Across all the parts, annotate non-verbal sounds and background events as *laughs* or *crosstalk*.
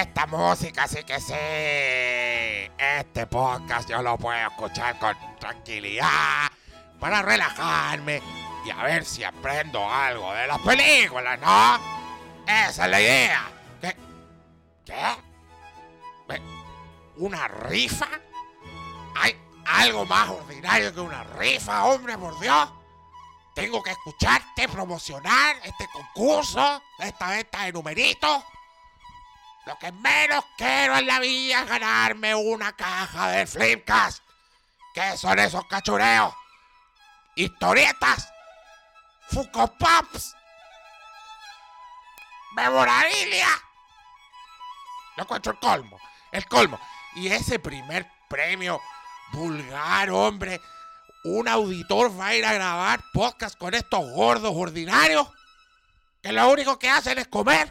esta música sí que sí. Este podcast yo lo puedo escuchar con tranquilidad para relajarme y a ver si aprendo algo de las películas, ¿no? Esa es la idea. ¿Qué? ¿Qué? ¿Una rifa? ¿Hay algo más ordinario que una rifa, hombre, por Dios? Tengo que escucharte promocionar este concurso, esta venta de numeritos. Lo que menos quiero en la vida es ganarme una caja de Flipcast. ¿Qué son esos cachureos? Historietas. Funko Pops. Memorabilia. Lo encuentro el colmo. El colmo. Y ese primer premio vulgar, hombre. Un auditor va a ir a grabar podcast con estos gordos ordinarios. Que lo único que hacen es comer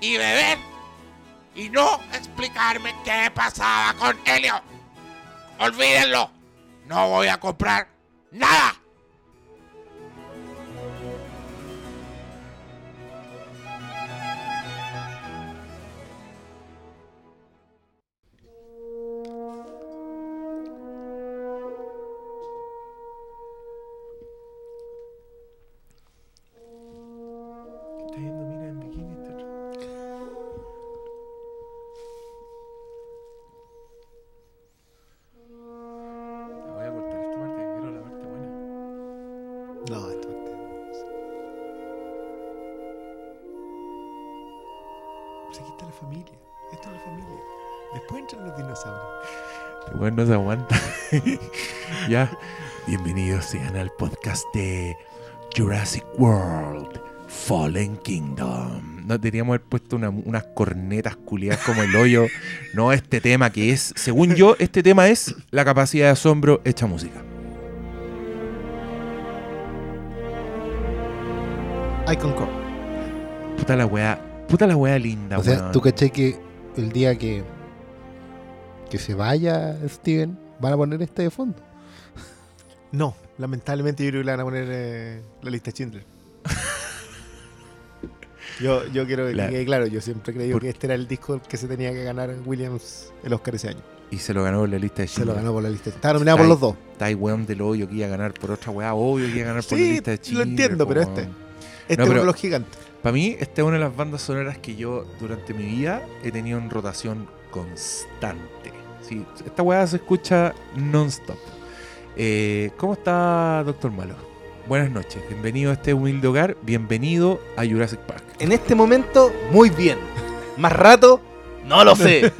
y beber y no explicarme qué pasaba con Helio. Olvídenlo. No voy a comprar nada. No se aguanta. *laughs* ya. Bienvenidos sean al podcast de Jurassic World Fallen Kingdom. No deberíamos haber puesto una- unas cornetas culiadas como el hoyo. No, este tema que es, según yo, este tema es la capacidad de asombro hecha música. I concur. Puta la weá, puta la weá linda, o sea, weón. tú caché que el día que que se vaya Steven, van a poner este de fondo. No, lamentablemente yo creo que le van a poner eh, la lista de Schindler. *laughs* yo, yo quiero que La- quede claro, yo siempre creí Por- que este era el disco que se tenía que ganar Williams el Oscar ese año. Y se lo ganó en la lista de Se lo Schindler. ganó por la lista. Estaba nominado por los dos. Está ahí weón del hoyo que iba a ganar por otra weá, obvio que iba a ganar por la lista de lo Schindler. entiendo, pero este. Este No, es uno pero- de los gigantes. Para mí, esta es una de las bandas sonoras que yo durante mi vida he tenido en rotación constante. Esta weá se escucha non-stop. Eh, ¿Cómo está, Doctor Malo? Buenas noches, bienvenido a este humilde hogar, bienvenido a Jurassic Park. En este momento, muy bien. Más rato, no lo sé.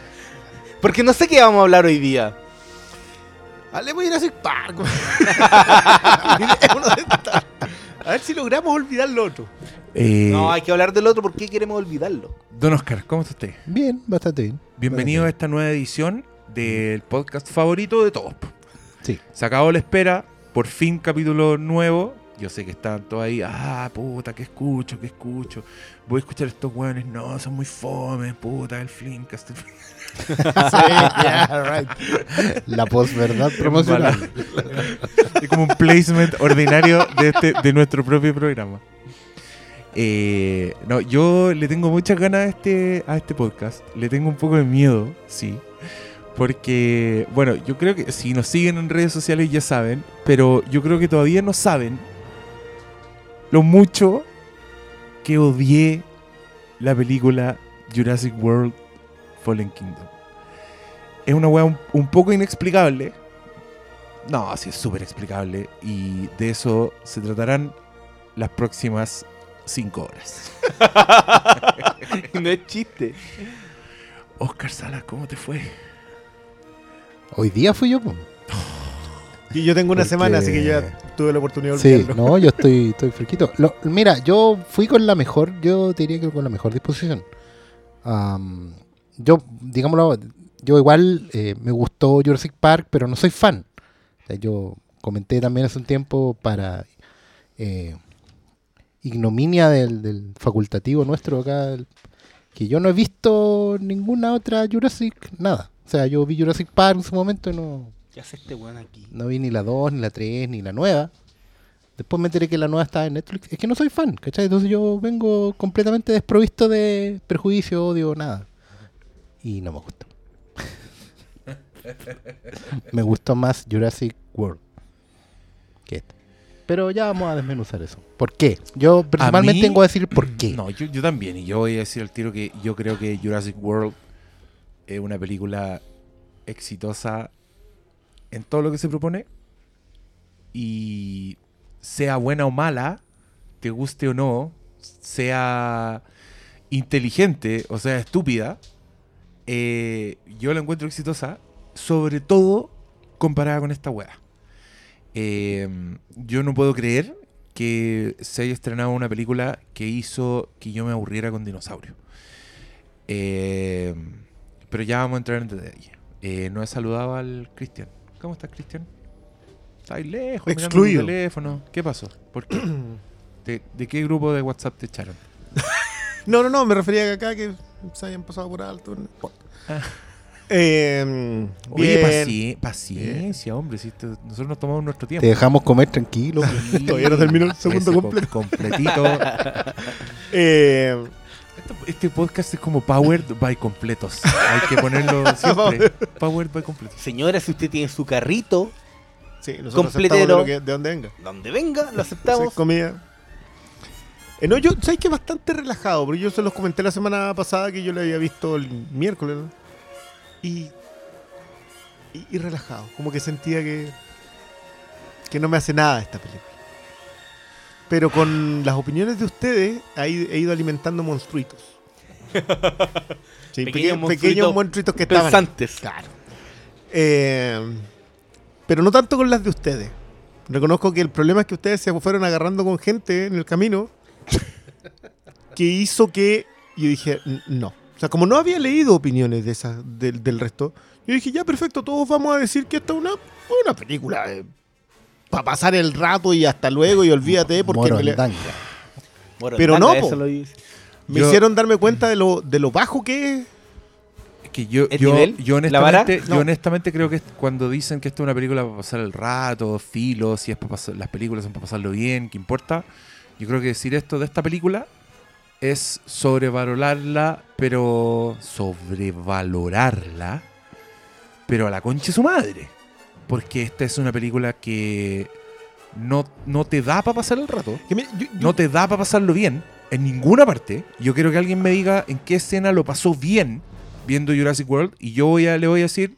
*laughs* Porque no sé qué vamos a hablar hoy día. Hablemos de Jurassic Park. Es *laughs* *laughs* uno de estos. A ver si logramos olvidar lo otro. Eh, No, hay que hablar del otro porque queremos olvidarlo. Don Oscar, ¿cómo está usted? Bien, bastante bien. Bienvenido a esta nueva edición del podcast favorito de todos. Sí. Se acabó la espera, por fin capítulo nuevo. Yo sé que están todos ahí, ah, puta, que escucho, que escucho. Voy a escuchar a estos weones, no, son muy fome, puta, el Flimcast. el *laughs* Sí, yeah, right. La posverdad promocional. Es *laughs* como un placement ordinario de, este, de nuestro propio programa. Eh, no, yo le tengo muchas ganas a este, a este podcast. Le tengo un poco de miedo, sí. Porque, bueno, yo creo que si nos siguen en redes sociales ya saben, pero yo creo que todavía no saben lo mucho que odié la película Jurassic World Fallen Kingdom. Es una weá un, un poco inexplicable. No, sí, es súper explicable. Y de eso se tratarán las próximas cinco horas. *laughs* no es chiste. Oscar Sala, ¿cómo te fue? Hoy día fui yo, po. Y yo tengo una Porque- semana, así que ya tuve la oportunidad de Sí, olvidarlo. no, yo estoy, *laughs* estoy fresquito. Lo- mira, yo fui con la mejor, yo te diría que con la mejor disposición. Am, yo, digámoslo, yo igual eh, me gustó Jurassic Park, pero no soy fan. O sea, yo comenté también hace un tiempo para eh, ignominia del, del facultativo nuestro acá, que yo no he visto ninguna otra Jurassic, nada. O sea, yo vi Jurassic Park en su momento y no, ¿Qué hace este weón aquí? no vi ni la 2, ni la 3, ni la nueva. Después me enteré que la nueva estaba en Netflix. Es que no soy fan, ¿cachai? Entonces yo vengo completamente desprovisto de prejuicio, odio, nada. Y no me gusta. me gustó más Jurassic World que esta. Pero ya vamos a desmenuzar eso. ¿Por qué? Yo principalmente mí- tengo que decir por qué. No, yo, yo también. Y yo voy a decir al tiro que yo creo que Jurassic World es una película exitosa en todo lo que se propone. Y sea buena o mala, te guste o no, sea inteligente o sea estúpida, eh, yo la encuentro exitosa, sobre todo comparada con esta wea. Eh, yo no puedo creer que se haya estrenado una película que hizo que yo me aburriera con dinosaurios. Eh, pero ya vamos a entrar en detalle. Eh, no he saludado al Cristian. ¿Cómo estás, Cristian? Estás lejos, mirando tu Excluido. teléfono. ¿Qué pasó? ¿Por qué? *clears throat* ¿De, de qué grupo de WhatsApp te echaron? *laughs* No, no, no, me refería a acá que se hayan pasado por alto. no. *laughs* Eh, Oye, bien. paci- paciencia, hombre. Si nosotros nos tomamos nuestro tiempo. Te dejamos comer tranquilo. Sí, Todavía no terminó el segundo ese co- completo. completito. *laughs* Eh, Esto- Este podcast es como Powered by Completos. Hay que ponerlo *laughs* siempre. Powered by Completos. Señora, si usted tiene su carrito, sí, nosotros Completero. de, lo que- de donde venga. donde venga, lo Sí, aceptamos. comida. Eh, no, yo, ¿sabes que Bastante relajado, porque yo se los comenté la semana pasada que yo le había visto el miércoles, ¿no? Y, y, y relajado, como que sentía que, que no me hace nada esta película. Pero con las opiniones de ustedes he ido, he ido alimentando monstruitos. *laughs* Sí, Pequeños monstruitos pequeños monstruitos que estaban. Pensantes. Claro. Eh, pero no tanto con las de ustedes. Reconozco que el problema es que ustedes se fueron agarrando con gente en el camino que hizo que yo dije, "N- no. O sea, como no había leído opiniones de esas, del, del resto, yo dije, ya perfecto, todos vamos a decir que esta es una, una película para pasar el rato y hasta luego y olvídate porque Morondanga. Bueno, Pero no, po. lo me Yo- hicieron darme cuenta de lo, de lo bajo que es. Es que yo, ¿El yo, nivel? yo honestamente, No. yo honestamente creo que cuando dicen que esta es una película para pasar el rato, filo, si es para pasar, las películas son para pasarlo bien, ¿qué importa? Yo creo que decir esto de esta película es sobrevalorarla, pero sobrevalorarla, pero a la concha de su madre. Porque esta es una película que no, no te da para pasar el rato. que mira, yo- yo- no te da para pasarlo bien en ninguna parte. Yo quiero que alguien me diga en qué escena lo pasó bien viendo Jurassic World y yo voy a, le voy a decir,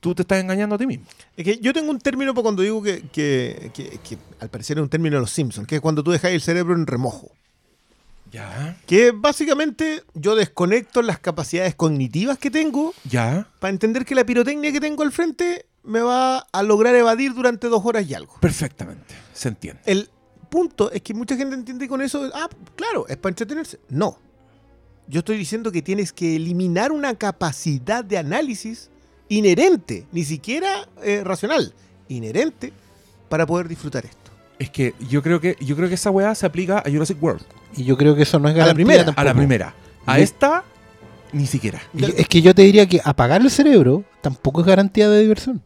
tú te estás engañando a ti mismo. Es que yo tengo un término para cuando digo que, que- que- que al parecer es un término de los Simpsons, que es cuando tú dejas el cerebro en remojo. Ya, Que básicamente yo desconecto las capacidades cognitivas que tengo ya, para entender que la pirotecnia que tengo al frente me va a lograr evadir durante dos horas y algo. perfectamente, se entiende. El punto es que mucha gente entiende con eso, ah, claro, es para entretenerse. No. Yo estoy diciendo que tienes que eliminar una capacidad de análisis inherente, ni siquiera eh, racional, inherente, para poder disfrutar esto. Es que yo creo que yo creo que esa weá se aplica a Jurassic World, Y yo creo que eso no es la garantía primera, a tampoco. a la primera. A esta, ni siquiera. Es que yo te diría que apagar el cerebro tampoco es garantía de diversión.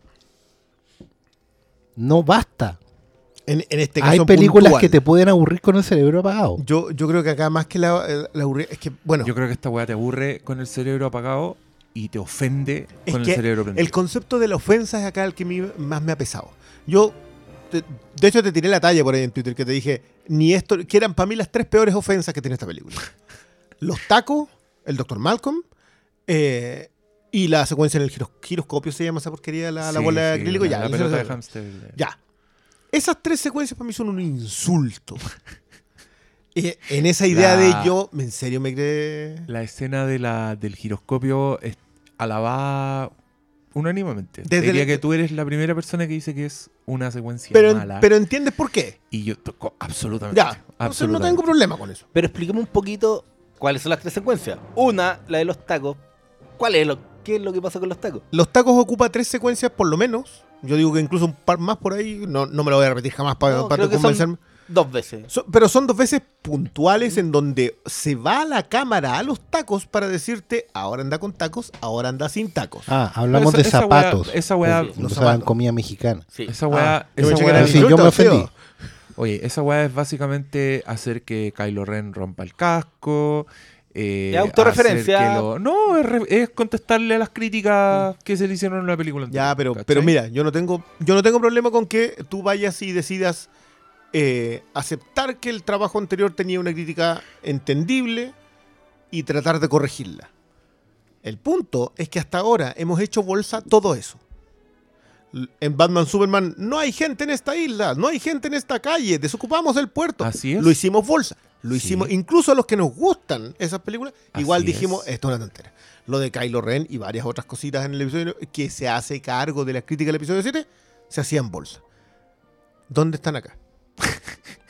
No basta. En, en este caso Hay películas puntual. que te pueden aburrir con el cerebro apagado. Yo, yo creo que acá más que la, eh, la es que, bueno, Yo creo que esta weá te aburre con el cerebro apagado y te ofende Es con el cerebro prendido. el concepto de la ofensa es acá el que más me ha pesado. Yo, te- de hecho, te tiré la talla por ahí en Twitter que te dije, ni esto, que eran para mí las tres peores ofensas que tiene esta película. *laughs* Los tacos, el Dr. Malcolm, eh, y la secuencia en el giros- giroscopio, se llama esa porquería, la, la Sí, bola de sí, acrílico, la- ya. la pelota de hámster. ya. Esas tres secuencias para mí son un insulto. *laughs* En esa idea La- de yo, en serio me cree... La escena de la, del giroscopio es alabada unánimemente. Desde Diría el- que tú eres la primera persona que dice que es una secuencia Pero, mala. pero entiendes por qué. y yo toco absolutamente. Ya, entonces no tengo problema con eso. Pero expliquemos un poquito cuáles son las tres secuencias. Una, la de los tacos. ¿Cuál es lo, ¿Qué es lo que pasa con los tacos? Los tacos ocupa tres secuencias por lo menos. Yo digo que incluso un par más por ahí. No, no me lo voy a repetir jamás para, No, para creo que son- convencerme. Dos veces. So- pero son dos veces puntuales en donde se va la cámara a los tacos para decirte, ahora anda con tacos, ahora anda sin tacos. Ah, hablamos de zapatos. esa weá- no zapatos. comida mexicana. Sí. Esa weá, Ah, yo esa weá- Sí, yo me ofendí. Oye, esa weá es básicamente hacer que Kylo Ren rompa el casco. Eh, Es autorreferencia. lo- No, es, re- es contestarle a las críticas que se le hicieron en la película. Ya, anterior, pero, ¿cachai? pero mira, yo no tengo, yo no tengo problema con que tú vayas y decidas eh, aceptar que el trabajo anterior tenía una crítica entendible y tratar de corregirla. El punto es que hasta ahora hemos hecho bolsa todo eso. En Batman Superman no hay gente en esta isla, no hay gente en esta calle, desocupamos el puerto. Así es. Lo hicimos bolsa. Lo Sí. hicimos, incluso a los que nos gustan esas películas, igual dijimos, es. esto es una tontera. Lo de Kylo Ren y varias otras cositas en el episodio que se hace cargo de la crítica del episodio 7, se hacían bolsa. ¿Dónde están acá?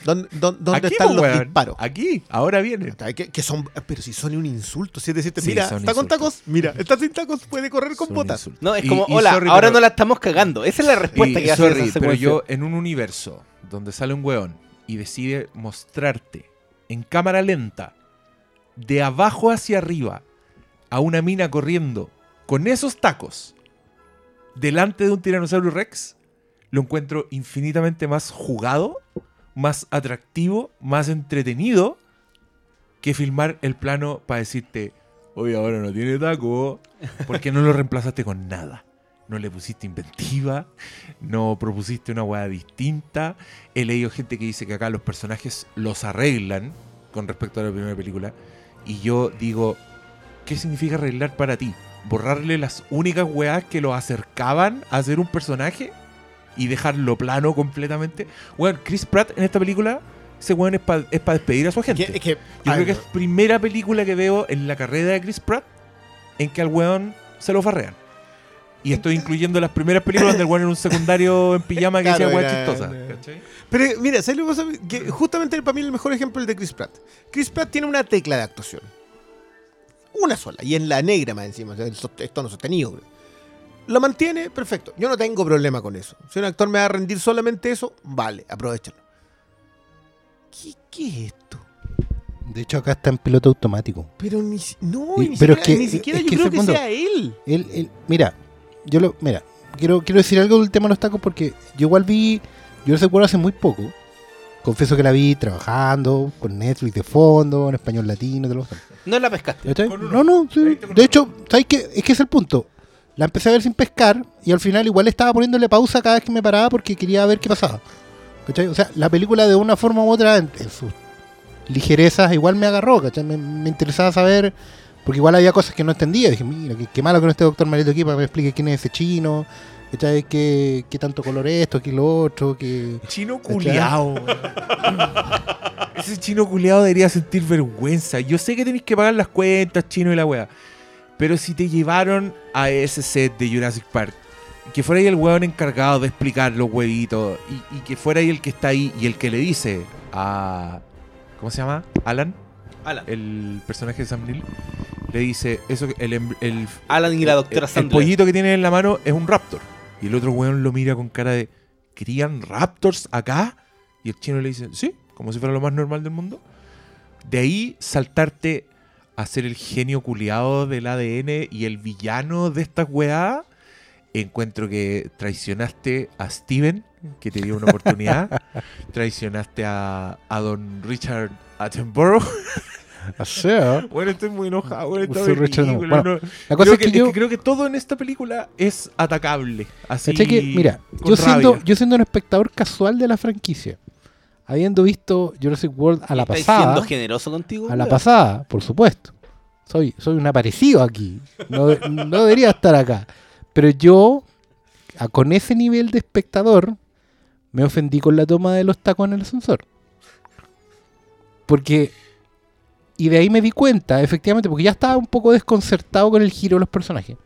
¿Dónde, dónde- Aquí, están po, los weón. disparos? Aquí, ahora vienen. Que, que son, pero si son un insulto, si es decirte, Sí, mira, está con tacos, mira, *laughs* está sin tacos, puede correr con Son botas. insultos. No, es Y- como, y hola, sorry, ahora pero- no la estamos cagando. Esa es la respuesta Y que hace sorry, esa pero yo en un universo donde sale un weón y decide mostrarte en cámara lenta, de abajo hacia arriba, a una mina corriendo con esos tacos delante de un Tyrannosaurus Rex, lo encuentro infinitamente más jugado, más atractivo, más entretenido que filmar el plano para decirte, oye, ahora no tiene taco, porque no lo reemplazaste con nada. No le pusiste inventiva, no propusiste una hueá distinta. He leído gente que dice que acá los personajes los arreglan con respecto a la primera película. Y yo digo, ¿qué significa arreglar para ti? ¿Borrarle las únicas weas que lo acercaban a ser un personaje? ¿Y dejarlo plano completamente? Bueno, Chris Pratt en esta película, ese weón es para despedir a su Que- gente. es que- Yo creo que es primera película que veo en la carrera de Chris Pratt en que al weón se lo farrean. Y estoy incluyendo las primeras películas del weón en un secundario en pijama que Claro, weá era- chistosa. Pero mira, ¿sabes lo que pasa? Que justamente para mí el mejor ejemplo es el de Chris Pratt. Chris Pratt tiene una tecla de actuación. Una sola. Y en la negra más encima. o sea, el sost- el tono sostenido. bro. Lo mantiene, perfecto. Yo no tengo problema con eso. Si un actor me va a rendir solamente eso, vale, aprovechalo. ¿Qué, qué es esto? De hecho, acá está en piloto automático. Pero ni, no, Y- ni pero siquiera, es que- ni siquiera es yo que creo que sea él. Él, él- mira, yo lo, mira, quiero, quiero decir algo del tema de los tacos porque yo igual vi, yo se acuerdo hace muy poco. Confieso que la vi trabajando con Netflix de fondo, en español latino, de los No la pescaste. No, no, sí. De hecho, ¿sabes qué? Es que es el punto. La empecé a ver sin pescar y al final igual estaba poniéndole pausa cada vez que me paraba porque quería ver qué pasaba. ¿Cachai? O sea, la película de una forma u otra, en, sus ligerezas, igual me agarró, ¿cachai? Me, me interesaba saber, porque igual había cosas que no entendía. Dije, mira, qué, qué malo que no esté doctor Marito aquí para que me explique quién es ese chino, ¿cachai? ¿Qué, qué tanto color es esto, qué lo otro, qué... Chino culiao. *laughs* Ese chino culiao debería sentir vergüenza. Yo sé que tenéis que pagar las cuentas, chino y la wea. Pero si te llevaron a ese set de Jurassic Park, que fuera ahí el weón encargado de explicar los huevitos, y, y que fuera ahí el que está ahí y el que le dice a. ¿Cómo se llama? Alan, Alan. el personaje de Sam Neill, le dice: eso el, el, Alan y la doctora el, el pollito que tiene en la mano es un raptor. Y el otro weón lo mira con cara de, ¿crían raptors acá? Y el chino le dice, sí, como si fuera lo más normal del mundo. De ahí saltarte a ser el genio culiado del ADN y el villano de estas weá. Encuentro que traicionaste a Steven, que te dio una oportunidad. *laughs* traicionaste a, a don Richard Attenborough. *laughs* O sea, Bueno, estoy muy enojado esta Richard película, Bueno, no- la cosa creo es que, que, yo... es que creo que todo en esta película es atacable. Así, ¿Cachai que, mira, yo siendo, yo siendo un espectador casual de la franquicia, habiendo visto Jurassic World a la ¿Estás pasada, siendo generoso contigo? a la pasada, por supuesto. Soy, soy un aparecido aquí. No, no debería estar acá. Pero yo, a- con ese nivel de espectador, me ofendí con la toma de los tacos en el ascensor. Porque. Y de ahí me di cuenta, efectivamente, porque ya estaba un poco desconcertado con el giro de los personajes.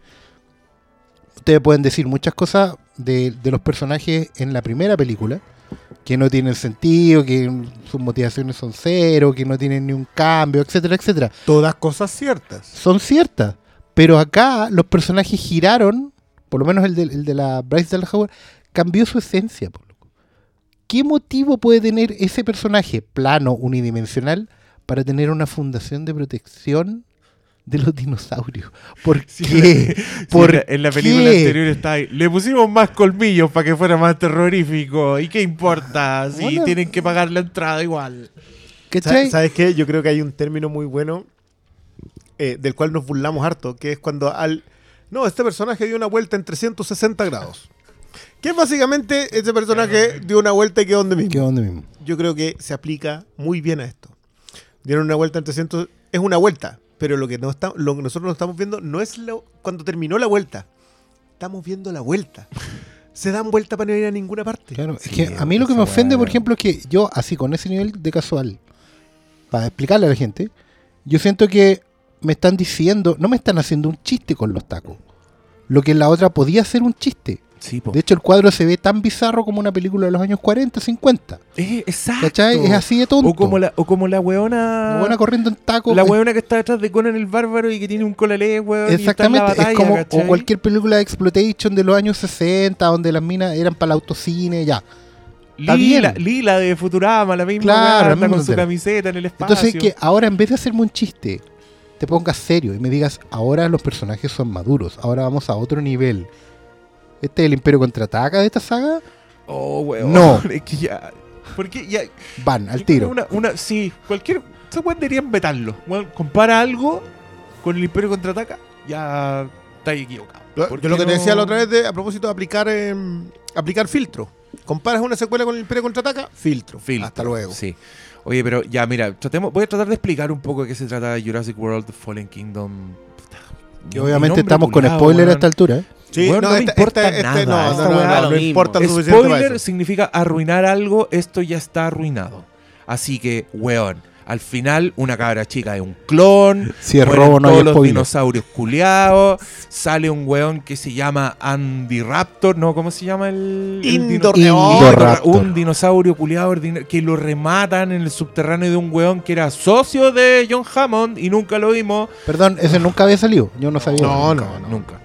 Ustedes pueden decir muchas cosas de, de los personajes en la primera película, que no tienen sentido, que sus motivaciones son cero, que no tienen ni un cambio, etcétera, etcétera. Todas cosas ciertas. Son ciertas. Pero acá los personajes giraron, por lo menos el de, el de la Bryce Dallas Howard, cambió su esencia. por loco. ¿Qué motivo puede tener ese personaje plano, unidimensional, para tener una fundación de protección de los dinosaurios. ¿Por Sí, qué? *laughs* Sí, ¿Por en, la, en la película qué? anterior está ahí. Le pusimos más colmillos para que fuera más terrorífico. ¿Y qué importa? Si Bueno. tienen que pagar la entrada igual. ¿Sabes qué? Yo creo que hay un término muy bueno eh, del cual nos burlamos harto, que es cuando al... No, este personaje dio una vuelta en 360 grados. Que básicamente ese personaje dio una vuelta y quedó donde mismo. ¿Qué onda mismo? Yo creo que se aplica muy bien a esto. Dieron una vuelta en 300... Es una vuelta, pero lo que, no está, lo que nosotros no estamos viendo no es lo, cuando terminó la vuelta. Estamos viendo la vuelta. *laughs* Se dan vuelta para no ir a ninguna parte. Claro, Sí, es que a mí lo que me ofende, por ejemplo, es que yo, así con ese nivel de casual, para explicarle a la gente, yo siento que me están diciendo, no me están haciendo un chiste con los tacos. Lo que en la otra podía ser un chiste. Sí. De hecho, el cuadro se ve tan bizarro como una película de los años 40, 50. Eh, exacto. ¿Cachai? Es así de tonto. O como la, o como la weona. La corriendo en tacos. La weona que está detrás de Conan el Bárbaro y que tiene un colalé, weón. Exactamente, Y está en la batalla, es como ¿cachai? o cualquier película de exploitation de los años 60, donde las minas eran para el autocine, ya. Lila. Lila de Futurama, la misma Claro, con su camiseta en el espacio. Entonces que ahora en vez de hacerme un chiste, te pongas serio y me digas, ahora los personajes son maduros, ahora vamos a otro nivel. ¿Este es el Imperio Contraataca de esta saga? Oh, weón. No. *laughs* Es que ya. Porque ya. Van, al tiro. Una, una, sí, cualquier. Se deberían vetarlo. Weón, compara algo con el Imperio contraataca, ya está equivocado. Yo ¿Por yo lo que te decía la otra vez de, a propósito de aplicar em, aplicar filtro. Comparas una secuela con el Imperio Contraataca, filtro. Filtro, Hasta luego. Sí. Oye, pero ya, mira, tratemos, voy a tratar de explicar un poco de qué se trata de Jurassic World Fallen Kingdom. Puta, Que obviamente estamos con spoiler a weón. esta altura. ¿eh? Sí, no me importa este- nada, no, esta no, no, weá no, lo no mismo. importa lo suficiente para Spoiler eso. significa arruinar algo, esto ya está arruinado. Así que, weón, al final una cabra chica es un clon, Si es robo, no hay todos los spoiler. dinosaurios culiados, sale un weón que se llama Andy Raptor, ¿no? ¿Cómo se llama el...? el Indor- dino- Indoraptor. Un dinosaurio culiado que lo rematan en el subterráneo de un weón que era socio de John Hammond y nunca lo vimos. Perdón, ese nunca había salido. Yo no sabía. No, nunca, no. nunca.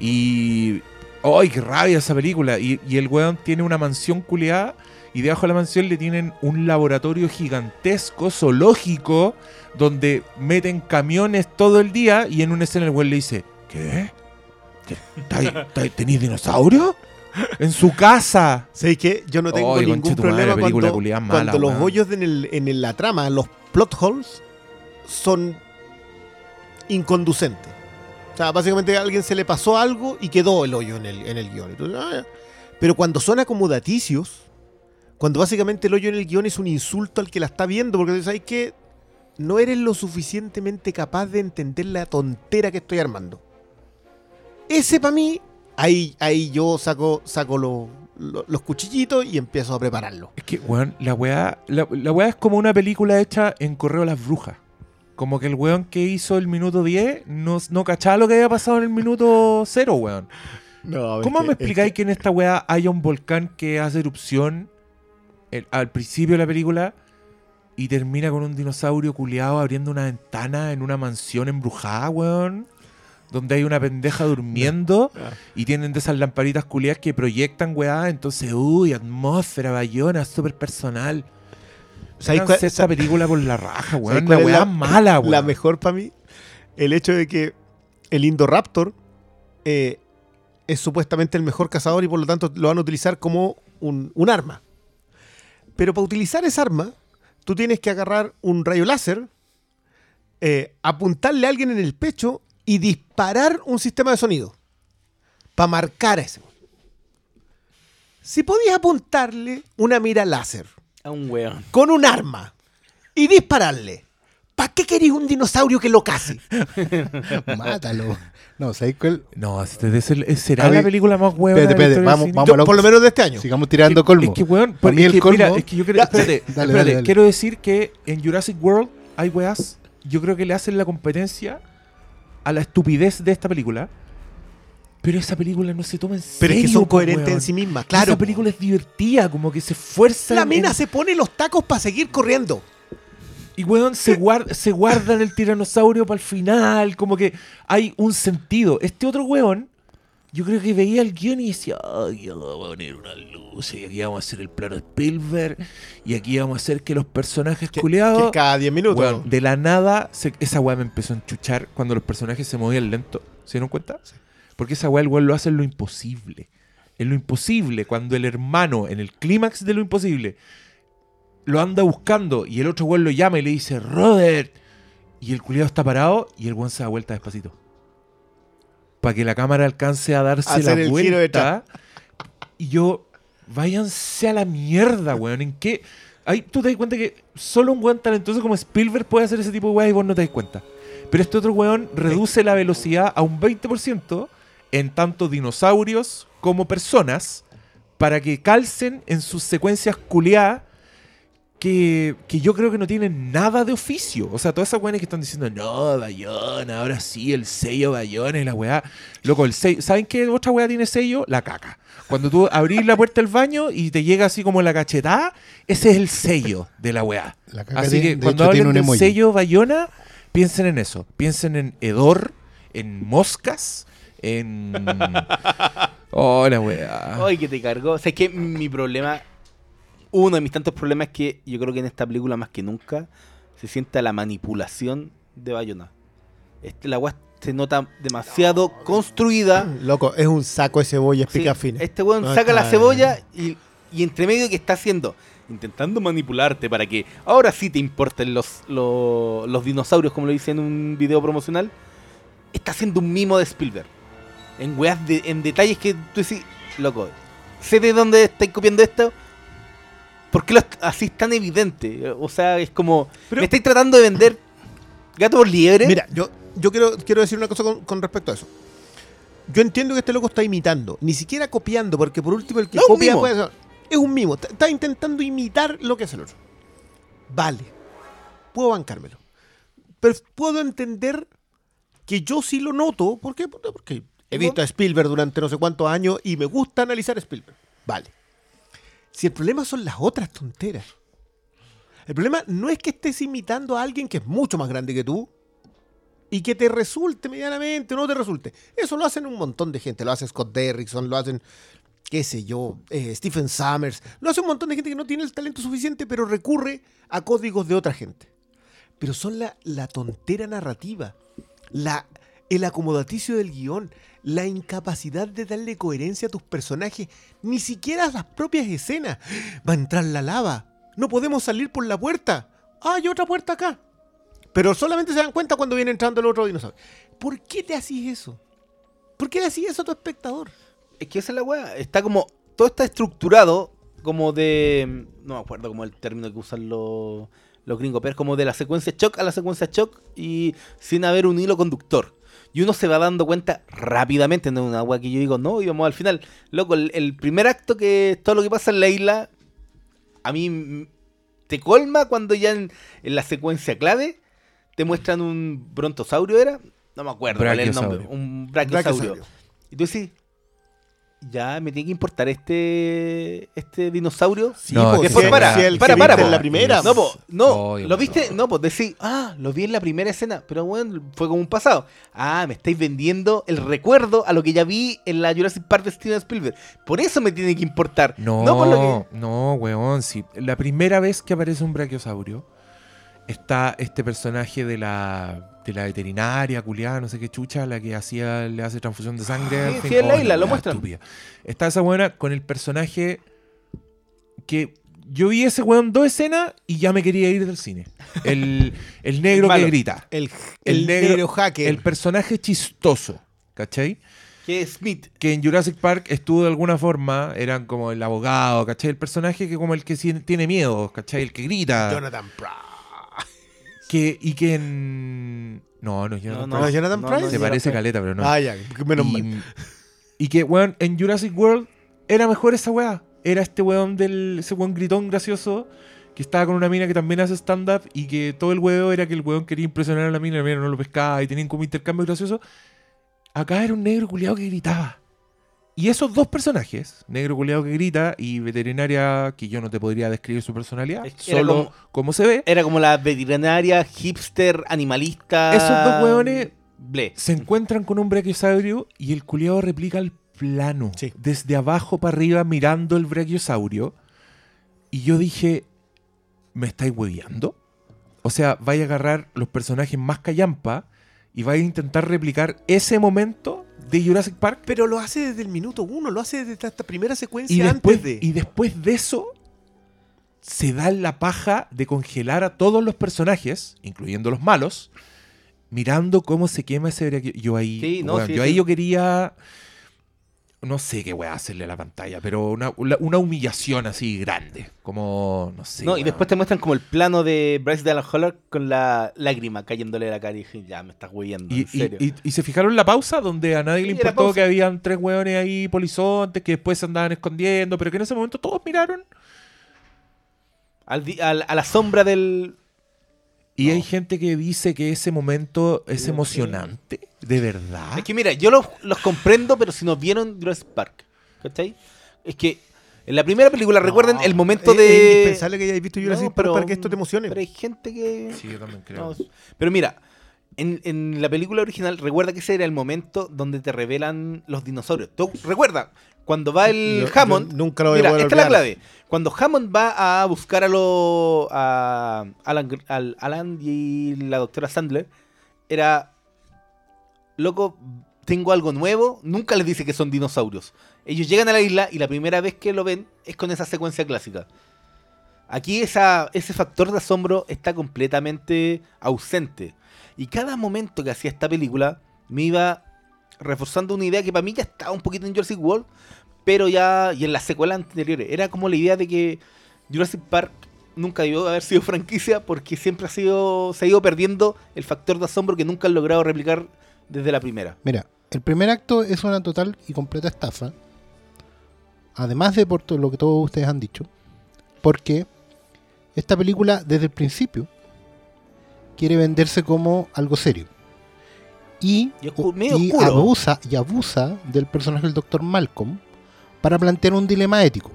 Y. ¡Ay, qué rabia esa película! Y, y el weón tiene una mansión culiada y debajo de la mansión le tienen un laboratorio gigantesco, zoológico, donde meten camiones todo el día y en una escena el weón le dice: ¿Qué? ¿Te- te- ¿Tenéis dinosaurio? En su casa. ¿Sabéis qué? Yo no tengo ningún madre, problema cuando, mala, cuando los hoyos en, el- en la trama, los plot holes, son inconducentes. O sea, básicamente a alguien se le pasó algo y quedó el hoyo en el, en el guion. Ah. Pero cuando son acomodaticios, cuando básicamente el hoyo en el guion es un insulto al que la está viendo, porque sabes que no eres lo suficientemente capaz de entender la tontera que estoy armando. Ese para mí, ahí, ahí yo saco, saco lo- los cuchillitos y empiezo a prepararlo. Es que, weón, la weá, la, la weá es como una película hecha en Correo a las Brujas. Como que el weón que hizo el minuto 10 no, no cachaba lo que había pasado en el minuto 0, weón. ¿Cómo me explicáis que en esta weá haya un volcán que hace erupción el- al principio de la película y termina con un dinosaurio culiado abriendo una ventana en una mansión embrujada, weón? Donde hay una pendeja durmiendo y tienen de esas lamparitas culiadas que proyectan, weá. Entonces, uy, atmósfera, bayona, súper personal. ¿Sabéis Sáquense cuál- esta película por la raja, weón. ¿Sabéis La cuál es weá la- mala, weón. La mejor para mí, el hecho de que el Indoraptor eh, es supuestamente el mejor cazador y por lo tanto lo van a utilizar como un, un arma. Pero para utilizar esa arma, tú tienes que agarrar un rayo láser, eh, apuntarle a alguien en el pecho y disparar un sistema de sonido para marcar a ese. Si podías apuntarle una mira láser A un weón. con un arma y dispararle. ¿Para qué queréis un dinosaurio que lo case? *laughs* Mátalo. No, ¿sabes cuál? No, este será A la película más huevona. espérate, de la espérate, vamos- vamos Yo, a lo- por lo menos de este año. Sigamos tirando colmo. Es que, weón, Para porque mí es el que, mira, es que yo creo, Ya, espérate, dale, espérate, dale, dale. quiero decir que en Jurassic World hay weas, yo creo que le hacen la competencia a la estupidez de esta película, pero esa película no se toma en serio. Pero es que son coherentes weón. en sí mismas, claro. Esa película es divertida, como que se esfuerza. La mina en- se pone los tacos para seguir corriendo. Y weón, se, guarda, *laughs* se guardan el tiranosaurio para el final, como que hay un sentido. Este otro weón, yo creo que veía el guion y decía, ay, vamos a poner una luz y aquí vamos a hacer el plano Spielberg y aquí vamos a hacer que los personajes Que, culeados... que cada 10 minutos. Weón, de la nada, se- esa weá me empezó a enchuchar cuando los personajes se movían lento. ¿Se dieron cuenta? Porque esa weá el weón lo hace en lo imposible. En lo imposible, cuando el hermano, en el clímax de lo imposible, lo anda buscando y el otro weón lo llama y le dice, Robert. Y el culiado está parado y el weón se da vuelta despacito. Para que la cámara alcance a darse Hacer la vuelta. Y yo, váyanse a la mierda, weón. ¿En qué? Ahí tú te das cuenta que solo un weón talentoso como Spielberg puede hacer ese tipo de weá y vos no te das cuenta. Pero este otro weón reduce la velocidad a un 20% en tanto dinosaurios como personas para que calcen en sus secuencias culiadas que, que yo creo que no tienen nada de oficio. O sea, todas esas weones que están diciendo, no, Bayona, ahora sí, el sello Bayona y la weá. Loco, el sello. ¿Saben qué otra weá tiene sello? La caca. Cuando tú abrís la puerta del baño y te llega así como la cachetada, ese es el sello de la weá. La caca Así que de cuando hecho, tiene hablen un del emoji. sello Bayona, piensen en eso. Piensen en hedor, en moscas, en. Oh, la weá. Ay, que te cargó. O sea, es que mi problema, uno de mis tantos problemas es que yo creo que en esta película más que nunca se sienta la manipulación de Bayona. Este, la weá se nota demasiado construida. *clears throat* Loco, es un saco de cebolla, Sí, fines. este weón No saca la cebolla y, y entre medio que está haciendo, intentando manipularte para que ahora sí te importen los, los, los dinosaurios, como lo dice en un video promocional, está haciendo un mimo de Spielberg. En weas de, en detalles que tú decís, loco, sé de dónde estáis copiando esto. ¿Por qué lo así es tan evidente? O sea, es como. Pero- me estáis tratando de vender gato por liebre. Mira, yo, yo quiero, quiero decir una cosa con, con respecto a eso. Yo entiendo que este loco está imitando, ni siquiera copiando, porque por último el que No, copia puede es un mimo. Está, está intentando imitar lo que hace el otro. Vale, puedo bancármelo. Pero puedo entender que yo sí lo noto, ¿por qué? Porque he visto a Spielberg durante no sé cuántos años y me gusta analizar a Spielberg. Vale. Si el problema son las otras tonteras. El problema no es que estés imitando a alguien que es mucho más grande que tú y que te resulte medianamente o no te resulte. Eso lo hacen un montón de gente. Lo hace Scott Derrickson, lo hacen, qué sé yo, eh, Stephen Summers. Lo hace un montón de gente que no tiene el talento suficiente, pero recurre a códigos de otra gente. Pero son la, la tontera narrativa, la, el acomodaticio del guion, la incapacidad de darle coherencia a tus personajes, ni siquiera a las propias escenas. Va a entrar la lava. No podemos salir por la puerta. Ah, hay otra puerta acá. Pero solamente se dan cuenta cuando viene entrando el otro dinosaurio. ¿Por qué te hacís eso? ¿Por qué le hacís eso a tu espectador? Es que esa es la weá. Está como. Todo está estructurado como de. No me acuerdo como el término que usan los, los gringos, pero como de la secuencia shock a la secuencia shock y sin haber un hilo conductor. Y uno se va dando cuenta rápidamente, no es una weá que yo digo, no, y vamos al final. Loco, el, el primer acto que todo lo que pasa en la isla, a mí te colma cuando ya en, en la secuencia clave te muestran un brontosaurio, ¿era? No me acuerdo cuál es el nombre. Un brachiosaurio. Brachiosaurio. Y tú decís, ya me tiene que importar este este dinosaurio. Sí, No, po, después si- para, si el para, para, en po. la primera. No, po, no, Oye, lo viste, no, pues decís, ah, lo vi en la primera escena, pero bueno, fue como un pasado. Ah, me estáis vendiendo el recuerdo a lo que ya vi en la Jurassic Park de Steven Spielberg. Por eso me tiene que importar. No, No, por lo que. no, weón. Si la primera vez que aparece un brachiosaurio está este personaje de la, de la veterinaria, culiada, no sé qué chucha, la que hacía, le hace transfusión de sangre. Sí, fin. sí, en la Oh, isla, lo muestran. estúpida. Está esa buena con el personaje que yo vi ese weón dos escenas y ya me quería ir del cine. El, *laughs* el negro que grita. El, El el negro- negro hacker. El personaje chistoso. ¿Cachai? Que es Smith. que en Jurassic Park estuvo de alguna forma, eran como el abogado, ¿cachai? El personaje que como el que tiene miedo, ¿cachai? El que grita. Jonathan Price. Que, y que en... No, no, Jonathan No, ¿No Price. Jonathan no, Price? no, Se parece no. caleta, pero no. Ah, ya, menos mal. y, y que, weón, en Jurassic World era mejor esa weá. Era este weón del... Ese weón gritón gracioso que estaba con una mina que también hace stand-up y que todo el weón era que el weón quería impresionar a la mina, la mina no lo pescaba y tenían como intercambio gracioso. Acá era un negro culiado que gritaba. Y esos dos personajes, negro culiado que grita y veterinaria que yo no te podría describir su personalidad, Es que era solo como- como se ve, Era como la veterinaria, hipster, animalista. Esos dos hueones- Ble. se encuentran con un brachiosaurio y el culiado replica al plano, Sí. desde abajo para arriba, mirando el brachiosaurio. Y yo dije, ¿me estáis hueveando? O sea, vais a agarrar los personajes más callampa y vais a intentar replicar ese momento de Jurassic Park. Pero lo hace desde el minuto uno, lo hace desde esta primera secuencia Y después, antes de. y después de eso, se da la paja de congelar a todos los personajes, incluyendo los malos, mirando cómo se quema ese Yo ahí, Sí, no, weón, sí, yo ahí sí. yo quería. No sé qué voy a hacerle a la pantalla, pero una, una- humillación así grande. Como, no sé. no, y después te muestran como el plano de Bryce Dallas Howard con la lágrima cayéndole de la cara y dije, ya me estás huyendo, Y, en serio. y- y- y se fijaron en la pausa donde a nadie le importó que habían tres hueones ahí polizontes que después se andaban escondiendo, pero que en ese momento todos miraron Al al- a la sombra del... Y No. hay gente que dice que ese momento es emocionante. ¿De verdad? Es que mira, yo los, los comprendo, pero si no vieron Jurassic Park, ¿cachai? Es que en la primera película, recuerden el momento Es- de... Es indispensable que hayáis visto Jurassic No, Park para que esto te emocione. Pero hay gente que... Sí, yo también No, es- pero mira, en, en la película original, recuerda que ese era el momento donde te revelan los dinosaurios. Tú recuerda, cuando va el Yo- yo Hammond. nunca lo voy a mira, poder esta es la clave. Cuando Hammond va a buscar a, lo, a Alan, al- Alan y la doctora Sandler, era. Loco, tengo algo nuevo. Nunca les dice que son dinosaurios. Ellos llegan a la isla y la primera vez que lo ven es con esa secuencia clásica. Aquí ese factor de asombro está completamente ausente. Y cada momento que hacía esta película me iba reforzando una idea que para mí ya estaba un poquito en Jurassic World, pero ya, y en las secuelas anteriores, era como la idea de que Jurassic Park nunca debió haber sido *laughs* franquicia porque siempre ha sido, se ha ido perdiendo el factor de asombro que nunca han logrado replicar desde la primera. Mira, el primer acto es una total y completa estafa. Además de por todo lo que todos ustedes han dicho. Porque esta película, desde el principio, quiere venderse como algo serio. Y, Y abusa, y abusa del personaje del Dr. Malcolm para plantear un dilema ético.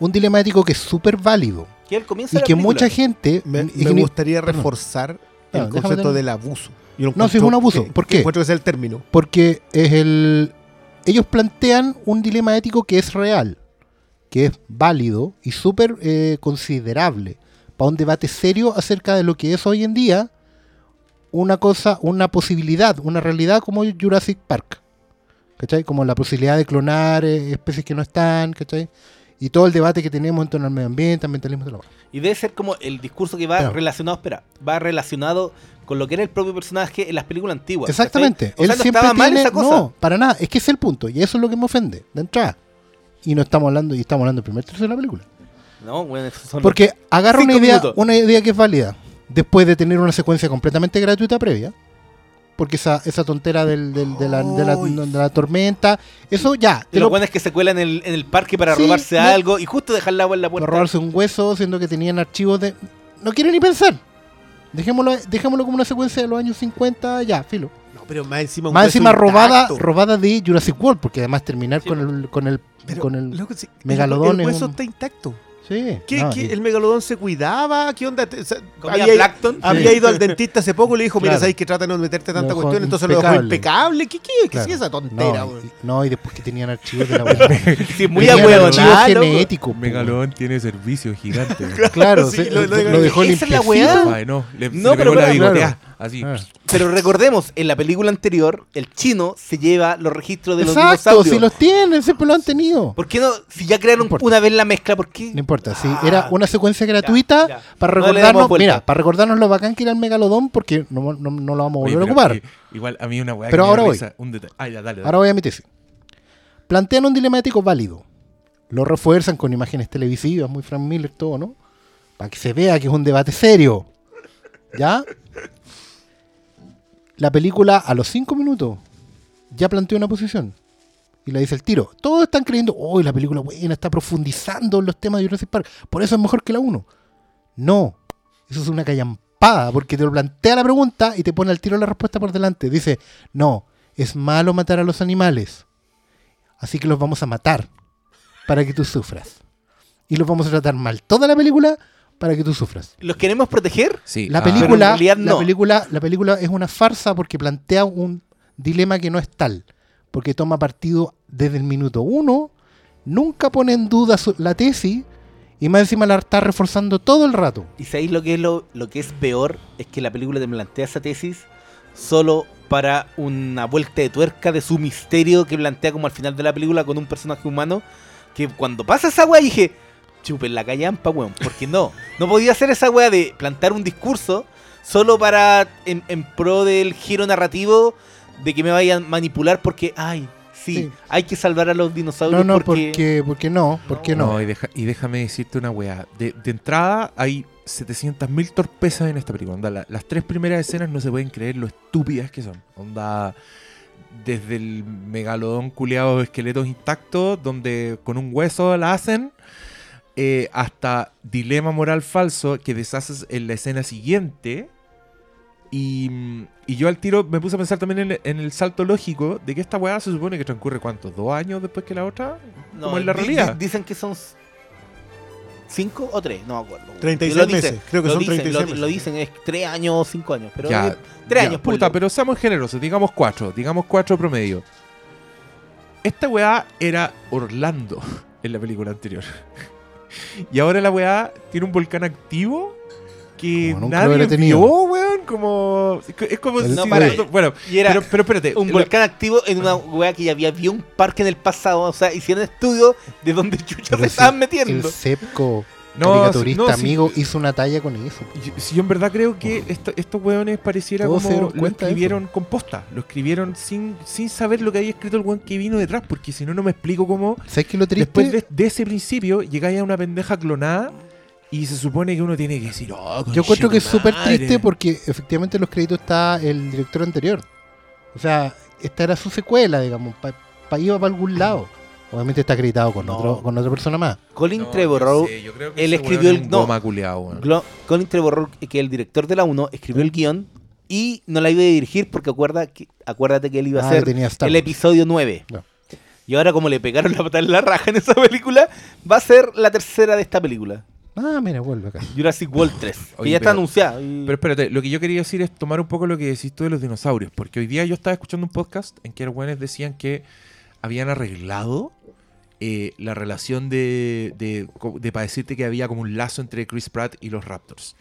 Un dilema ético que es súper válido. Que al comienzo Y que película. mucha gente. Me, y me ni- gustaría reforzar Ah, el déjame concepto del abuso. Yo No, sí es un abuso. que- ¿Por qué? Encuentro que es el término. Porque es el. Ellos plantean un dilema ético que es real, que es válido y súper eh, considerable para un debate serio acerca de lo que es hoy en día una cosa, una posibilidad, una realidad como Jurassic Park. ¿Cachai? Como la posibilidad de clonar eh, especies que no están, ¿cachai? Y todo el debate que tenemos en torno al medio ambiente, ambientalismo, demás. Y debe ser como el discurso que va Claro. relacionado, espera, va relacionado con lo que era el propio personaje en las películas antiguas. Exactamente. Él no siempre estaba mal tiene. esa cosa. No, para nada. Es que ese es el punto. Y eso es lo que me ofende, de entrada. Y no estamos hablando, y estamos hablando del primer tercio de la película. No, bueno, son Porque agarra una idea, minutos. una idea que es válida. Después de tener una secuencia completamente gratuita previa. Porque esa, esa tontera del, del- de, la, de, la, Ay. de la tormenta. Eso ya. Te lo, buenos que se cuelan en el, en el parque para Sí, robarse no. algo y justo dejar el agua en la puerta. robarse un hueso, siendo que tenían archivos de. No quieren ni pensar. Dejémoslo, dejémoslo como una secuencia de los años 50, ya, filo. No, pero más encima un Más encima robada, robada de Jurassic World, porque además terminar Sí, con el, con el, Pero, con el loco, megalodón El, es hueso un- está intacto. Sí. ¿Qué, no, qué- y- ¿El megalodón se cuidaba? ¿Qué onda? O sea, Comía había, plancton. había Sí. ido al dentista hace poco y le dijo, mira, Claro. sabéis que tratan de no meterte tanta dejó cuestión, entonces lo dejó impecable. impecable. ¿Qué, qué, qué Claro. es esa tontera? no, no, y después que tenían archivos de la web. *laughs* Sí, muy ahueonado, archivos loco. genéticos. po, Megalodón tiene servicio gigante. *laughs* Claro, Sí, se- lo- lo, lo- lo dejó esa es la weá. No, le, se No, le pero la bigotea. Así. Ah. Pero recordemos, en la película anterior, el chino se lleva los registros de los Exacto, dinosaurios. si los tienen, siempre lo han tenido. ¿Por qué no? Si ya crearon No una vez la mezcla, ¿por qué? No importa, si Ah, era una secuencia gratuita ya. para recordarnos, mira, para recordarnos lo bacán que era el megalodón, porque no, no, no lo vamos a Oye, volver a ocupar. eh, igual a mí una weá Pero que ahora voy. risa, Un detalle. Ah, ya, dale, dale. Ahora voy a mi tesis. Plantean un dilema ético válido. Lo refuerzan con imágenes televisivas, muy Frank Miller, todo, ¿no? Para que se vea que es un debate serio. ¿Ya? La película a los cinco minutos ya planteó una posición. Y la dice el tiro. Todos están creyendo, oh, la película buena, está profundizando en los temas de Jurassic Park. Por eso es mejor que la 1. No. Eso es una callampada, porque te lo plantea la pregunta y te pone al tiro la respuesta por delante. Dice, no, es malo matar a los animales. Así que los vamos a matar para que tú sufras. Y los vamos a tratar mal toda la película para que tú sufras. ¿Los queremos proteger? Sí, La ah, película, la no. película, la película es una farsa porque plantea un dilema que no es tal. porque toma partido desde el minuto uno, nunca pone en duda su- la tesis y más encima la está reforzando todo el rato. Y sabéis lo que es lo, lo que es peor es que la película te plantea esa tesis solo para una vuelta de tuerca de su misterio que plantea como al final de la película con un personaje humano que cuando pasa esa weá dije, chupen la callampa, weón, porque no, no podía hacer esa weá de plantar un discurso solo para en, en pro del giro narrativo de que me vayan a manipular porque, ay, sí, Sí. hay que salvar a los dinosaurios No, no, porque... porque, porque no, porque no. No, y, deja- y déjame decirte una weá. De, de entrada hay 700.000 torpezas en esta película. Onda, la- las tres primeras escenas no se pueden creer lo estúpidas que son. Onda, desde el megalodón culeado de esqueletos intactos, donde con un hueso la hacen, eh, hasta dilema moral falso que deshaces en la escena siguiente. Y, mm, y yo al tiro me puse a pensar también en, en el salto lógico de que esta weá se supone que transcurre cuántos, dos años después que la otra, No, como en la realidad. di- dicen que son cinco o tres, no me acuerdo. 36 Lo dicen, meses, creo que lo son dicen, 36 lo, meses. lo dicen, es tres años o cinco años. Pero Ya, tres Ya, años, puta, pero seamos generosos, digamos cuatro, digamos cuatro promedio. Esta weá era Orlando *laughs* en la película anterior. Y ahora la weá tiene un volcán activo que Como nadie vio, weón. Como. Es como El- si. No, para. Bueno, Y era pero, pero espérate. un la- volcán activo en una weá que ya había habido un parque en el pasado. O sea, hicieron estudios de donde chucha Pero se si estaban El metiendo. No, caricaturista no, sí. amigo, hizo una talla con eso. Yo, si yo en verdad creo que esto- estos weones pareciera Todos como lo escribieron con posta. Lo escribieron sin, sin saber lo que había escrito el weón que vino detrás. Porque si no, no me explico cómo ¿Sabes qué lo triste? Después de, de ese principio, llegáis a una pendeja clonada y se supone que uno tiene que decir, oh, Yo encuentro que es súper conchetumare". triste porque efectivamente en los créditos está el director anterior. O sea, esta era su secuela, digamos, para iba para algún lado. Obviamente está acreditado con, No. otro, con otra persona más. Colin No, Trevorrow, sé, que él escribió el- no. culiao. Glo- Colin Trevorrow, que es el director de la 1, escribió el guion y no la iba a dirigir porque acuerda que, acuérdate que él iba a Ah, Star el episodio 9. Ya. Y ahora como le pegaron la patada en la raja en esa película, va a ser la tercera de esta película. Ah, mira, vuelve acá. Jurassic World 3. *laughs* que Oye, ya está anunciada. y- Pero espérate, lo que yo quería decir es tomar un poco lo que decís tú de los dinosaurios. Porque hoy día yo estaba escuchando un podcast en que los weones decían que habían arreglado eh, la relación de, de, de para decirte que había como un lazo entre Chris Pratt y los Raptors.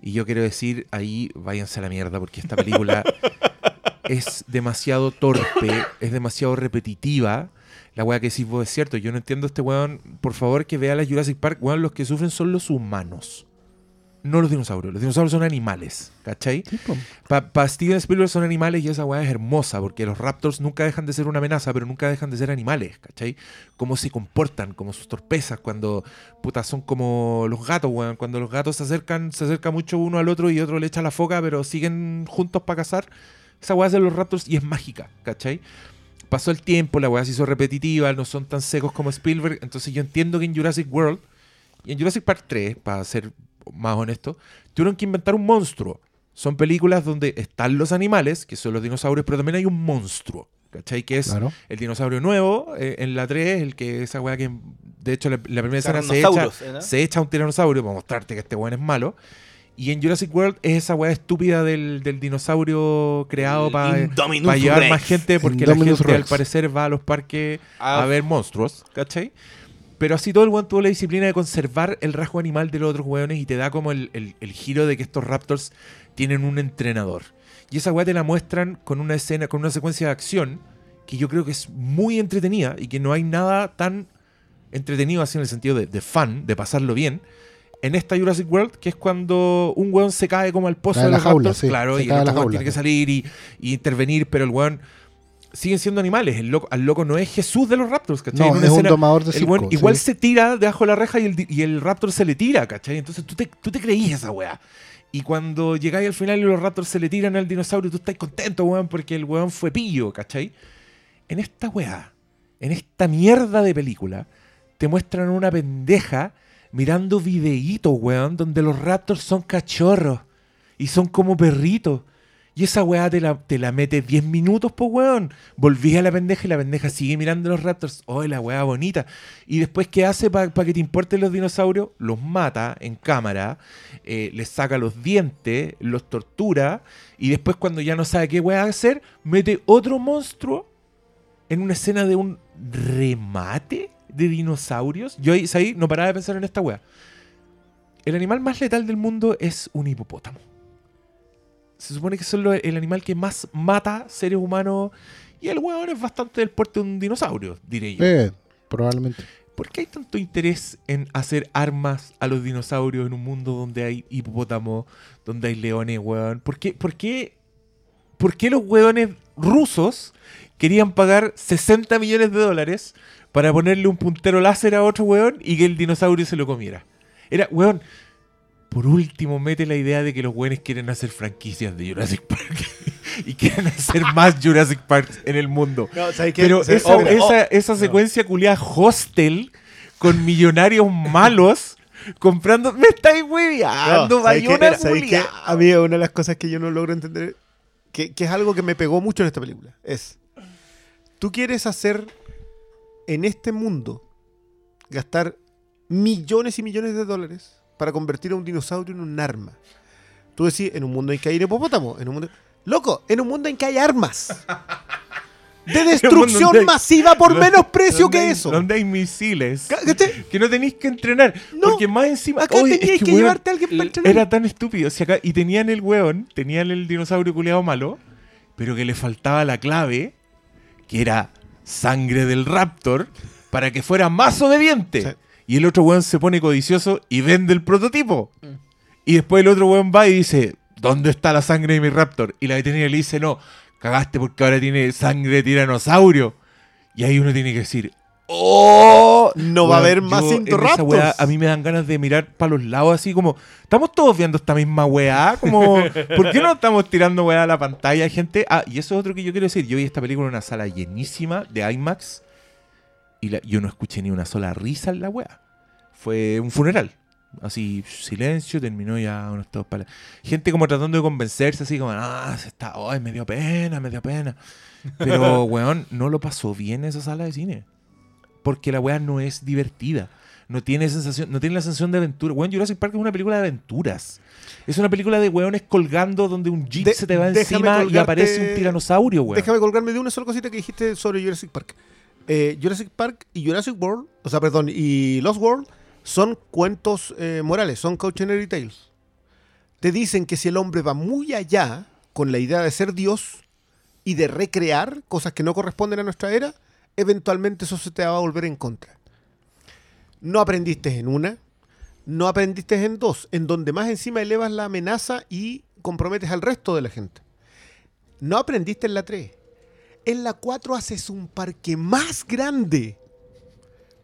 Y yo quiero decir, ahí váyanse a la mierda, porque esta película *laughs* es demasiado torpe, es demasiado repetitiva. La weá que decís vos es cierto, yo no entiendo a este weón. Por favor, que vea la Jurassic Park, weón, los que sufren son los humanos. No los dinosaurios. Los dinosaurios son animales, ¿cachai? Para Steven Spielberg son animales y esa weá es hermosa, porque los raptors nunca dejan de ser una amenaza, pero nunca dejan de ser animales, ¿cachai? Cómo se comportan, como sus torpezas, cuando, puta, son como los gatos, weón. Cuando los gatos se acercan, se acerca mucho uno al otro y otro le echa la foca, pero siguen juntos para cazar. Esa weá es de los raptors y es mágica, ¿cachai? Pasó el tiempo, la weá se hizo repetitiva, no son tan secos como Spielberg, entonces yo entiendo que en Jurassic World y en Jurassic Park 3, para ser más honesto, tuvieron que inventar un monstruo. Son películas donde están los animales, que son los dinosaurios, pero también hay un monstruo. ¿Cachai? Que es Claro. el dinosaurio nuevo eh, en la 3, el que esa weá que, de hecho, la, la primera escena se echa, ¿eh, no? se echa un tiranosaurio para mostrarte que este weón es malo. Y en Jurassic World es esa weá estúpida del, del dinosaurio creado para llevar Rex. más gente, porque la gente al parecer va a los parques Ah, a ver monstruos, ¿cachai? Pero así todo el weón tuvo la disciplina de conservar el rasgo animal de los otros weones y te da como el, el- el giro de que estos raptors tienen un entrenador. Y esa weá te la muestran con una escena, con una secuencia de acción que yo creo que es muy entretenida y que no hay nada tan entretenido así en el sentido de, de fan, de pasarlo bien. En esta Jurassic World, que es cuando un weón se cae como al pozo de la los jaula, raptors, sí, claro, y el otro jaula, tiene que salir y, y intervenir, pero el weón siguen siendo animales. El loco, al loco no es Jesús de los raptors, ¿cachai? No, es un domador de circo. igual se tira debajo de la reja y el, y el raptor se le tira, ¿cachai? Entonces tú te, tú te esa weá. Y cuando llegáis al final y los raptors se le tiran al dinosaurio, tú estás contento, weón, porque el weón fue pillo, ¿cachai? En esta weá, en esta mierda de película, te muestran una pendeja mirando videitos, weón, donde los raptors son cachorros y son como perritos. Y esa weá te la, te la mete 10 minutos, pues weón. Volví a la pendeja y la pendeja sigue mirando los raptors. Oh, la weá bonita. Y después, ¿qué hace para que te importen los dinosaurios? Los mata en cámara, eh, les saca los dientes, los tortura. Y después, cuando ya no sabe qué weá hacer, mete otro monstruo en una escena de un remate de dinosaurios. Yo ahí, no paraba de pensar en esta wea. El animal más letal del mundo es un hipopótamo. Se supone que es solo el animal que más mata seres humanos. Y el weón es bastante del porte de un dinosaurio, diré yo. Eh, probablemente. ¿Por qué hay tanto interés en hacer armas a los dinosaurios en un mundo donde hay hipopótamos, donde hay leones, weón? ¿Por qué, por qué, por qué los weones rusos querían pagar 60 millones de dólares para ponerle un puntero láser a otro weón y que el dinosaurio se lo comiera? Era, weón, por último mete la idea de que los weones quieren hacer franquicias de Jurassic Park *laughs* y quieren hacer *laughs* más Jurassic Park en el mundo. No. Pero ¿Sabes- esa, oh, esa, esa secuencia culiada hostel con millonarios malos comprando. ¡Me estáis No, hueveando, ¿sabes qué? Bayona ¿Sabes qué? culiao! A mí una de las cosas que yo no logro entender, que, que es algo que me pegó mucho en esta película, es, tú quieres hacer en este mundo, gastar millones y millones de dólares para convertir a un dinosaurio en un arma. Tú decís, en un mundo en que hay hipopótamo, en un mundo... Loco, en un mundo en que hay armas. De *laughs* destrucción hay- masiva por Donde- menos precio que hay- eso. Donde hay misiles. Que no tenéis que entrenar. No, porque más encima. Acá oye, es que, que, weón, llevarte a alguien para entrenar. Era tan estúpido. si acá- y tenían el weón, tenían el dinosaurio culiado malo, pero que le faltaba la clave, que era sangre del raptor, para que fuera más obediente. Sí. Y el otro weón se pone codicioso y vende el prototipo. Mm. Y después el otro weón va y dice, ¿dónde está la sangre de mi raptor? Y la veterinaria le dice, no, cagaste porque ahora tiene sangre de tiranosaurio. Y ahí uno tiene que decir, ¡Oh! No va a haber más weá, a mí me dan ganas de mirar para los lados así como, estamos todos viendo esta misma weá, como, *laughs* ¿por qué no estamos tirando weá a la pantalla, gente? Ah, y eso es otro que yo quiero decir, yo vi esta película en una sala llenísima de IMAX y la- yo no escuché ni una sola risa en la weá. Fue un funeral. Así, silencio, terminó ya unos todos para... Gente como tratando de convencerse, así como, ah, se está, ay, me dio pena, me dio pena. Pero, *laughs* weón, no lo pasó bien esa sala de cine. Porque la weá no es divertida. No tiene sensación, no tiene la sensación de aventura. Weón, Jurassic Park es una película de aventuras. Es una película de weones colgando donde un jeep De- se te va encima y aparece un tiranosaurio, weón. Déjame colgarme de una sola cosita que dijiste sobre Jurassic Park. Eh, Jurassic Park y Jurassic World, o sea, perdón, y Lost World son cuentos eh, morales, son cautionary tales. Te dicen que si el hombre va muy allá con la idea de ser Dios y de recrear cosas que no corresponden a nuestra era, eventualmente eso se te va a volver en contra. No aprendiste en una, no aprendiste en dos, en donde más encima elevas la amenaza y comprometes al resto de la gente. No aprendiste en la 3. En la 4 haces un parque más grande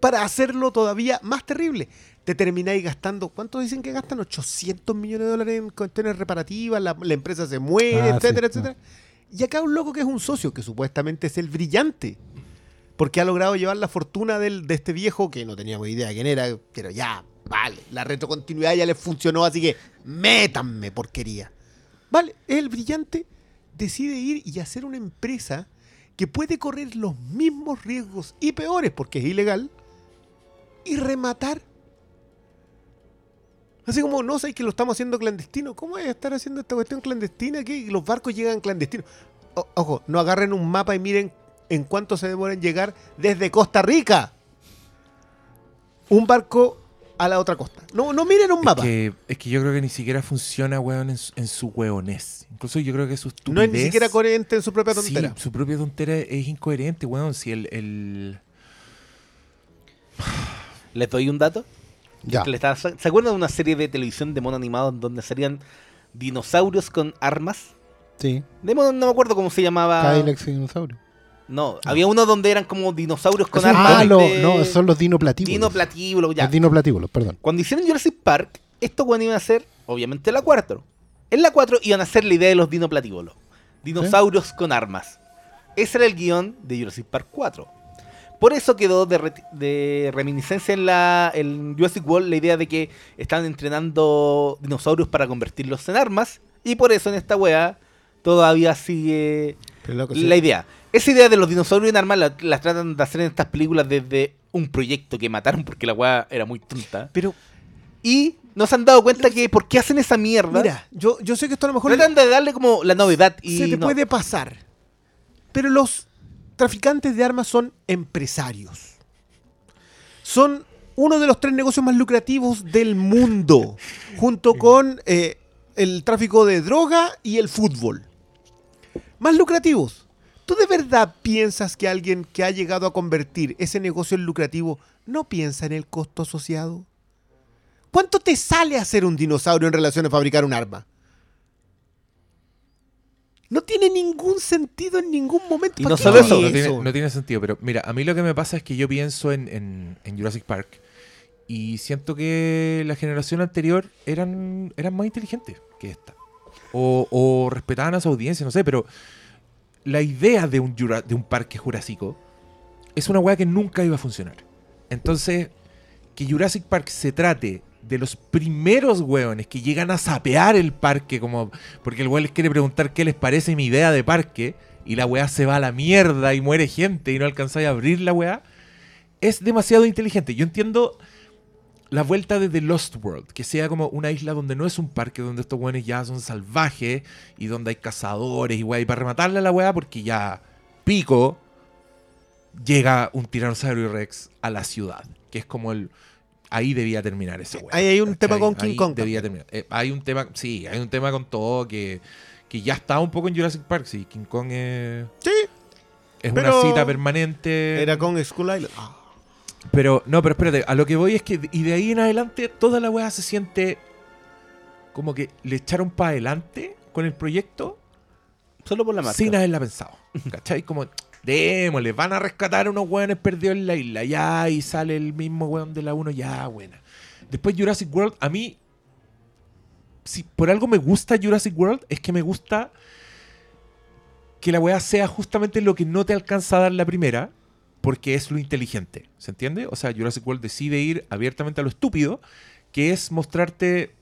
para hacerlo todavía más terrible. Te termináis gastando, ¿cuánto dicen que gastan? 800 millones de dólares en cuestiones reparativas, la, la empresa se muere, Ah, etcétera, sí, etcétera. Y acá un loco que es un socio, que supuestamente es el brillante, porque ha logrado llevar la fortuna del, de este viejo que no teníamos idea de quién era, pero ya, vale, la retrocontinuidad ya le funcionó, así que métanme porquería. Vale, el brillante decide ir y hacer una empresa que puede correr los mismos riesgos y peores, porque es ilegal, y rematar. Así como, no sé que lo estamos haciendo clandestino. ¿Cómo es estar haciendo esta cuestión clandestina? que los barcos llegan clandestinos. Ojo, no agarren un mapa y miren en cuánto se demora en llegar desde Costa Rica. Un barco a la otra costa. No, no miren un Es mapa. que, es que yo creo que ni siquiera funciona, weón, en su, en su weonés. Incluso yo creo que su estupidez... no es ni siquiera coherente en su propia Sí, tontera. su propia tontera es incoherente, weón. Si el... el... Les doy un dato. Ya. que le estaba- ¿Se acuerdan de una serie de televisión de mono animado en donde salían dinosaurios con armas? Sí. De mono, no me acuerdo cómo se llamaba. Cadillac y dinosaurio. No, había uno donde eran como dinosaurios con Ah, armas. de- no, son los dinoplatíbulos. Dinoplatíbulos, ya. Los dinoplatíbulos, perdón. Cuando hicieron Jurassic Park, estos weones iban a hacer, obviamente, la 4. En la 4 iban a hacer la idea de los dinoplatíbulos. Dinosaurios con armas. Ese era el guion de Jurassic Park 4. Por eso quedó de, re- de reminiscencia en, la, en Jurassic World la idea de que estaban entrenando dinosaurios para convertirlos en armas. Y por eso en esta wea todavía sigue la idea. Esa idea de los dinosaurios en armas la, la tratan de hacer en estas películas desde un proyecto que mataron porque la weá era muy tonta. Pero, Y no se han dado cuenta que por qué hacen esa mierda. mira, yo, yo sé que esto a lo mejor Tratan de darle como la novedad y se te no. puede pasar. Pero los traficantes de armas son empresarios. Son uno de los tres negocios más lucrativos del mundo, junto con eh, el tráfico de droga y el fútbol. Más lucrativos. ¿Tú de verdad piensas que alguien que ha llegado a convertir ese negocio en lucrativo no piensa en el costo asociado? ¿Cuánto te sale hacer un dinosaurio en relación a fabricar un arma? No tiene ningún sentido en ningún momento. Y ¿Para no solo eso, No tiene, no tiene sentido, pero mira, a mí lo que me pasa es que yo pienso en, en- en Jurassic Park y siento que la generación anterior eran, eran más inteligentes que esta. O, o respetaban a su audiencia, no sé, pero la idea de un, de un parque jurásico es una weá que nunca iba a funcionar. Entonces, que Jurassic Park se trate de los primeros hueones que llegan a sapear el parque, como porque el weón les quiere preguntar qué les parece mi idea de parque, y la weá se va a la mierda y muere gente y no alcanzáis a abrir la weá, es demasiado inteligente. Yo entiendo la vuelta de The Lost World, que sea como una isla donde no es un parque, donde estos weones ya son salvajes y donde hay cazadores y weá, y para rematarle a la weá, porque ya pico, llega un tiranosaurio Rex a la ciudad, que es como el... Ahí debía terminar ese weá. Ahí hay un tema con King Ahí Kong Debía terminar. Eh, hay un tema, sí, hay un tema con todo que, que ya está un poco en Jurassic Park. Sí, King Kong es, Sí, es Pero una cita permanente. era con Skull Island. Ah. Pero, no, pero espérate, a lo que voy es que, y de ahí en adelante, toda la weá se siente como que le echaron para adelante con el proyecto Solo por la marca. sin haberla pensado. *laughs* ¿Cachai? Como, démosle, van a rescatar a unos weones perdidos en la isla, ya, y sale el mismo weón de la 1, ya, buena. Después Jurassic World, a mí, si por algo me gusta Jurassic World, es que me gusta que la weá sea justamente lo que no te alcanza a dar la primera, porque es lo inteligente, ¿se entiende? O sea, Jurassic World decide ir abiertamente a lo estúpido, que es mostrarte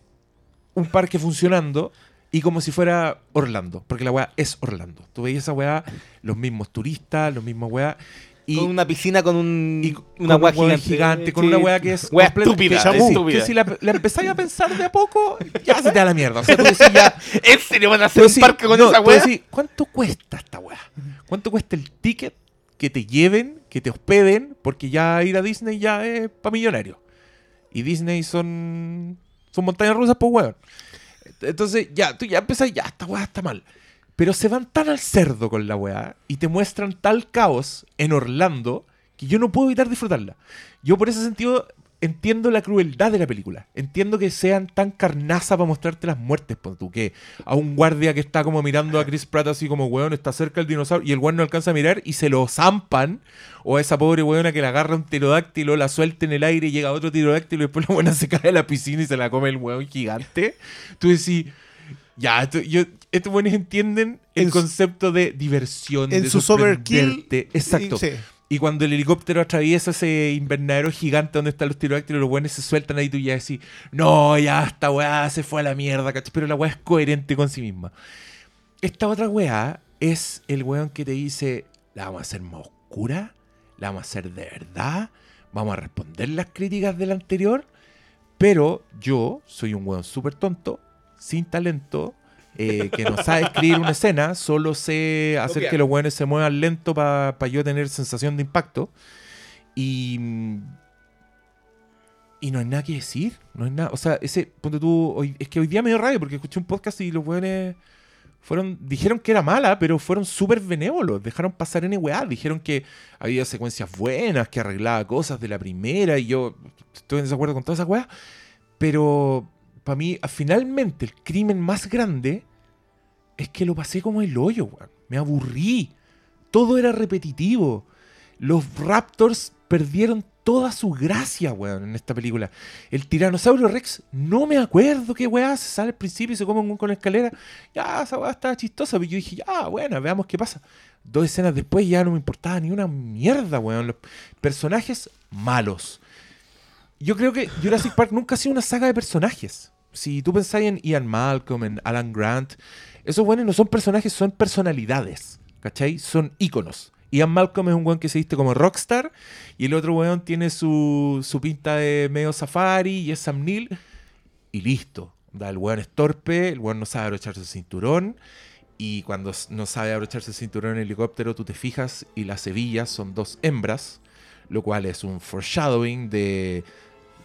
un parque funcionando y como si fuera Orlando, porque la weá es Orlando. Tú veías esa weá, los mismos turistas, los mismos weá. Y con una piscina con un, y una con weá weón gigante, gigante, con sí. una weá que es Weá estúpida, que, estúpida. que si la, la empezáis a pensar de a poco, ya se te da la mierda. O sea, tú decís ya, *laughs* ¿En serio van a hacer un parque con no, esa weá? decís, ¿cuánto cuesta esta weá? ¿Cuánto cuesta el ticket que te lleven, que te hospeden? Porque ya ir a Disney ya es para millonarios. Y Disney son, son montañas rusas, pues weón. Entonces, ya, tú ya empezás, ya, esta weá está mal. Pero se van tan al cerdo con la weá y te muestran tal caos en Orlando que yo no puedo evitar disfrutarla. Yo por ese sentido entiendo la crueldad de la película. Entiendo que sean tan carnaza para mostrarte las muertes, por tú, que a un guardia que está como mirando a Chris Pratt así como, weón, está cerca el dinosaurio y el weón no alcanza a mirar y se lo zampan. O a esa pobre weona que le agarra un pterodáctilo, la suelta en el aire y llega otro pterodáctilo y después la buena se cae a la piscina y se la come el weón gigante. Tú decís, ya, esto- yo, estos buenos entienden el En concepto de diversión, En de su overkill. Exacto. Sí. Y cuando el helicóptero atraviesa ese invernadero gigante donde están los pterodáctilos, los buenos se sueltan ahí y tú ya decís, no, ya esta weá se fue a la mierda, ¿cachai? Pero la weá es coherente con sí misma. Esta otra weá es el weón que te dice, la vamos a hacer más oscura, la vamos a hacer de verdad, vamos a responder las críticas del anterior, pero yo soy un weón súper tonto, sin talento, eh, que no sabe escribir una escena, solo sé hacer que los weones se muevan lento para yo tener sensación de impacto. Y. Y no hay nada que decir. No hay nada. O sea, ese. Ponte tú. Hoy, es que hoy día me dio rabia porque escuché un podcast y los weones. Fueron, dijeron que era mala, pero fueron súper benévolos. Dejaron pasar en weá. Dijeron que había secuencias buenas, que arreglaba cosas de la primera. Y yo estoy en desacuerdo con toda esa weá. Pero para mí, finalmente, el crimen más grande es que lo pasé como el hoyo, weón. Me aburrí. Todo era repetitivo. Los Raptors perdieron toda su gracia, weón, en esta película. El tiranosaurio Rex, no me acuerdo qué weá, se sale al principio y se come un con la escalera. Ya, esa weá estaba chistosa, pero yo dije, ya, bueno, veamos qué pasa. Dos escenas después ya no me importaba ni una mierda, weón. Los personajes malos. Yo creo que Jurassic Park nunca ha sido una saga de personajes. Si tú pensáis en Ian Malcolm, en Alan Grant, esos weones no son personajes, son personalidades. ¿Cachai? Son íconos. Ian Malcolm es un weón que se viste como rockstar y el otro weón tiene su, su pinta de medio safari y es Sam Neill y listo. Da, el weón es torpe, el weón no sabe abrocharse el cinturón y cuando no sabe abrocharse el cinturón en el helicóptero, tú te fijas y las hebillas son dos hembras, lo cual es un foreshadowing de,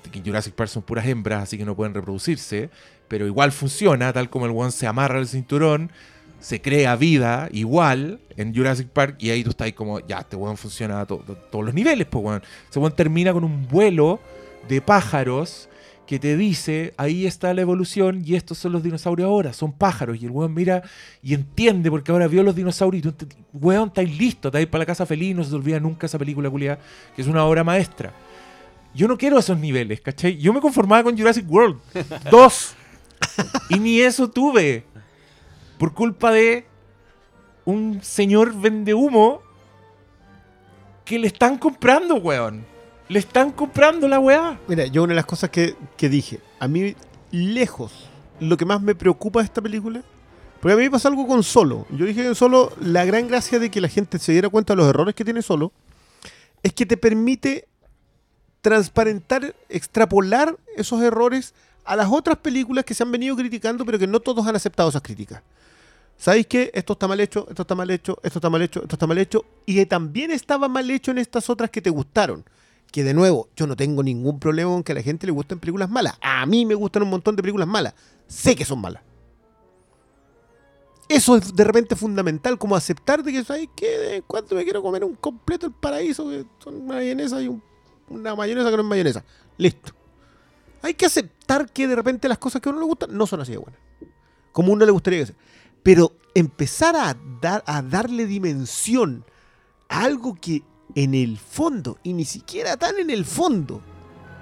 de que Jurassic Park son puras hembras, así que no pueden reproducirse, pero igual funciona, tal como el one se amarra el cinturón, se crea vida igual en Jurassic Park y ahí tú estás ahí como, ya, este weón funciona a to- to- todos los niveles, pues weón. Ese weón termina con un vuelo de pájaros que te dice, ahí está la evolución y estos son los dinosaurios ahora, son pájaros. Y el weón mira y entiende porque ahora vio los dinosaurios y tú, weón, estáis listo, estáis para la casa feliz, no se te olvida nunca esa película culiada, que es una obra maestra. Yo no quiero esos niveles, ¿cachai? Yo me conformaba con Jurassic World *laughs* 2 y ni eso tuve por culpa de un señor vende humo que le están comprando, weón. Le están comprando la weá. Mira, yo una de las cosas que, que dije, a mí lejos, lo que más me preocupa de esta película, porque a mí me pasa algo con Solo. Yo dije que en Solo, la gran gracia de que la gente se diera cuenta de los errores que tiene Solo, es que te permite transparentar, extrapolar esos errores a las otras películas que se han venido criticando, pero que no todos han aceptado esas críticas. ¿Sabéis qué? Esto está mal hecho, esto está mal hecho, esto está mal hecho, esto está mal hecho, y que también estaba mal hecho en estas otras que te gustaron que de nuevo, yo no tengo ningún problema con que a la gente le gusten películas malas. A mí me gustan un montón de películas malas. Sé que son malas. Eso es de repente fundamental, como aceptar de que, ¿sabes qué? De cuando me quiero comer un completo el paraíso, que son mayonesa y un- una mayonesa que no es mayonesa. Listo. Hay que aceptar que de repente las cosas que a uno le gustan no son así de buenas. Como a uno le gustaría que sea. Pero empezar a, dar, a darle dimensión a algo que en el fondo, y ni siquiera tan en el fondo,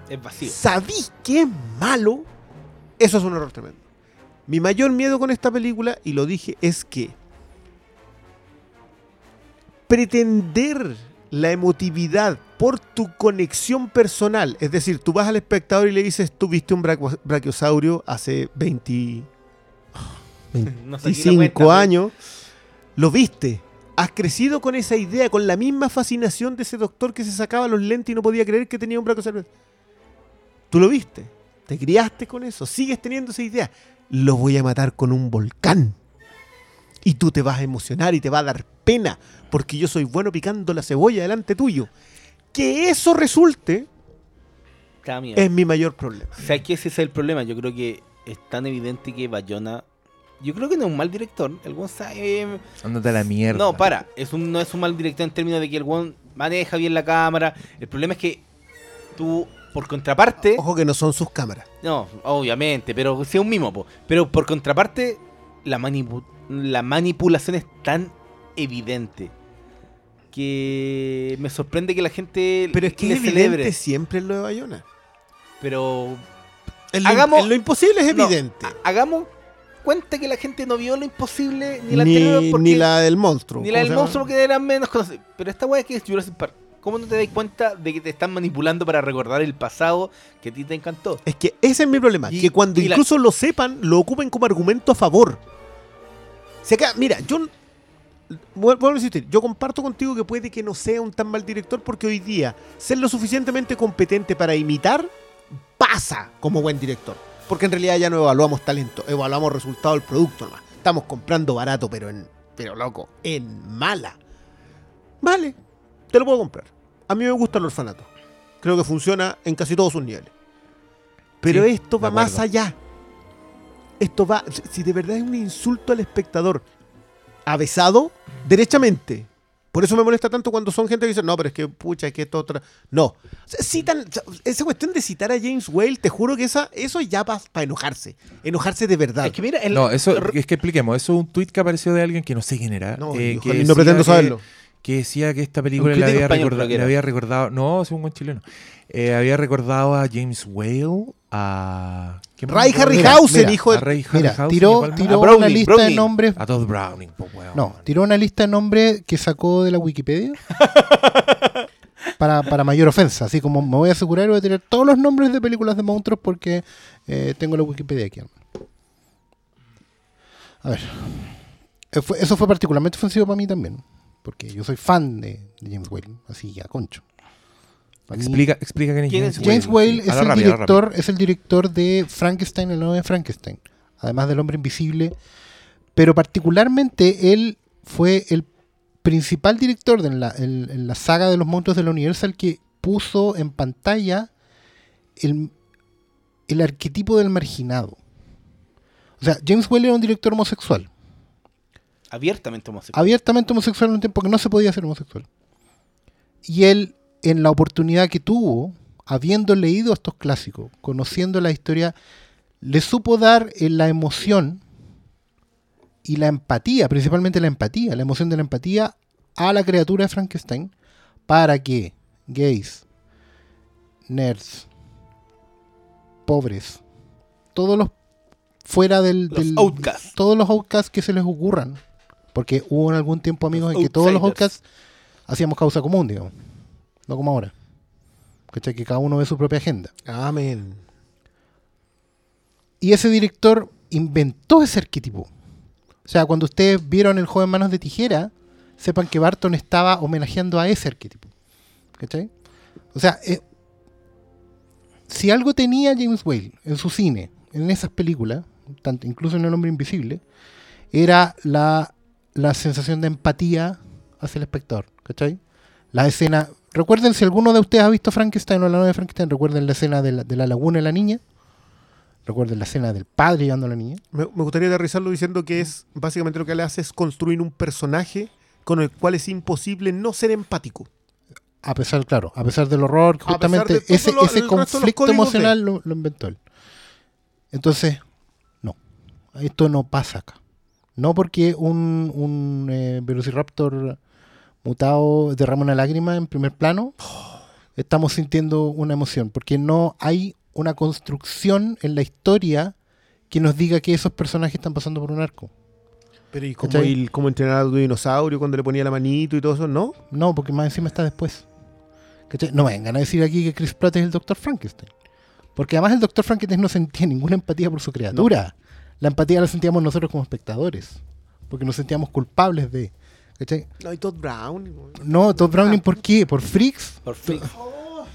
Es vacío. sabís que es malo, eso es un error tremendo. Mi mayor miedo con esta película, y lo dije, es que pretender la emotividad por tu conexión personal, es decir, tú vas al espectador y le dices, tú viste un brachiosaurio hace 20, No saqué la 25 cuenta, pero- años, lo viste. Has crecido con esa idea, con la misma fascinación de ese doctor que se sacaba los lentes y no podía creer que tenía un brachiosaurio. Tú lo viste, te criaste con eso, sigues teniendo esa idea. Lo voy a matar con un volcán. Y tú te vas a emocionar y te va a dar pena porque yo soy bueno picando la cebolla delante tuyo. Que eso resulte es mi mayor problema. O sea, que ese es el problema. Yo creo que es tan evidente que Bayona. Yo creo que no es un mal director. El weón sabe. Ándate a la mierda. No, para. Es un, no es un mal director en términos de que el weón maneja bien la cámara. El problema es que tú, por contraparte. Ojo que no son sus cámaras. No, obviamente, pero sí es un mimo, po. Pero por contraparte, la, manipu- la manipulación es tan evidente que me sorprende que la gente Pero es que le es evidente celebre. siempre en lo de Bayona. Pero En lo, Hagamos- en lo imposible es evidente. ha- hagamos cuenta que la gente no vio lo imposible ni la ni, anterior porque- ni la del monstruo. ni la ¿cómo del monstruo porque eran menos conocidas. Pero esta weá que es Jurassic Park. ¿Cómo no te das cuenta de que te están manipulando para recordar el pasado que a ti te encantó? Es que ese es mi problema. Y- que cuando la- incluso lo sepan, lo ocupen como argumento a favor. Mira, yo. vu- Vuelvo a insistir, yo comparto contigo que puede que no sea un tan mal director porque hoy día ser lo suficientemente competente para imitar pasa como buen director. Porque en realidad ya no evaluamos talento, evaluamos resultado del producto nomás. Estamos comprando barato, pero en. Pero loco, en mala. Vale, te lo puedo comprar. A mí me gusta el orfanato. Creo que funciona en casi todos sus niveles. Pero Sí, esto va más allá. Esto va. si- de verdad es un insulto al espectador, avesado derechamente. Por eso me molesta tanto cuando son gente que dice, no, pero es que, pucha, es que esto otra. No. O sea, citan, esa cuestión de citar a James Whale, te juro que esa, eso ya va para enojarse. Enojarse de verdad. Es que mira, el- No, eso es que expliquemos. Eso es un tweet que apareció de alguien que no sé quién era. No, eh, que no decía pretendo que- saberlo. Que decía que esta película crítico había, español, era. había recordado. No, es un buen chileno. Eh, había recordado a James Whale, a. Ray Harryhausen, hijo de. Ray Mira, Harryhausen, tiró, tiró una lista de Browning. nombres. A Todd Browning, pues, weón. No, tiró una lista de nombres que sacó de la Wikipedia. *laughs* para, para mayor ofensa. Así como me voy a asegurar, voy a tirar todos los nombres de películas de monstruos porque eh, tengo la Wikipedia aquí. hermano. A ver. Eh, fue- Eso fue particularmente ofensivo para mí también. Porque yo soy fan de, de James Whale. Así ya, concho. Explica, explica quién es ¿Quién James Whale. James Whale es la el, la director, es el director de Frankenstein, el nuevo de Frankenstein. Además del hombre invisible. Pero particularmente él fue el principal director de la, en- en la saga de los monstruos de la Universal que puso en pantalla el, el arquetipo del marginado. O sea, James Whale era un director homosexual. Abiertamente homosexual. abiertamente homosexual en un tiempo que no se podía ser homosexual. Y él, en la oportunidad que tuvo, habiendo leído estos clásicos, conociendo la historia, le supo dar eh, la emoción y la empatía, principalmente la empatía, la emoción de la empatía a la criatura de Frankenstein, para que gays, nerds, pobres, todos los fuera del, outcasts. todos los outcasts que se les ocurran, porque hubo en algún tiempo amigos Los en que todos los outcasts hacíamos causa común, digamos, no como ahora, ¿cachai? que cada uno ve su propia agenda. Amén. Y ese director inventó ese arquetipo. O sea, cuando ustedes vieron El joven manos de tijera, sepan que Barton estaba homenajeando a ese arquetipo. ¿Cachai? O sea, eh, si algo tenía James Whale en su cine, en esas películas, tanto, incluso en El hombre invisible, era la, la sensación de empatía hacia el espectador. ¿Cachai? La escena... Recuerden, si alguno de ustedes ha visto Frankenstein o la novia de Frankenstein, recuerden la escena de la, de la laguna y la niña. Recuerden la escena del padre llevando a la niña. Me, me gustaría aterrizarlo diciendo que es básicamente lo que le hace es construir un personaje con el cual es imposible no ser empático. A pesar, claro, a pesar del horror, justamente ese, lo- de conflicto emocional lo, lo inventó él. Entonces, no, esto no pasa acá. No porque un, un eh, Velociraptor mutado derrama una lágrima en primer plano, estamos sintiendo una emoción, porque no hay una construcción en la historia que nos diga que esos personajes están pasando por un arco. Pero ¿y cómo, entrenar a tu dinosaurio cuando le ponía la manito y todo eso? ¿No? No, porque más encima está después. ¿Cachai? No vengan a decir aquí que Chris Pratt es el Dr. Frankenstein. Porque además el Dr. Frankenstein no sentía ninguna empatía por su criatura. La empatía la sentíamos nosotros como espectadores. Porque nos sentíamos culpables de. ¿Cachai? No, y Todd Brown. No, Todd Browning, ¿por qué? ¿Por freaks? Por fin.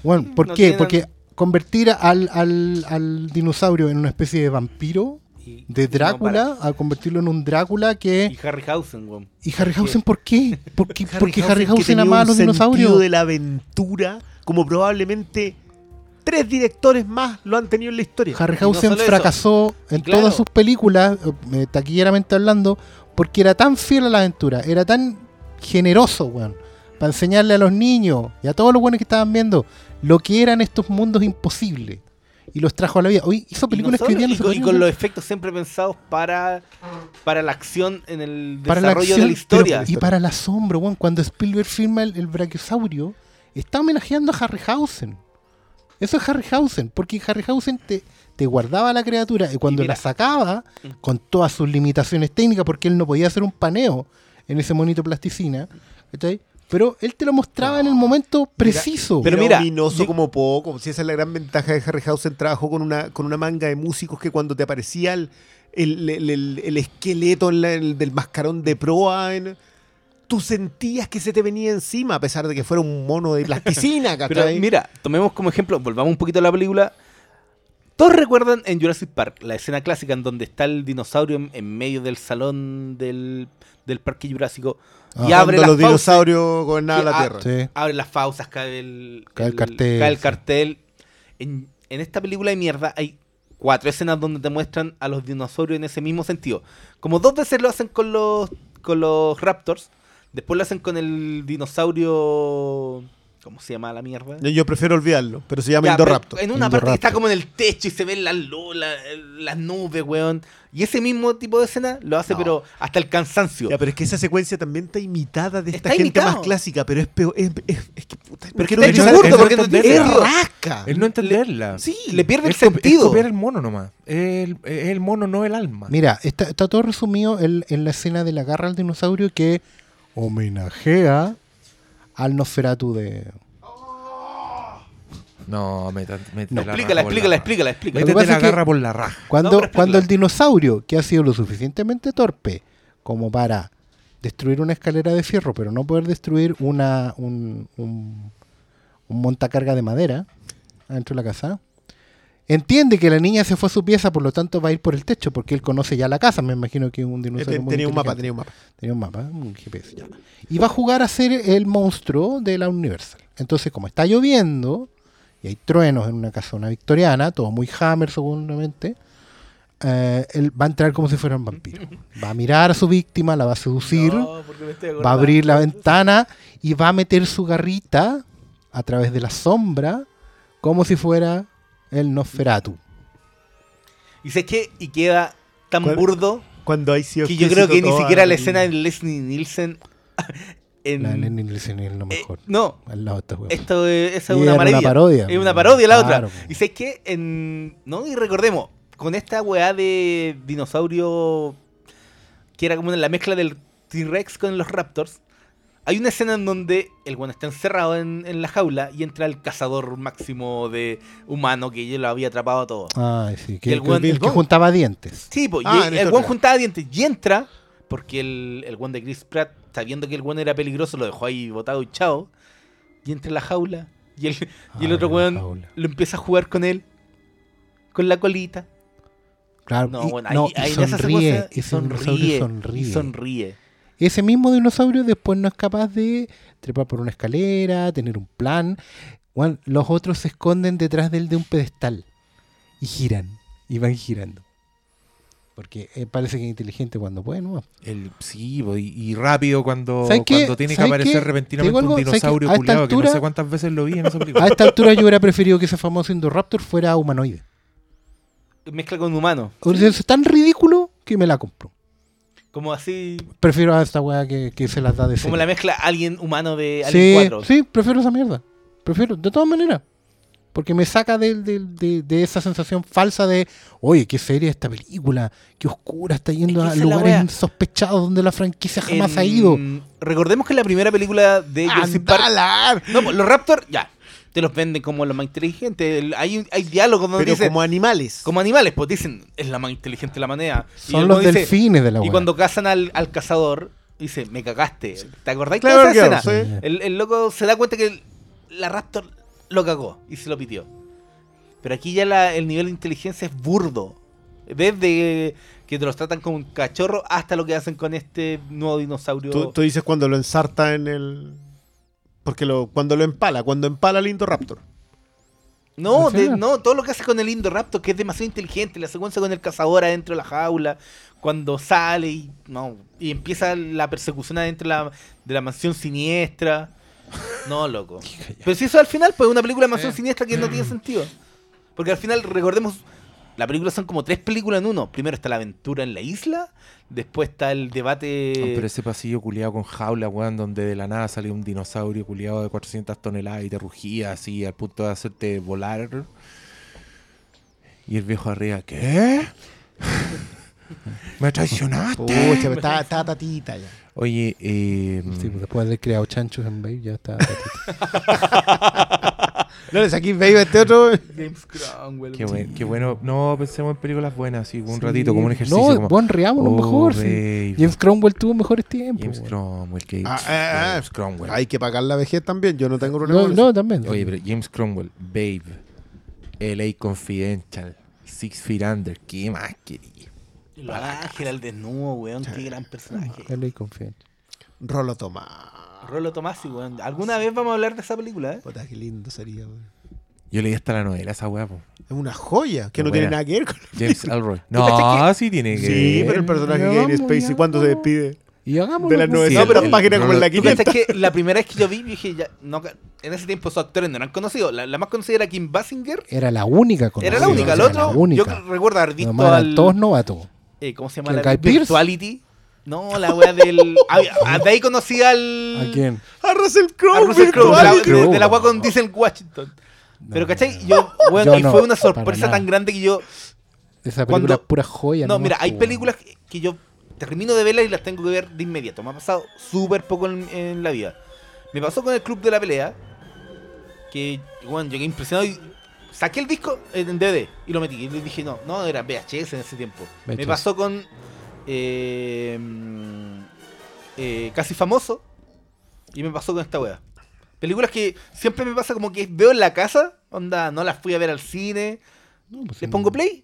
Bueno, ¿por No qué? tienen- Porque convertir al, al, al dinosaurio en una especie de vampiro Y- de no, Drácula, a convertirlo en un Drácula que. Y Harryhausen, weón. ¿Y Harryhausen por qué? Porque, porque que Harryhausen tenía amaba a un los dinosaurios. de la aventura como probablemente tres directores más lo han tenido en la historia. Harryhausen no eso. fracasó en claro. todas sus películas, eh, taquilleramente hablando, porque era tan fiel a la aventura, era tan generoso, weón, para enseñarle a los niños y a todos los buenos que estaban viendo lo que eran estos mundos imposibles. Y los trajo a la vida. Hoy hizo no películas que hoy día no y con, y los efectos siempre pensados para, para la acción en el para la desarrollo acción, de la historia. pero- y para el asombro, weón, cuando Spielberg firma el, el Brachiosaurio, está homenajeando a Harryhausen. Eso es Harryhausen, porque Harryhausen te, te guardaba la criatura y cuando mira. la sacaba, Mm. con todas sus limitaciones técnicas, porque él no podía hacer un paneo en ese monito plasticina, ¿cachai? Pero él te lo mostraba en el momento preciso. Pero Era mira, ominoso yo- como poco. Si esa es la gran ventaja de Harryhausen, trabajó con una, con una manga de músicos que cuando te aparecía el, el, el- el- el esqueleto en la- el del mascarón de proa, en- tú sentías que se te venía encima, a pesar de que fuera un mono de plasticina, *laughs* Pero mira, tomemos como ejemplo, volvamos un poquito a la película. Todos recuerdan en Jurassic Park la escena clásica en donde está el dinosaurio en, en medio del salón del, del parque jurásico y abre las los fauces, dinosaurios gobernaban la Tierra. Sí. abre las fauces, cae el, Cae el cartel, cae el sí. cartel. En, en esta película de mierda hay cuatro escenas donde te muestran a los dinosaurios en ese mismo sentido. Como dos veces lo hacen con los, con los Raptors, después lo hacen con el dinosaurio... ¿Cómo se llama la mierda? Yo, yo prefiero olvidarlo, pero se llama Ya, Indoraptor. En una parte que está como en el techo y se ven las la- las nubes, weón. Y ese mismo tipo de escena lo hace, No. pero hasta el cansancio. Ya, pero es que esa secuencia también está imitada de esta Está gente imitado. más clásica, pero es peor. Es, es- es que puta. Pero que está hecho es porque no tiene es rasca. Es no entenderla. Sí, le pierde el Es, es sentido. copiar el mono nomás. Es el, es el mono, no el alma. Mira, está, está todo resumido en, en la escena de la garra al dinosaurio que homenajea al Nosferatu de... No, métete No, la explícala, explícala, la explícala, Lo explícala. que Métete pasa la es que- garra por la raja. Cuando, No, cuando el dinosaurio, que ha sido lo suficientemente torpe como para destruir una escalera de fierro, pero no poder destruir una, un, un, un montacarga de madera adentro de la casa, entiende que la niña se fue a su pieza, por lo tanto va a ir por el techo, porque él conoce ya la casa. Me imagino que un dinosaurio. Este- muy tenía un mapa, tenía un mapa. Tenía un mapa, un GPS, ya. Y va a jugar a ser el monstruo de la Universal. Entonces, como está lloviendo y hay truenos en una casona victoriana, todo muy Hammer seguramente, eh, él va a entrar como si fuera un vampiro. Va a mirar a su víctima, la va a seducir, No, va a abrir la ventana y va a meter su garrita a través de la sombra como si fuera el Nosferatu. Y sé que y queda tan ¿Cuál? burdo Cuando hay sido que yo creo que ni siquiera la escena de Leslie Nielsen *laughs* en, La Lenny Nielsen es lo eh, mejor. no, al lado de esta wea. esto es, esa es una, una parodia. Es una parodia la Claro. otra. Y sé que en no y recordemos con esta weá de dinosaurio que era como la mezcla del T-Rex con los Raptors. Hay una escena en donde el bueno está encerrado en, en la jaula y entra el cazador máximo de humano que ya lo había atrapado a todos. Ay, sí, Y que, el que- weón- que el juntaba dientes. Sí, pues, y Ah, el otra. juntaba dientes y entra, porque el, el buen de Chris Pratt, sabiendo que el buen era peligroso, lo dejó ahí botado y chao. Y entra en la jaula. Y el, y el Ay, otro jaula. lo empieza a jugar con él. Con la colita. Claro, No, y, bueno, no, ahí, y ahí en esa sonríe, secuencia sonríe, sonríe. y sonríe. Ese mismo dinosaurio después no es capaz de trepar por una escalera, tener un plan. Los otros se esconden detrás de él de un pedestal y giran, y van girando. Porque eh, parece que es inteligente cuando puede, ¿no? El, sí, y, y rápido cuando, cuando tiene que ¿Sabes aparecer qué? repentinamente un dinosaurio A esta culiado que no altura- sé cuántas veces lo vi en esa A película. esta altura yo hubiera preferido que ese famoso Indoraptor fuera humanoide. Mezcla con humano. O sea, Es tan ridículo que me la compro. Como así. Prefiero a esta weá que, que se las da de Como serie. la mezcla alien humano de Alien Sí, 4. sí, prefiero esa mierda. Prefiero, de todas maneras. Porque me saca del- de, de esa sensación falsa de, oye, qué seria esta película, qué oscura, está yendo Es que a lugares insospechados donde la franquicia jamás En- ha ido. Recordemos que la primera película de Jurassic Park. No, pues, los Raptors, ya. Te los venden como los más inteligentes. El- Hay, hay diálogos donde Pero dicen. como animales. Como animales, pues dicen, es la más inteligente de la manera. Y Son los dice- delfines de la Y weá. cuando cazan al, al cazador, dice, me cagaste. ¿Te acordáis de Clever esa girl, escena? sí. El, el loco se da cuenta que el- la Raptor lo cagó y se lo pitió. Pero aquí ya la- el nivel de inteligencia es burdo. Desde que te los tratan como un cachorro hasta lo que hacen con este nuevo dinosaurio. Tú, tú dices cuando lo ensarta en el. Porque lo, cuando lo empala, cuando empala al Indoraptor. No, de- no, todo lo que hace con el Indoraptor, que es demasiado inteligente, la secuencia con el cazador adentro de la jaula, cuando sale y no y empieza la persecución adentro de la, de la mansión siniestra. No, loco. *laughs* Pero si eso al final, pues es una película de mansión siniestra que no tiene *clears throat* sentido. Porque al final, recordemos, la película son como tres películas en uno. Primero está la aventura en la isla, después está el debate... Pero ese pasillo culiado con jaula, weón, donde de la nada salió un dinosaurio culiado de 400 toneladas y te rugía así al punto de hacerte volar. Y el viejo arriba, ¿qué? *laughs* ¿Me traicionaste? Pucha, está, está tatita ya. Oye, eh, Sí, pues después de haber creado chanchos en Babe, ya está. *laughs* No le saqué baby a este otro. James Cromwell. qué, buen- qué bueno. No, pensemos en películas buenas, así, un Sí. ratito, como un ejercicio. No, como, buen riámonos oh, mejor. sí. James Cromwell tuvo mejores tiempos. James. Cromwell, James, Ah, ah, ah. James Cromwell. Hay que pagar la vejez también. Yo no tengo problema. No, no, también. Oye, pero James Cromwell, Babe, LA Confidential, Six Feet Under, ¿qué más quería? Ángeles al desnudo, weón, qué gran personaje. Dale confianza. Rolo Tomás. Rolo Tomasi, weón. Alguna vez vamos a hablar de esa película, ¿eh? Puta, qué lindo sería, weón. Yo leí hasta la novela esa weá, po. Es una joya que no tiene nada que ver con. James Elroy. *laughs* cachai No, sí tiene que Sí, ver. pero el personaje Ya que hay en vamos, Spacey, ¿cuándo se despide? Y hagamos De las Sí, 900 el- el- páginas como en la el- ¿Tú 500. cachai que la primera vez que yo vi, dije, ya, no, en ese tiempo esos actores no eran conocidos. La, la más conocida era Kim Basinger. Era la única con Era la sí, única. El otro, la única. yo recuerdo haber visto al... todos novatos. eh, ¿Cómo se llama? ¿Quién, La? Virtuality. No, la wea del... *laughs* ah, de ahí conocí al... ¿A quién? A Russell Crowe, a Russell Crowe, Russell la- de, de la wea con Diesel Washington. Pero, ¿cachai? Yo, bueno, Yo y no, fue una sorpresa tan grande que yo... Esa Cuando- película es pura joya. No, nomás, mira, hay películas que, que yo termino de verlas y las tengo que ver de inmediato. Me ha pasado súper poco en, en la vida. Me pasó con el Club de la Pelea, que, bueno, llegué impresionado y saqué el disco en DVD y lo metí. Y le dije, no, no, era VHS en ese tiempo. Me pasó con eh, mm, eh, Casi Famoso y me pasó con esta wea. Películas que siempre me pasa como que veo en la casa, onda, no las fui a ver al cine, No, pues, Les sí, pongo play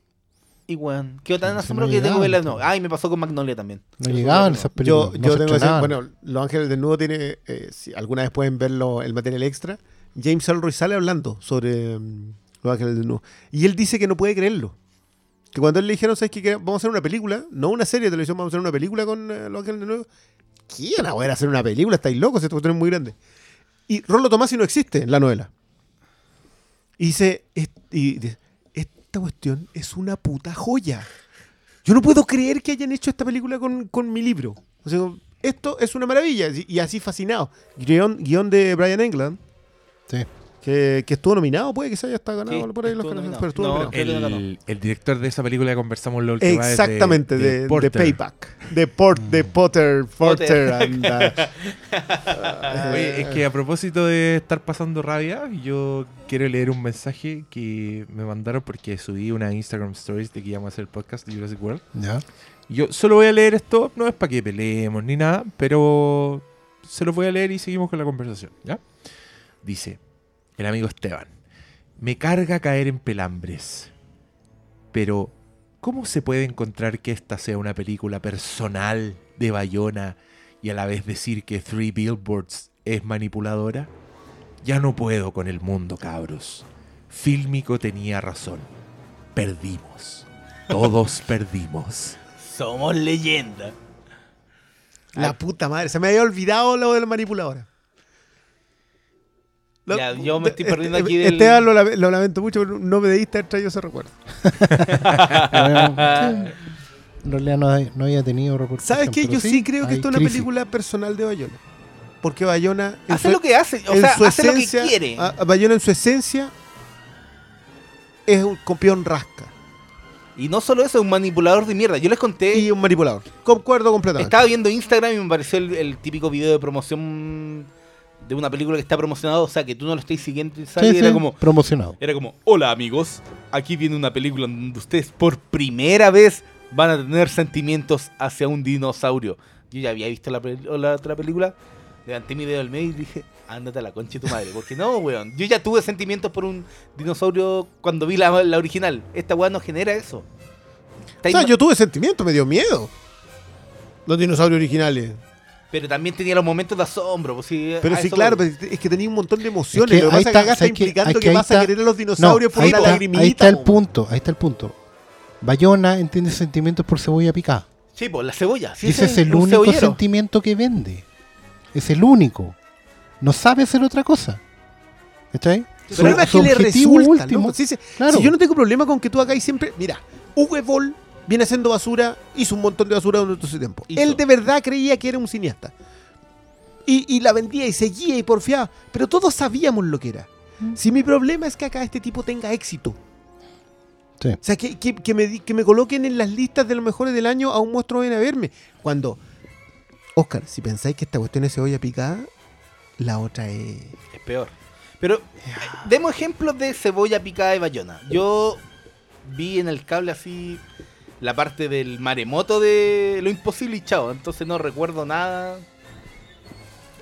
y weón. Quedo tan Sí, asombrado no que tengo de llegaban. nuevo. Ay, me pasó con Magnolia también. No llegaban esas películas. Yo, no yo se tengo que decir, estrenaban. bueno, Los Ángeles del Nudo tiene, eh, si alguna vez pueden verlo, el material extra, James Elroy sale hablando sobre mm, Los Ángeles del Nudo. Y él dice que no puede creerlo. Que cuando él le dijeron, ¿sabes qué? Vamos a hacer una película, no una serie de televisión, vamos a hacer una película con eh, Los Ángeles del Nudo. ¿Quién va a hacer una película? Estáis locos, esta cuestión es muy grande. Y Rollo Tomasi no existe en la novela. Y dice, "Es- y dice, esta cuestión es una puta joya. Yo no puedo creer que hayan hecho esta película con, con mi libro. O sea, esto es una maravilla. Y y así fascinado. Guión, guion de Brian England, Sí. Que, que estuvo nominado, puede que se haya hasta ganado Sí, por ahí los nominado. pero estuvo No. El, el director de esa película que conversamos la última vez. de- Exactamente, de, de Porter. Payback. De, Port, de Potter, Porter. and, uh, *laughs* Oye, es que a propósito de estar pasando rabia, yo quiero leer un mensaje que me mandaron porque subí una Instagram Stories de que íbamos a hacer el podcast de Jurassic World. Ya. Yo solo voy a leer esto, no es para que peleemos ni nada, pero se los voy a leer y seguimos con la conversación, ¿ya? Dice, el amigo Esteban, me carga caer en pelambres, pero ¿cómo se puede encontrar que esta sea una película personal de Bayona y a la vez decir que Three Billboards es manipuladora? Ya no puedo con el mundo, cabros. Fílmico tenía razón. Perdimos. Todos *laughs* perdimos. Somos leyenda. la puta madre. Se me había olvidado lo de la manipuladora. Lo- Ya, yo me estoy perdiendo Este- aquí del- Esteban, lo, lame- lo lamento mucho, pero no me debiste haber traído ese recuerdo. *laughs* En realidad no, hay- no había tenido repercusión, ¿Sabes qué? Yo sí, creo que esto es una película personal de Bayona. Porque Bayona. Hace su- lo que hace, o en sea, su hace lo que esencia, quiere. a- Bayona en su esencia es un copión rasca Y no solo eso, es un manipulador de mierda. Yo les conté, y un manipulador. Concuerdo completamente. estaba viendo Instagram y me apareció el, el típico video de promoción de una película que está promocionado, o sea, que tú no lo estés siguiendo y sale, Sí, y era sí, como, promocionado. Era como, hola amigos, aquí viene una película donde ustedes por primera vez van a tener sentimientos hacia un dinosaurio. Yo ya había visto la, la otra película, levanté mi dedo al medio y dije, ándate a la concha de tu madre. Porque no, weón, yo ya tuve sentimientos por un dinosaurio cuando vi la, la original. Esta weá no genera eso. O sea, yo tuve sentimiento, me dio miedo. Los dinosaurios originales. Pero también tenía los momentos de asombro. Pues, sí, Pero sí, claro, voy. pero es que tenía un montón de emociones. Es que Lo que ahí pasa es que está- acá está hay que- implicando que, que ahí vas a está- querer a los dinosaurios por ahí, una está, lagrimita. ahí está el punto, ahí está el punto. Bayona entiende sentimientos por cebolla picada. Sí, pues la cebolla. Sí, y ese es el único cebollero. sentimiento que vende. Es el único. No sabe hacer otra cosa. El Su- problema es su que le resulta. último- loco. Sí, sí. Claro. Si yo no tengo problema con que tú hagáis siempre. Mira, Uwe Boll viene haciendo basura, hizo un montón de basura durante ese tiempo. Hizo. Él de verdad creía que era un cineasta. Y, y la vendía y seguía y porfiaba. Pero todos sabíamos lo que era. Mm. Si mi problema es que acá este tipo tenga éxito. Sí. O sea, que, que- que me, que me coloquen en las listas de los mejores del año a un monstruo viene a verme. Cuando, Oscar, si pensáis que esta cuestión es cebolla picada, la otra es... Es peor. Pero eh, demos ejemplos de cebolla picada de bayona. Yo vi en el cable así la parte del maremoto de lo imposible y chao. Entonces no recuerdo nada.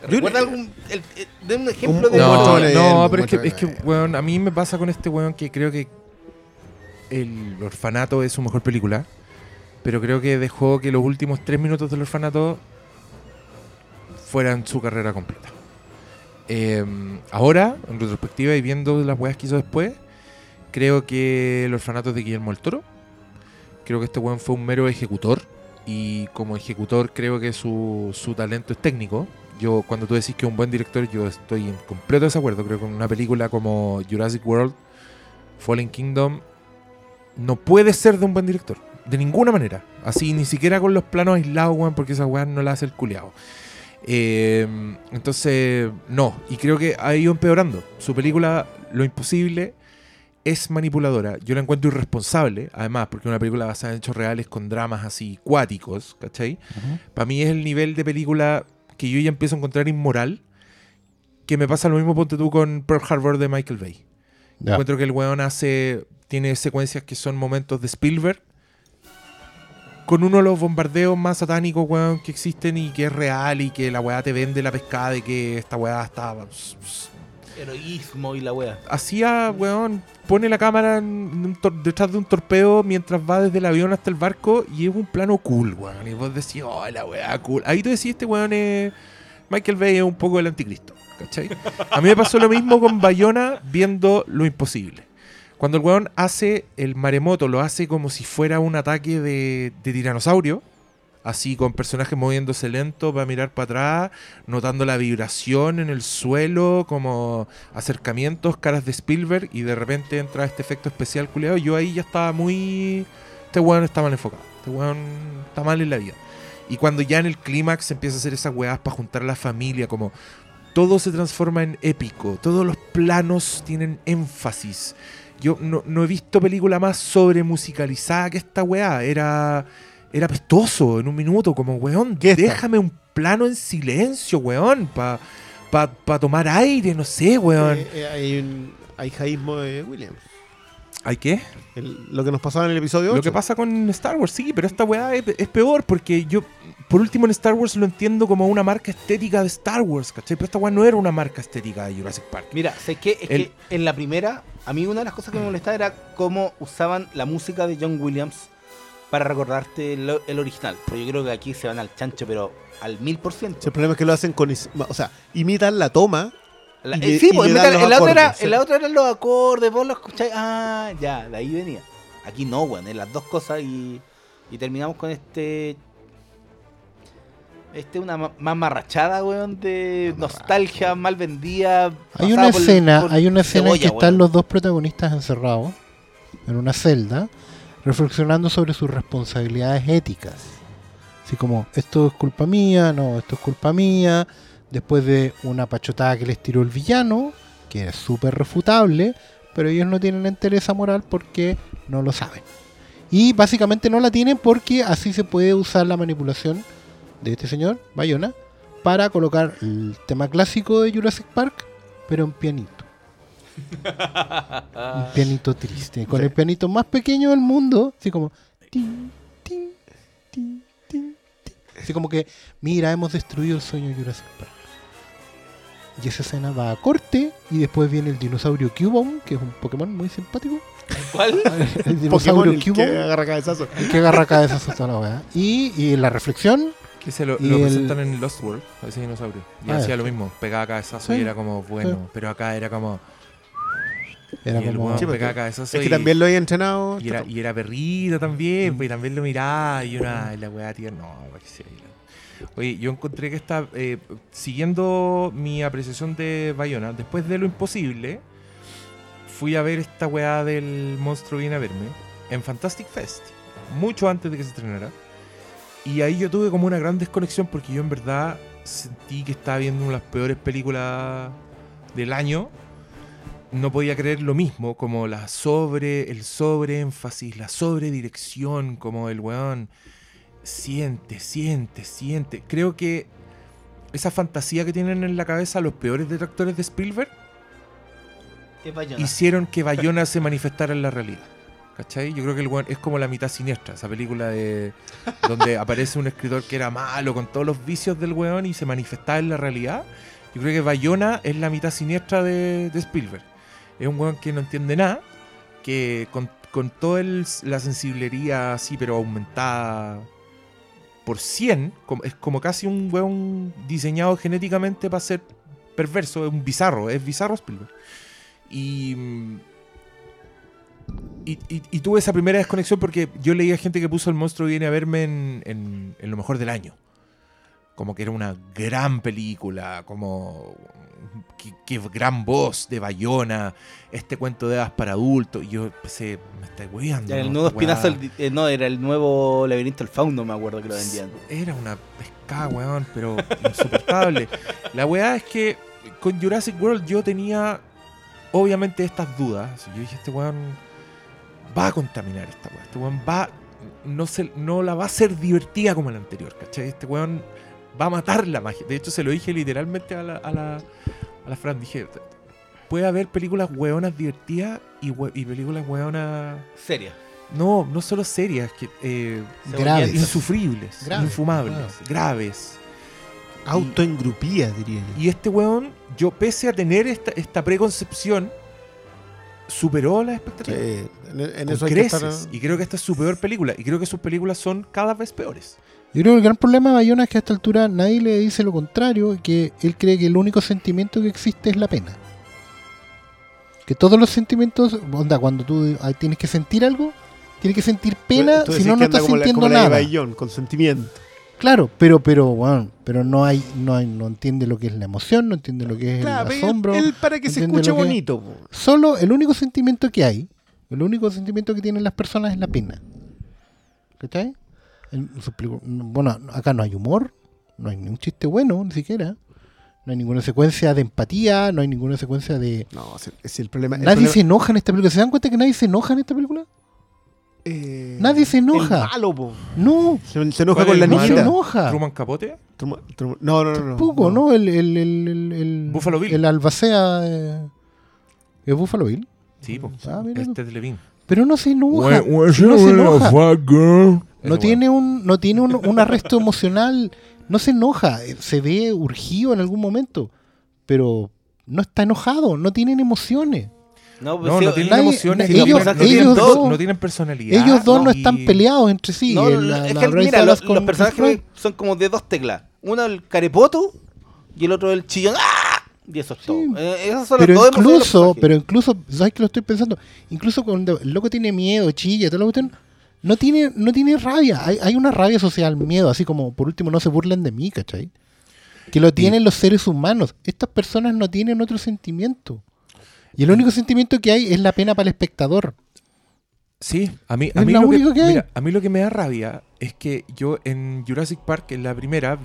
¿Recuerda algún. El, el- de un ejemplo Un- de. No, de- no, pero es que, es que, weón, a mí me pasa con este weón que creo que El Orfanato es su mejor película, pero creo que dejó que los últimos tres minutos del Orfanato fueran su carrera completa. Eh, ahora, en retrospectiva y viendo las weas que hizo después, creo que El Orfanato es de Guillermo del Toro. Creo que este weón fue un mero ejecutor y como ejecutor creo que su, su talento es técnico. Yo, cuando tú decís que es un buen director, yo estoy en completo desacuerdo. Creo que una película como Jurassic World, Fallen Kingdom, no puede ser de un buen director. De ninguna manera. Así, ni siquiera con los planos aislados, weón, porque esa weá no la hace el culiao. Eh, entonces, no. Y creo que ha ido empeorando. Su película, Lo Imposible, es manipuladora. Yo la encuentro irresponsable, además, porque una película basada en hechos reales con dramas así cuáticos, ¿cachai? Para mí es el nivel de película que yo ya empiezo a encontrar inmoral, que me pasa lo mismo, ponte tú, con Pearl Harbor de Michael Bay. Encuentro que el weón hace, tiene secuencias que son momentos de Spielberg, con uno de los bombardeos más satánicos, weón, que existen y que es real y que la weá te vende la pescada y que esta weá está... Heroísmo y la wea. hacía, weón, pone la cámara detrás de un torpedo mientras va desde el avión hasta el barco y es un plano cool, weón. Y vos decís, oh, la weá, cool. Ahí tú decís, este weón es. Michael Bay es un poco el anticristo, ¿cachai? A mí me pasó lo mismo con Bayona viendo lo imposible. Cuando el weón hace el maremoto, lo hace como si fuera un ataque de tiranosaurio. Así con personajes moviéndose lento para mirar para atrás, notando la vibración en el suelo, como acercamientos, caras de Spielberg, y de repente entra este efecto especial culiado. Yo ahí ya estaba muy. Este weón está mal enfocado. Este weón está mal en la vida. Y cuando ya en el clímax empieza a hacer esas weas para juntar a la familia, como todo se transforma en épico, todos los planos tienen énfasis. Yo no, no he visto película más sobre musicalizada que esta weá. Era, era pestoso en un minuto, como weón, déjame un plano en silencio, weón, para pa, pa tomar aire, no sé, weón. Eh, eh, hay un aijaísmo de Williams. ¿Hay qué? El- lo que nos pasaba en el episodio 8. Lo que pasa con Star Wars, sí, pero esta weá es, es peor porque yo, por último, en Star Wars lo entiendo como una marca estética de Star Wars, ¿cachai? Pero esta weá no era una marca estética de Jurassic Park. Mira, sé que es El- que en la primera, a mí una de las cosas que me molestaba era cómo usaban la música de John Williams para recordarte el, el original. Pero yo creo que aquí se van al chancho, pero al mil por ciento. El problema es que lo hacen con. O sea, imitan la toma. La- Y eh, sí, y pues, le en, la otra era, acordes, en sí. la otra eran los acordes, vos los escucháis. Ah, ya, de ahí venía. Aquí no, weón, en las dos cosas y, y terminamos con este. Este, una ma- más marrachada, weón, de nostalgia, mal vendida. Hay una escena, por hay una escena en que están weón. los dos protagonistas encerrados en una celda, reflexionando sobre sus responsabilidades éticas. Así como, esto es culpa mía, no, esto es culpa mía. Después de una pachotada que les tiró el villano, que es súper refutable, pero ellos no tienen entereza moral porque no lo saben. Y básicamente no la tienen porque así se puede usar la manipulación de este señor, Bayona, para colocar el tema clásico de Jurassic Park, pero en pianito. Un *laughs* pianito triste, con el pianito más pequeño del mundo, así como... tin, tin, tin, tin, tin. Así como que, mira, hemos destruido el sueño de Jurassic Park. Y esa escena va a corte y después viene el dinosaurio Cubone, que es un Pokémon muy simpático. ¿Cuál? *laughs* El Pokémon dinosaurio el que Cubone, agarra cabezazo. el que agarra cabezazos a toda la weá. Y, y la reflexión, Que se lo, Y lo el- presentan en Lost World, ese dinosaurio. Y Ah, hacía lo mismo, pegaba cabezazo Sí, y era como bueno, pero acá era como. Era y como... Sí, Es que también lo he entrenado. y era, y era perrito también, pues, y también lo miraba y una y la weá tía, no, que la- Oye, yo encontré que está, eh, siguiendo mi apreciación de Bayona, después de lo imposible, fui a ver esta weá del monstruo viene a verme en Fantastic Fest, mucho antes de que se estrenara. Y ahí yo tuve como una gran desconexión porque yo en verdad sentí que estaba viendo una de las peores películas del año. No podía creer lo mismo, como la sobre, el sobreénfasis, la sobredirección, como el weón siente, siente, siente. Creo que esa fantasía que tienen en la cabeza los peores detractores de Spielberg hicieron que Bayona se manifestara en la realidad. ¿Cachai? Yo creo que el weón es como la mitad siniestra, esa película de donde aparece un escritor que era malo con todos los vicios del weón y se manifestaba en la realidad. Yo creo que Bayona es la mitad siniestra de, de Spielberg. Es un weón que no entiende nada, que con, con toda la sensiblería así, pero aumentada por 100, como- es como casi un weón diseñado genéticamente para ser perverso, es un bizarro, es bizarro Spielberg. Y, y, y- y tuve esa primera desconexión porque yo leía gente que puso El monstruo viene a verme en, en- en lo mejor del año. Como que era una gran película, como qué, qué gran voz de Bayona, este cuento de hadas para adultos. Y yo empecé, me está hueando. El nuevo espinazo, del- eh, no, era el nuevo laberinto del fauno, me acuerdo que lo vendían. Era una pescada, weón, pero insoportable. *laughs* La weá es que con Jurassic World yo tenía, obviamente, estas dudas. Yo dije, este weón va a contaminar esta weá. Este weón va, no, se, no la va a hacer divertida como la anterior, ¿cachai? Este weón va a matar la magia. De hecho, se lo dije literalmente a la, a la, a la Fran. Dije, puede haber películas weonas divertidas y, y películas weonas... Seria. No, no solo serias, que... eh, Graves. insufribles, Graves, infumables, graves. graves. Autoengrupía, diría yo. Y este weón, yo pese a tener esta, esta preconcepción, superó las expectativas. Sí, en, eso estar- creces. Y creo que esta es su peor película. Y creo que sus películas son cada vez peores. Yo creo que el gran problema de Bayona es que a esta altura nadie le dice lo contrario, que él cree que el único sentimiento que existe es la pena. Que todos los sentimientos, onda, cuando tú ah, tienes que sentir algo, tienes que sentir pena, si no, no estás como la- sintiendo como la nada. Eva Young, con sentimiento. Claro, pero, pero, bueno, pero no hay, no hay, no entiende lo que es la emoción, no entiende lo que es Claro, el asombro. él para que se escuche que- bonito. Solo el único sentimiento que hay, el único sentimiento que tienen las personas es la pena. ¿Cachai? Bueno, acá no hay humor, no hay ni un chiste bueno, ni siquiera. No hay ninguna secuencia de empatía, no hay ninguna secuencia de... No, es el problema. el Nadie problema- se enoja en esta película. ¿Se dan cuenta que nadie se enoja en esta película? eh, nadie se enoja. El malo, po. No, Se, se enoja ¿Cuál con la el no se enoja. Truman Capote, Truma- Truma- No, no, no. Tampoco, ¿no? El, el, el, el, el- Buffalo Bill. El albacea eh, es Buffalo Bill. sí, po. Ah, este es Levine. Pero no se enoja. No se enoja. No tiene un, no tiene un, un arresto emocional, no se enoja, eh, se ve urgido en algún momento, pero no está enojado, no tienen emociones. No, pues No, tienen nadie- emociones. ellos- no, tienen, ellos dos- dos- no tienen personalidad. Ellos dos no están peleados entre sí. No, eh, la- es la que mira, los, con los personajes son como de dos teclas. Uno el carepoto y el otro el chillón. ¡Ah! Y eso es todo. Eh, esas son Pero las dos incluso, pero incluso, ¿sabes que lo estoy pensando? Incluso cuando el loco tiene miedo, chilla, toda la cuestión, no tiene, no tiene rabia. Hay, hay una rabia social, miedo, así como por último no se burlen de mí, ¿cachai? Que lo tienen los seres humanos. Estas personas no tienen otro sentimiento. Y el único sentimiento que hay es la pena para el espectador. Sí, a mí, a mí, lo que, único que mira, a mí lo que me da rabia es que yo en Jurassic Park, en la primera,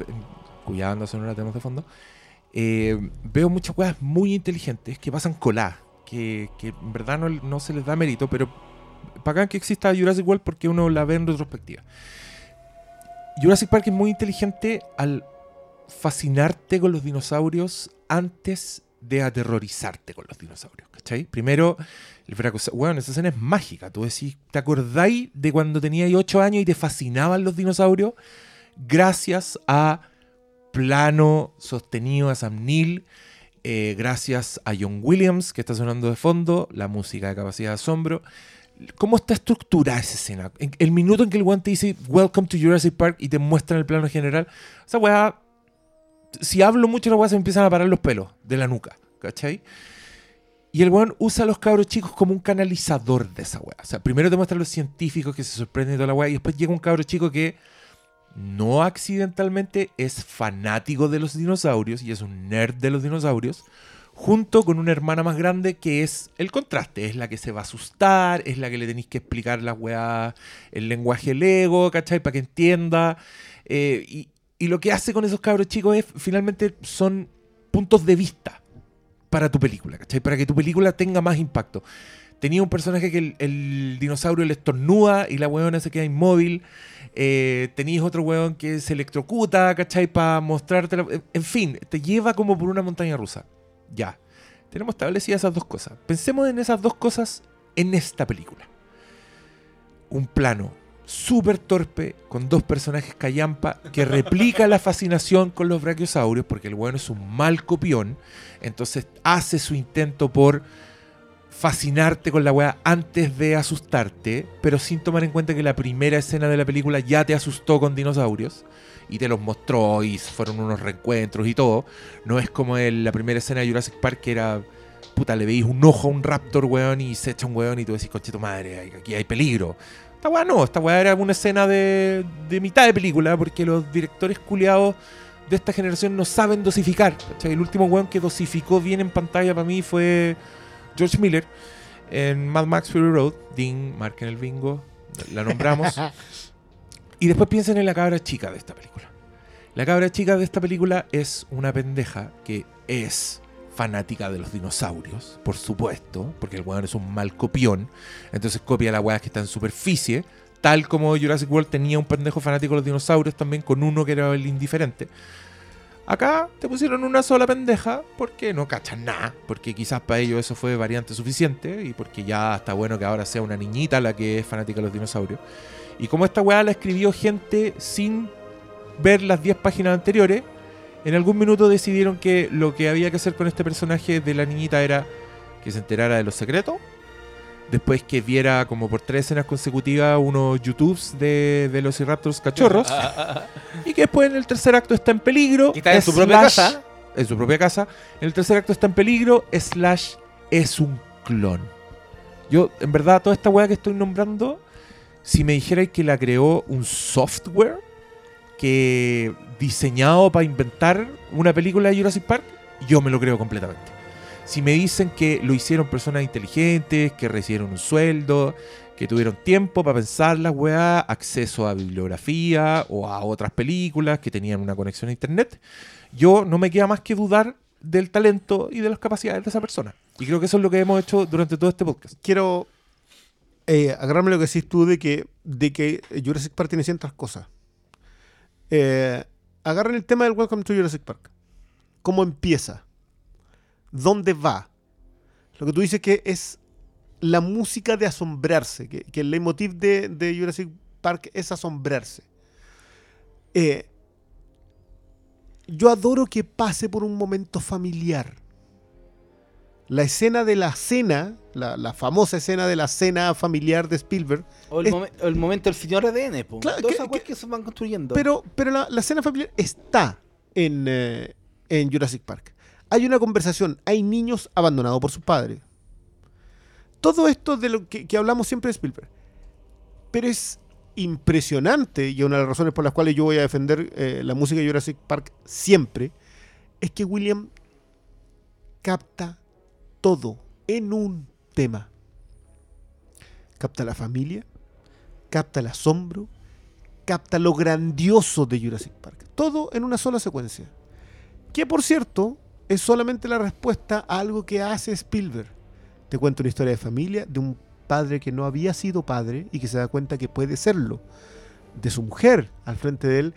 cuya banda sonora tenemos de fondo, eh, veo muchas cosas muy inteligentes que pasan coladas, que, que en verdad no, no se les da mérito, pero pagan que exista Jurassic World porque uno la ve en retrospectiva. Jurassic Park es muy inteligente al fascinarte con los dinosaurios antes de aterrorizarte con los dinosaurios, ¿cachai? Primero, el Bueno, esa escena es mágica. Tú decís, ¿te acordáis de cuando tenías 8 años y te fascinaban los dinosaurios? Gracias a plano sostenido a Sam Neill, eh, gracias a John Williams, que está sonando de fondo, la música de capacidad de asombro. ¿Cómo está estructurada esa escena? En- el minuto en que el guante te dice Welcome to Jurassic Park y te muestran el plano general, esa weá. Si hablo mucho, la weá se empiezan a parar los pelos de la nuca, ¿cachai? Y el weón usa a los cabros chicos como un canalizador de esa weá. O sea, primero te muestra a los científicos que se sorprenden de toda la weá y después llega un cabro chico que no accidentalmente es fanático de los dinosaurios y es un nerd de los dinosaurios, junto con una hermana más grande que es el contraste, es la que se va a asustar, es la que le tenéis que explicar la weá, el lenguaje lego, ¿cachai? Para que entienda. Eh, y, lo que hace con esos cabros chicos es, finalmente, son puntos de vista para tu película, ¿cachai? Para que tu película tenga más impacto. Tenía un personaje que el, dinosaurio le estornuda y la weona se queda inmóvil. Eh, otro weón que se electrocuta, ¿cachai? Para mostrarte. En fin, te lleva como por una montaña rusa. Ya. Tenemos establecidas esas dos cosas. Pensemos en esas dos cosas en esta película. Un plano súper torpe con dos personajes callampa que *laughs* replica la fascinación con los brachiosaurios porque el weón es un mal copión. Entonces hace su intento por fascinarte con la weá antes de asustarte, pero sin tomar en cuenta que la primera escena de la película ya te asustó con dinosaurios y te los mostró y fueron unos reencuentros y todo. No es como en la primera escena de Jurassic Park que era, puta, le veis un ojo a un raptor, weón, y se echa un weón y tú decís, conche tu madre, aquí hay peligro. Esta weá no, esta weá era una escena de, de mitad de película porque los directores culiados de esta generación no saben dosificar. El último weón que dosificó bien en pantalla para mí fue George Miller en Mad Max Fury Road. Ding, marquen el bingo, la nombramos. *laughs* y después piensen en la cabra chica de esta película. La cabra chica de esta película es una pendeja que es fanática de los dinosaurios, por supuesto, porque el weón es un mal copión. Entonces copia la weá que está en superficie. Tal como Jurassic World tenía un pendejo fanático de los dinosaurios también con uno que era el indiferente. Acá te pusieron una sola pendeja porque no cachan nada, porque quizás para ellos eso fue variante suficiente y porque ya está bueno que ahora sea una niñita la que es fanática de los dinosaurios. Y como esta weá la escribió gente sin ver las 10 páginas anteriores, en algún minuto decidieron que lo que había que hacer con este personaje de la niñita era que se enterara de los secretos. Después que viera como por tres escenas consecutivas unos YouTubes de Velociraptors cachorros. *laughs* y que después en el tercer acto está en peligro. Está en su propia casa. En su propia casa. En el tercer acto está en peligro. Slash es un clon. Yo, en verdad, toda esta weá que estoy nombrando, si me dijerais que la creó un software que diseñado para inventar una película de Jurassic Park, yo me lo creo completamente. Si me dicen que lo hicieron personas inteligentes, que recibieron un sueldo, que tuvieron tiempo para pensar las weá, acceso a bibliografía o a otras películas que tenían una conexión a internet, yo no me queda más que dudar del talento y de las capacidades de esa persona. Y creo que eso es lo que hemos hecho durante todo este podcast. Quiero eh, lo que decís tú de que, de que Jurassic Park tiene ciertas cosas. Eh, el tema del Welcome to Jurassic Park. ¿Cómo empieza? ¿Dónde va? Lo que tú dices que es la música de asombrarse, que, que el leitmotiv de, de Jurassic Park es asombrarse. Eh, yo adoro que pase por un momento familiar. La escena de la cena, la, la famosa escena de la cena familiar de Spielberg, O el, Es- momen- o el momento del señor ADN, po. Claro, Todas que- esas weas que- que, se van construyendo. Pero, pero la, la escena familiar está en, eh, en Jurassic Park. Hay una conversación, hay niños abandonados por sus padres. Todo esto de lo que, que hablamos siempre de Spielberg. Pero es impresionante, y una de las razones por las cuales yo voy a defender eh, la música de Jurassic Park siempre, es que William capta todo en un tema. Capta la familia, capta el asombro, capta lo grandioso de Jurassic Park. Todo en una sola secuencia. Que por cierto, es solamente la respuesta a algo que hace Spielberg. Te cuenta una historia de familia, de un padre que no había sido padre y que se da cuenta que puede serlo. De su mujer al frente de él,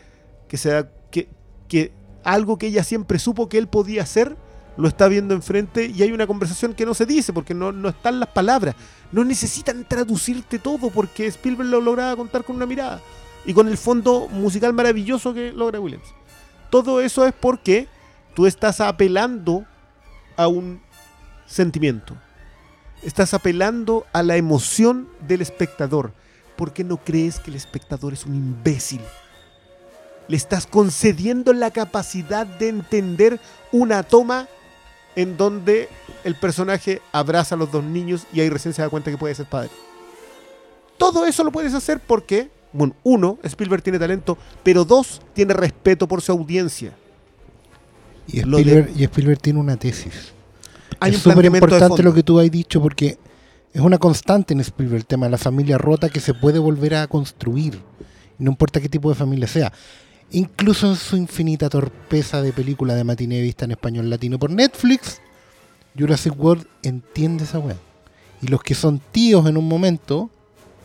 que se da que, que algo que ella siempre supo que él podía hacer, lo está viendo enfrente y hay una conversación que no se dice porque no, no están las palabras. No necesitan traducirte todo porque Spielberg lo lograba contar con una mirada y con el fondo musical maravilloso que logra Williams. Todo eso es porque tú estás apelando a un sentimiento. Estás apelando a la emoción del espectador. Porque no crees que el espectador es un imbécil. Le estás concediendo la capacidad de entender una toma en donde el personaje abraza a los dos niños y ahí recién se da cuenta que puede ser padre. Todo eso lo puedes hacer porque, bueno, uno, Spielberg tiene talento, pero dos, tiene respeto por su audiencia. Y de- Spielberg, y Spielberg tiene una tesis. Hay es súper importante lo que tú has dicho porque es una constante en Spielberg el tema de la familia rota que se puede volver a construir. No importa qué tipo de familia sea. Incluso en su infinita torpeza de película de matiné vista en español latino por Netflix, Jurassic World entiende esa weá. Y los que son tíos en un momento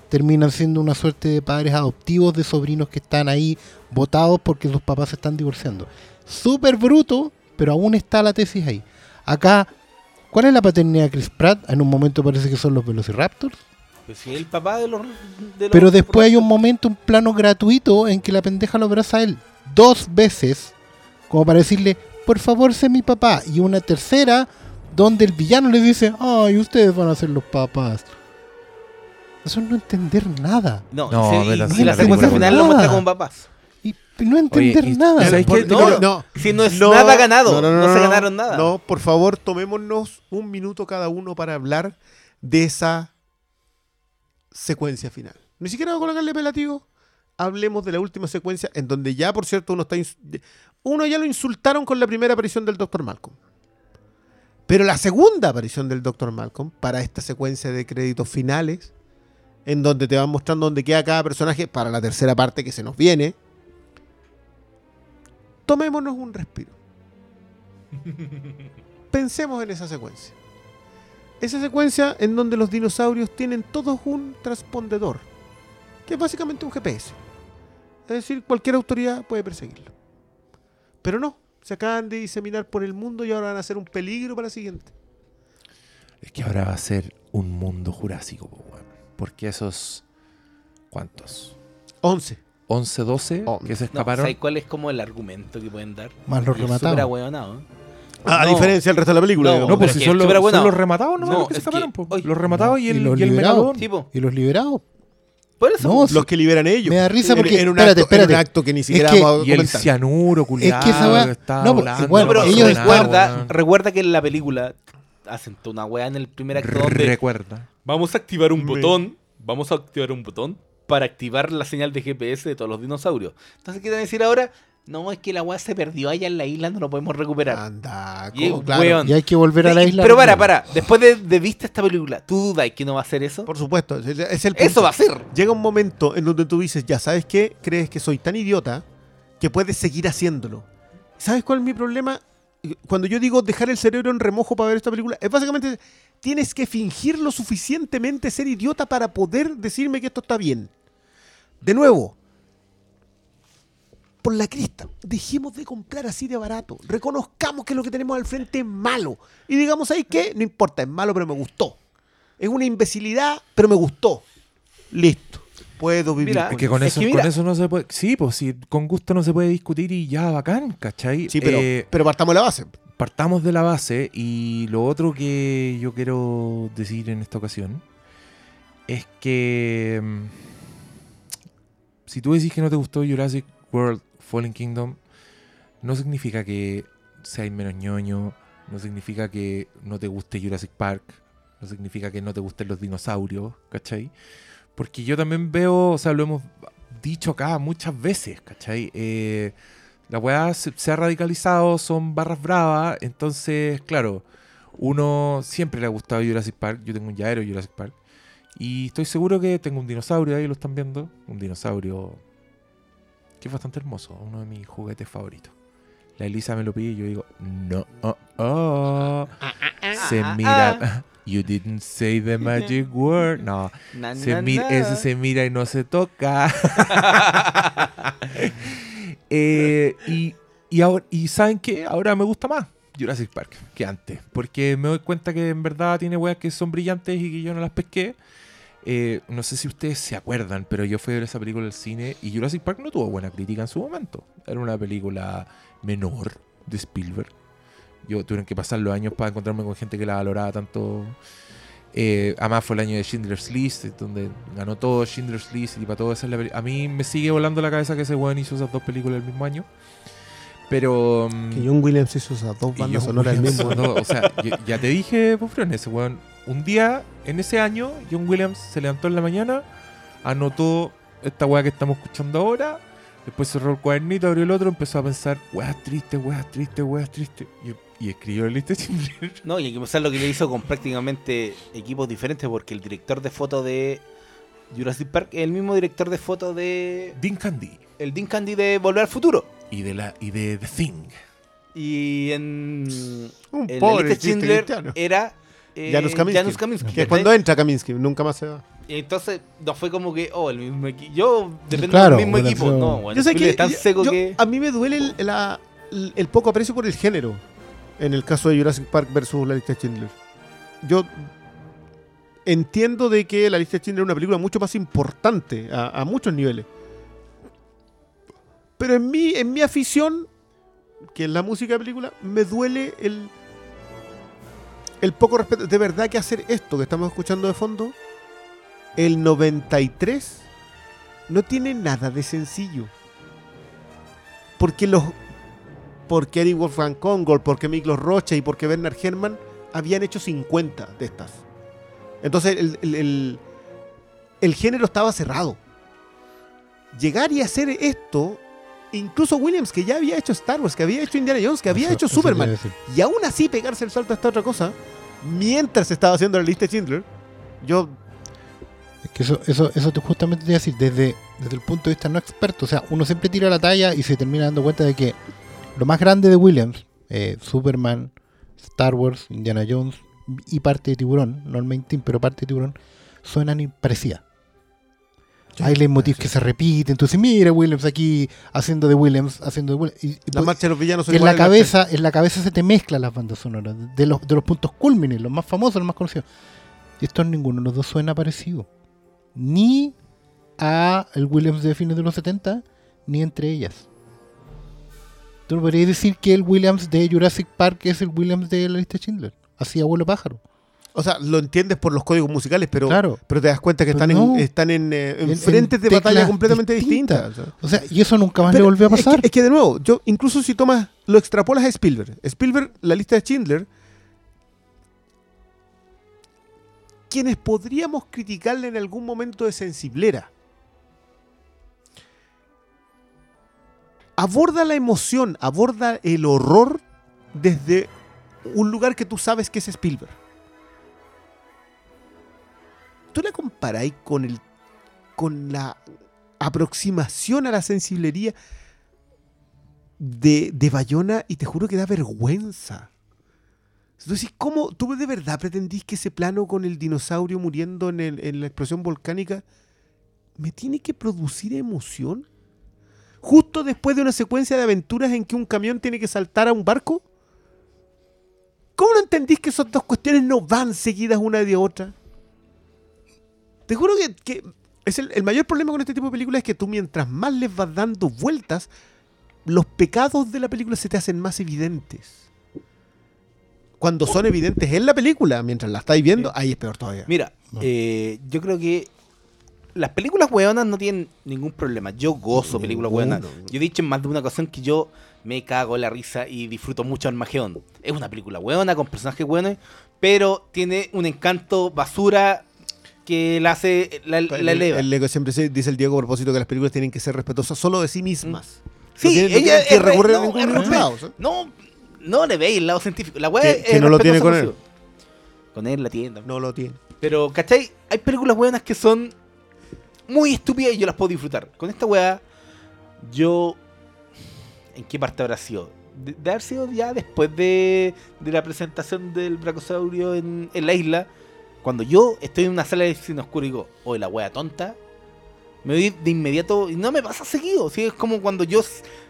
terminan siendo una suerte de padres adoptivos de sobrinos que están ahí votados porque sus papás se están divorciando. Súper bruto, pero aún está la tesis ahí. Acá, ¿cuál es la paternidad de Chris Pratt? En un momento parece que son los Velociraptors. Pues si es el papá de los. de los- Pero después hay un momento, un plano gratuito en que la pendeja lo abraza a él dos veces, como para decirle, por favor, sé mi papá. Y una tercera, donde el villano le dice, ay, ustedes van a ser los papás. Eso es no entender nada. No, No, sí, y- sí, la no secuencia final lo muestra como papás. Y no entender Oye, y- nada. no, no, Si no es no, nada ganado, no, no, no, se no, ganaron nada. No, por favor, tomémonos un minuto cada uno para hablar de esa secuencia final. Ni siquiera voy a colocarle apelativo. Hablemos de la última secuencia, en donde ya, por cierto, uno está. Uno ya lo insultaron con la primera aparición del Dr. Malcolm. Pero la segunda aparición del Dr. Malcolm, para esta secuencia de créditos finales, en donde te van mostrando dónde queda cada personaje, para la tercera parte que se nos viene, tomémonos un respiro. *laughs* Pensemos en esa secuencia. Esa secuencia en donde los dinosaurios tienen todos un transpondedor, que es básicamente un GPS. Es decir, cualquier autoridad puede perseguirlo. Pero no, se acaban de diseminar por el mundo y ahora van a ser un peligro para la siguiente. Es que ahora va a ser un mundo jurásico. Porque esos. ¿Cuántos? 11. 11, 12 Oh. que se No, escaparon. ¿sabes cuál es como el argumento que pueden dar? Más los rematados. A No. diferencia del resto de la película. No, digamos. no, pues si es que son, los, bueno. son los rematados nomás No, los que se es que- escaparon. po. oye, los rematados y y el, los y el liberados. Y los liberados. por eso. No, los que liberan ellos. Me da risa En- porque- en un, espérate, acto, en un espérate. acto que ni siquiera que- vamos a Y el cianuro culiado Es que esa estaba no, volando igual, No, pero ellos recuerda, recuerda que en la película hacen toda una weá en el primer acto donde Recuerda. vamos a activar un botón, vamos a activar un botón para activar la señal de GPS de todos los dinosaurios. Entonces, ¿qué te van a decir ahora? No, es que la weá se perdió allá en la isla, no lo podemos recuperar. Anda, Y, ¿cómo? claro. weón, Y hay que volver a la isla. Pero para, para, después de, de viste esta película, ¿tú dudas que no va a hacer eso? Por supuesto, es, es el punto. Eso va a ser. Llega un momento en donde tú dices, ya, ¿sabes qué? Crees que soy tan idiota que puedes seguir haciéndolo. ¿Sabes cuál es mi problema? Cuando yo digo dejar el cerebro en remojo para ver esta película, es básicamente, tienes que fingir lo suficientemente ser idiota para poder decirme que esto está bien. De nuevo, por la crista, dejemos de comprar así de barato. Reconozcamos que lo que tenemos al frente es malo. Y digamos, ¿sabes qué? No importa, es malo, pero me gustó. Es una imbecilidad, pero me gustó. Listo. Puedo vivir Mira, Es con que con Es eso, que con eso no se puede. Sí, pues sí, con gusto no se puede discutir y ya bacán, ¿cachai? Sí, pero, Eh, pero partamos de la base. partamos de la base y lo otro que yo quiero decir en esta ocasión es que mm, si tú decís que no te gustó Jurassic World Fallen Kingdom, no significa que seas menos ñoño, no significa que no te guste Jurassic Park, no significa que no te gusten los dinosaurios, ¿cachai? Porque yo también veo, o sea, lo hemos dicho acá muchas veces, ¿cachai? Eh, la weá se, ha radicalizado, son barras bravas, entonces, claro, uno siempre le ha gustado Jurassic Park, yo tengo un llavero Jurassic Park, y estoy seguro que tengo un dinosaurio, ahí lo están viendo, un dinosaurio que es bastante hermoso, uno de mis juguetes favoritos. La Elisa me lo pide y yo digo, no, oh, oh. Se ah, mira, *laughs* you didn't say the magic *laughs* word, no, se na, mi- na. ese se mira y no se toca. *laughs* Eh, y, y, ahora, y ¿saben qué? Ahora me gusta más Jurassic Park que antes. Porque me doy cuenta que en verdad tiene weas que son brillantes y que yo no las pesqué. Eh, no sé si ustedes se acuerdan, pero yo fui a ver esa película al cine y Jurassic Park no tuvo buena crítica en su momento. Era una película menor de Spielberg. Yo tuve que pasar los años para encontrarme con gente que la valoraba tanto. Eh, además fue el año de Schindler's List, donde ganó todo Schindler's List y para todo esa es la A mí me sigue volando la cabeza que ese weón hizo esas dos películas el mismo año. Pero... mm, Que John Williams hizo esas dos bandas sonoras Williams mismo. o sea, ya te dije, Pufrión, ese weón. Un día, en ese año, John Williams se levantó en la mañana, anotó esta weá que estamos escuchando ahora, después cerró el cuadernito, abrió el otro, empezó a pensar, weas tristes, weas tristes, weas tristes. Y, y escribió el lista Schindler. *laughs* No, y hay que pensar lo que le hizo con prácticamente equipos diferentes, porque el director de foto de Jurassic Park es el mismo director de foto de Dean Candy. el Dean Candy de Volver al Futuro. Y de, la, y de The Thing. Y en, Un en la pobre Schindler era eh, Janusz Kaminski. Janusz Kaminski, Que es cuando entra Kaminsky, nunca más se va. Y entonces no fue como que, oh, el mismo equipo. Yo dependo Claro, del mismo equipo. No, bueno, Yo sé que es tan seco yo- que. a mí me duele el, la- el- el poco aprecio por el género en el caso de Jurassic Park versus la lista de Schindler. Yo entiendo de que la lista de Schindler es una película mucho más importante a, a muchos niveles. Pero en mi, en mi afición, que es la música de película, me duele el, el poco respeto. De verdad que hacer esto que estamos escuchando de fondo, el 93 no tiene nada de sencillo. Porque los porque Eric Wolfgang Kongol, porque Miklos Rocha y porque Bernard Herrmann habían hecho 50 de estas. Entonces el, el- el- el género estaba cerrado. Llegar y hacer esto, incluso Williams, que ya había hecho Star Wars, que había hecho Indiana Jones, que había Eso- hecho Superman, y aún así pegarse el salto a esta otra cosa, mientras estaba haciendo la lista de Schindler, yo Es que eso, eso, eso te justamente te iba a decir, desde, desde el punto de vista no experto, o sea, uno siempre tira la talla y se termina dando cuenta de que lo más grande de Williams, eh, Superman, Star Wars, Indiana Jones y parte de Tiburón, no el main team, pero parte de Tiburón, suenan y Hay leitmotiv que se repiten, entonces mira Williams aquí haciendo de Williams, haciendo de Williams. Y, la marcha de los villanos en la cabeza, en la cabeza se te mezclan las bandas sonoras de los, de los puntos culmines, los más famosos, los más conocidos. Y esto en ninguno de los dos suena parecido. Ni a el Williams de fines de los 70, ni entre ellas. Tú no podrías decir que el Williams de Jurassic Park es el Williams de la lista de Schindler. Así abuelo pájaro. O sea, lo entiendes por los códigos musicales, pero, Claro. pero te das cuenta que Pero están, no. en, están en, eh, en En- frentes en de batalla completamente distintas. o sea. Y eso nunca más Pero le volvió a es que- pasar. Es que, de nuevo, yo incluso si tomas, lo extrapolas a Spielberg. Spielberg, la lista de Schindler, quienes podríamos criticarle en algún momento de sensiblera. Aborda la emoción, aborda el horror desde un lugar que tú sabes que es Spielberg. ¿Tú la comparáis con el con la aproximación a la sensiblería de, de Bayona y te juro que da vergüenza. Entonces, ¿cómo tú de verdad pretendís que ese plano con el dinosaurio muriendo en, en la explosión volcánica me tiene que producir emoción? Justo después de una secuencia de aventuras en que un camión tiene que saltar a un barco. ¿Cómo no entendís que esas dos cuestiones no van seguidas una de otra? Te juro que, que es el, el mayor problema con este tipo de películas es que tú mientras más les vas dando vueltas, los pecados de la película se te hacen más evidentes. Cuando son evidentes en la película, mientras la estáis viendo, ahí es peor todavía. Mira, No. eh, yo creo que las películas hueonas no tienen ningún problema. Yo gozo películas hueonas. Yo he dicho en más de una ocasión que yo me cago en la risa y disfruto mucho Armagedón. Es una película hueona con personajes hueones, pero tiene un encanto basura que la hace, la, la el, eleva. el- el- siempre dice el Diego a propósito que las películas tienen que ser respetuosas solo de sí mismas. Sí, no tienen, ella que recurrir a no, ningún otro re- lado. No, no le veis el lado científico. La weá Que- es que no lo tiene con él. Con él la tienda. No lo tiene. Pero, ¿cachai? Hay películas buenas que son muy estúpidas y yo las puedo disfrutar. Con esta weá, yo. ¿En qué parte habrá sido? De, de haber sido ya después de, de la presentación del Brachosaurio en, en la isla. Cuando yo estoy en una sala de cine oscuro y digo, oye, la weá tonta. Me voy de inmediato y no me pasa seguido. ¿sí? Es como cuando yo,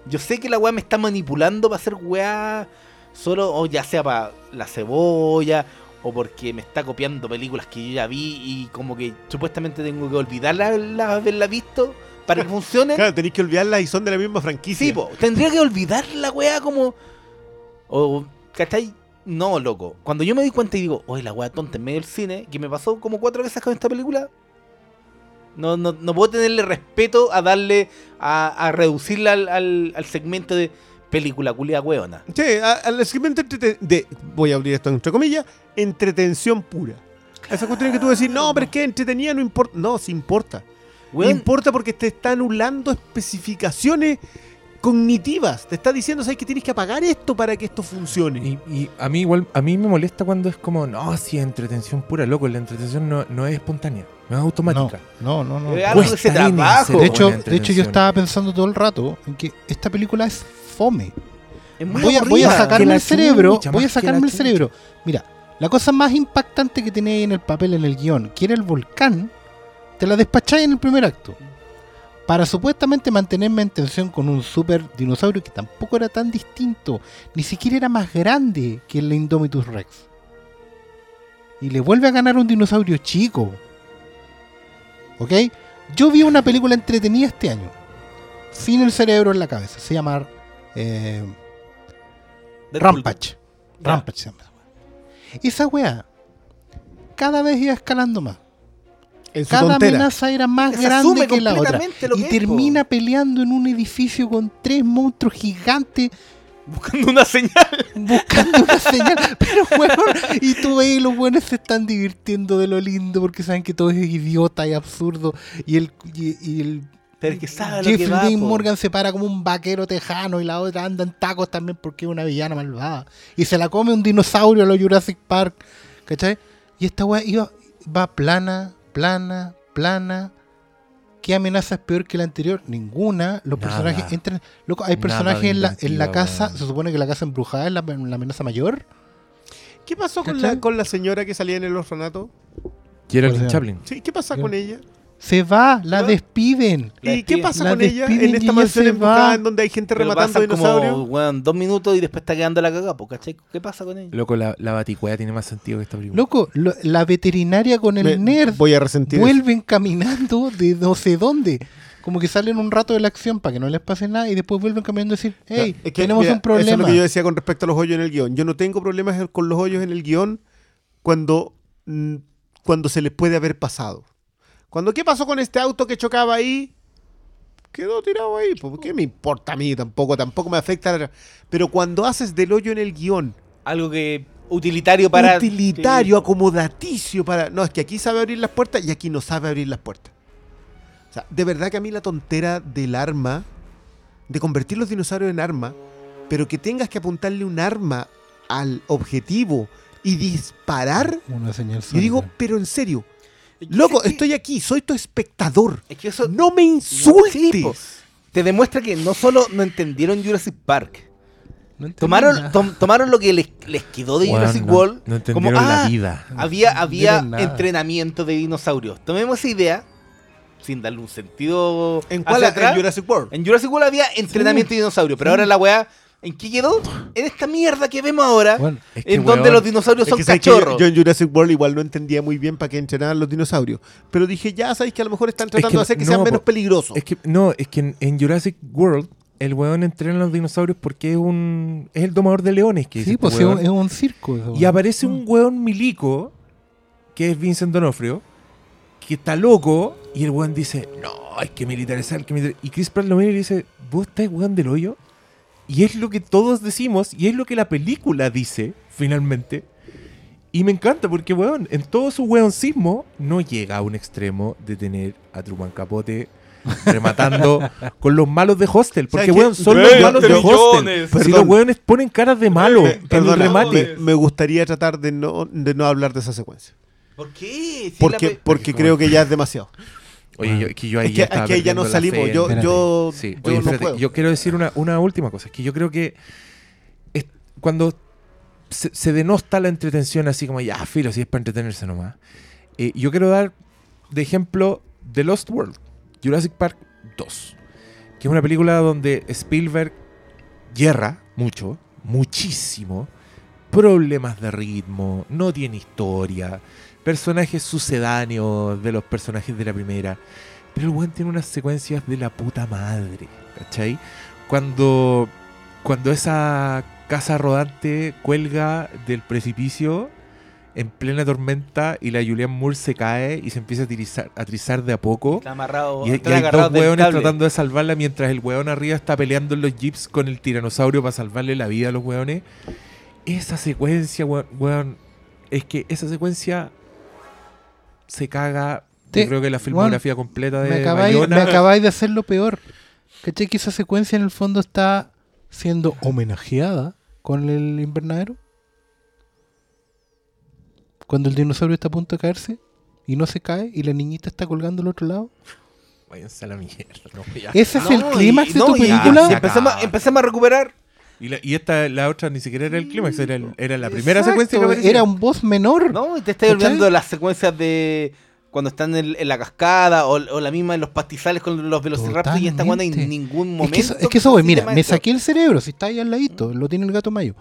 yo sé que la weá me está manipulando para hacer weá solo, o ya sea para la cebolla, o porque me está copiando películas que yo ya vi y como que supuestamente tengo que olvidarla la, haberla visto para que *laughs* funcione. Claro, tenéis que olvidarlas y son de la misma franquicia. Sí, po, tendría que olvidar la weá como. O, ¿cachai? No, loco. Cuando yo me di cuenta y digo, oye, la weá tonta en medio del cine, que me pasó como cuatro veces con esta película, no, no, no puedo tenerle respeto a darle, a, a reducirla al, al, al segmento de película culia weona. Sí, al segmento entrete- de, voy a abrir esto entre comillas, entretención pura. Esa cuestión que tú decís, no, pero es que entretenida no importa. No, sí importa. Importa porque te está anulando especificaciones cognitivas. Te está diciendo, ¿sabes que tienes que apagar esto para que esto funcione? Y, y a mí igual, a mí me molesta cuando es como, no, si es entretención pura, loco, la entretención no, no es espontánea, no es automática. No, no, no. no. Es algo trabajo. De hecho, de hecho, yo estaba pensando todo el rato en que esta película es fome. es muy Voy a, voy a sacarme el cerebro, voy a sacarme el cerebro. Mira, la cosa más impactante que tenía ahí en el papel, en el guion, que era el volcán, te la despacháis en el primer acto. Para supuestamente mantenerme en tensión con un super dinosaurio que tampoco era tan distinto, ni siquiera era más grande que el Indomitus Rex. Y le vuelve a ganar un dinosaurio chico. ¿Ok? Yo vi una película entretenida este año, sin el cerebro en la cabeza. Se llama eh. Rampage. Rampage se llama. Esa weá cada vez iba escalando más. En su Cada tontera. amenaza era más Se grande que la otra. lo Y que es, po. termina peleando en un edificio con tres monstruos gigantes buscando una señal. buscando una *laughs* señal. Pero weón, y tú ves, los buenos se están divirtiendo de lo lindo porque saben que todo es idiota y absurdo. Y el, y, y el Pero es que sabe lo Jeffrey que va. Morgan se para como un vaquero tejano y la otra anda en tacos también porque es una villana malvada. Y se la come un dinosaurio a los Jurassic Park. ¿Cachai? Y esta weá iba, va plana, plana, plana. ¿Qué amenaza es peor que la anterior? Ninguna. Los Nada. personajes entran. Loco, hay personajes en la, en la casa. Se supone que la casa embrujada es la, la amenaza mayor. ¿Qué pasó con la, con la señora que salía en el orfanato? Geraldine. Chaplin. Sí, ¿Qué pasa ¿Qué? con ella? Se va, la despiden. La ¿Y qué pasa La con ella en esta mansión va. en donde hay gente Pero rematando dinosaurios? como weón, dos minutos y después está quedando la cagada, po, ¿cachai? ¿Qué pasa con ella? Loco, la, la baticuea tiene más sentido que esta película. Loco, lo- la veterinaria con el Me- nerd Voy a resentir. eso. vuelven caminando de no sé dónde. Como que salen un rato de la acción para que no les pase nada y después vuelven caminando y decir, hey, Es que, tenemos mira, un Eso es problema. lo que yo decía con respecto a los hoyos en el guion. Yo no tengo problemas con los hoyos en el guion cuando, mm, cuando se les puede haber pasado. Cuando, ¿qué pasó con este auto que chocaba ahí? Quedó tirado ahí. pues, ¿Qué me importa a mí? Tampoco, tampoco me afecta. la- Pero cuando haces del hoyo en el guion, Algo que utilitario para... utilitario, acomodaticio para. No, es que aquí sabe abrir las puertas y aquí no sabe abrir las puertas. O sea, de verdad que a mí la tontera del arma, de convertir los dinosaurios en arma, pero que tengas que apuntarle un arma al objetivo y disparar. Una señal Yo digo, pero en serio, loco, Es que- estoy aquí, soy tu espectador. Es que eso No me insultes. te demuestra que no solo no entendieron Jurassic Park, No tomaron, nada. tom- tomaron lo que les, les quedó de Jurassic no- World. No como, entendieron ah, la vida. Había, No había entrenamiento de dinosaurios. Tomemos esa idea, sin darle un sentido ¿En cuál? hacia atrás. En Jurassic World. En Jurassic World había entrenamiento de dinosaurio, pero ahora la weá, ¿en qué quedó? En esta mierda que vemos ahora, Bueno, Es que, en donde weón, los dinosaurios son yo, cachorros. yo en Jurassic World igual no entendía muy bien para qué entrenaban los dinosaurios. Pero dije, ya sabéis que a lo mejor están Es tratando que de hacer que no, sean po- menos peligrosos. Es que, no, es que en, en Jurassic World el weón entrena a los dinosaurios porque es un es el domador de leones que sí, pues es weón. un, es un circo. eso, Y aparece un weón milico, que es Vincent Donofrio, que está loco, y el weón dice, no, hay que militarizar, hay que militarizar. Y Chris Pratt lo mira y dice, ¿vos estás weón del hoyo? Y es lo que todos decimos, y es lo que la película dice, finalmente. Y me encanta porque, weón, en todo su weoncismo no llega a un extremo de tener a Truman Capote rematando *laughs* con los malos de Hostel. Porque, ¿Sabes weón, son los malos de Hostel. millones. Si Perdón. los weones ponen caras de malo Me- en el remate. me, me gustaría tratar de no, de no hablar de esa secuencia. ¿Por qué? Si Porque, la pe- porque Porque creo que ya es demasiado. Oye, yo, que yo ahí Es que, ya es estaba que ya la salimos. Yo, yo, Sí, yo oye, no espérate, puedo. yo quiero decir una, una última cosa. Es que yo creo que es- cuando se, se denosta la entretención así como, ya, filo, si es para entretenerse nomás. eh, yo quiero dar de ejemplo The Lost World, Jurassic Park 2, que es una película donde Spielberg hierra mucho, muchísimo, problemas de ritmo, no tiene historia, personajes sucedáneos de los personajes de la primera. Pero el weón tiene unas secuencias de la puta madre, ¿cachai? Cuando, cuando esa casa rodante cuelga del precipicio en plena tormenta y la Julianne Moore se cae y se empieza a trizar, a trizar de a poco. Está amarrado. Y, y hay dos hueones tratando de salvarla mientras el hueón arriba está peleando en los jeeps con el tiranosaurio para salvarle la vida a los hueones. Esa secuencia, hueón, es que esa secuencia se caga. Te- yo creo que la filmografía completa de me, acabáis, Bayona- me acabáis de hacer lo peor. ¿Cachai que esa secuencia en el fondo está siendo homenajeada con el invernadero? Cuando el dinosaurio está a punto de caerse y no se cae y la niñita está colgando al otro lado. Váyanse a la mierda. no, ya. Ese es el clímax de no, tu película. empecemos a recuperar. Y, la- y esta, la otra ni siquiera era el clímax, era, el- era la primera Exacto, secuencia que aparecía. Era un voz menor. No, y te estás ¿Cachai? olvidando de las secuencias de cuando están en, en la cascada o, o la misma en los pastizales con los velociraptors y esta cuando en ningún Es momento. que eso, es que eso voy, mira, me saqué el cerebro, si está ahí al ladito, lo tiene el gato mayo.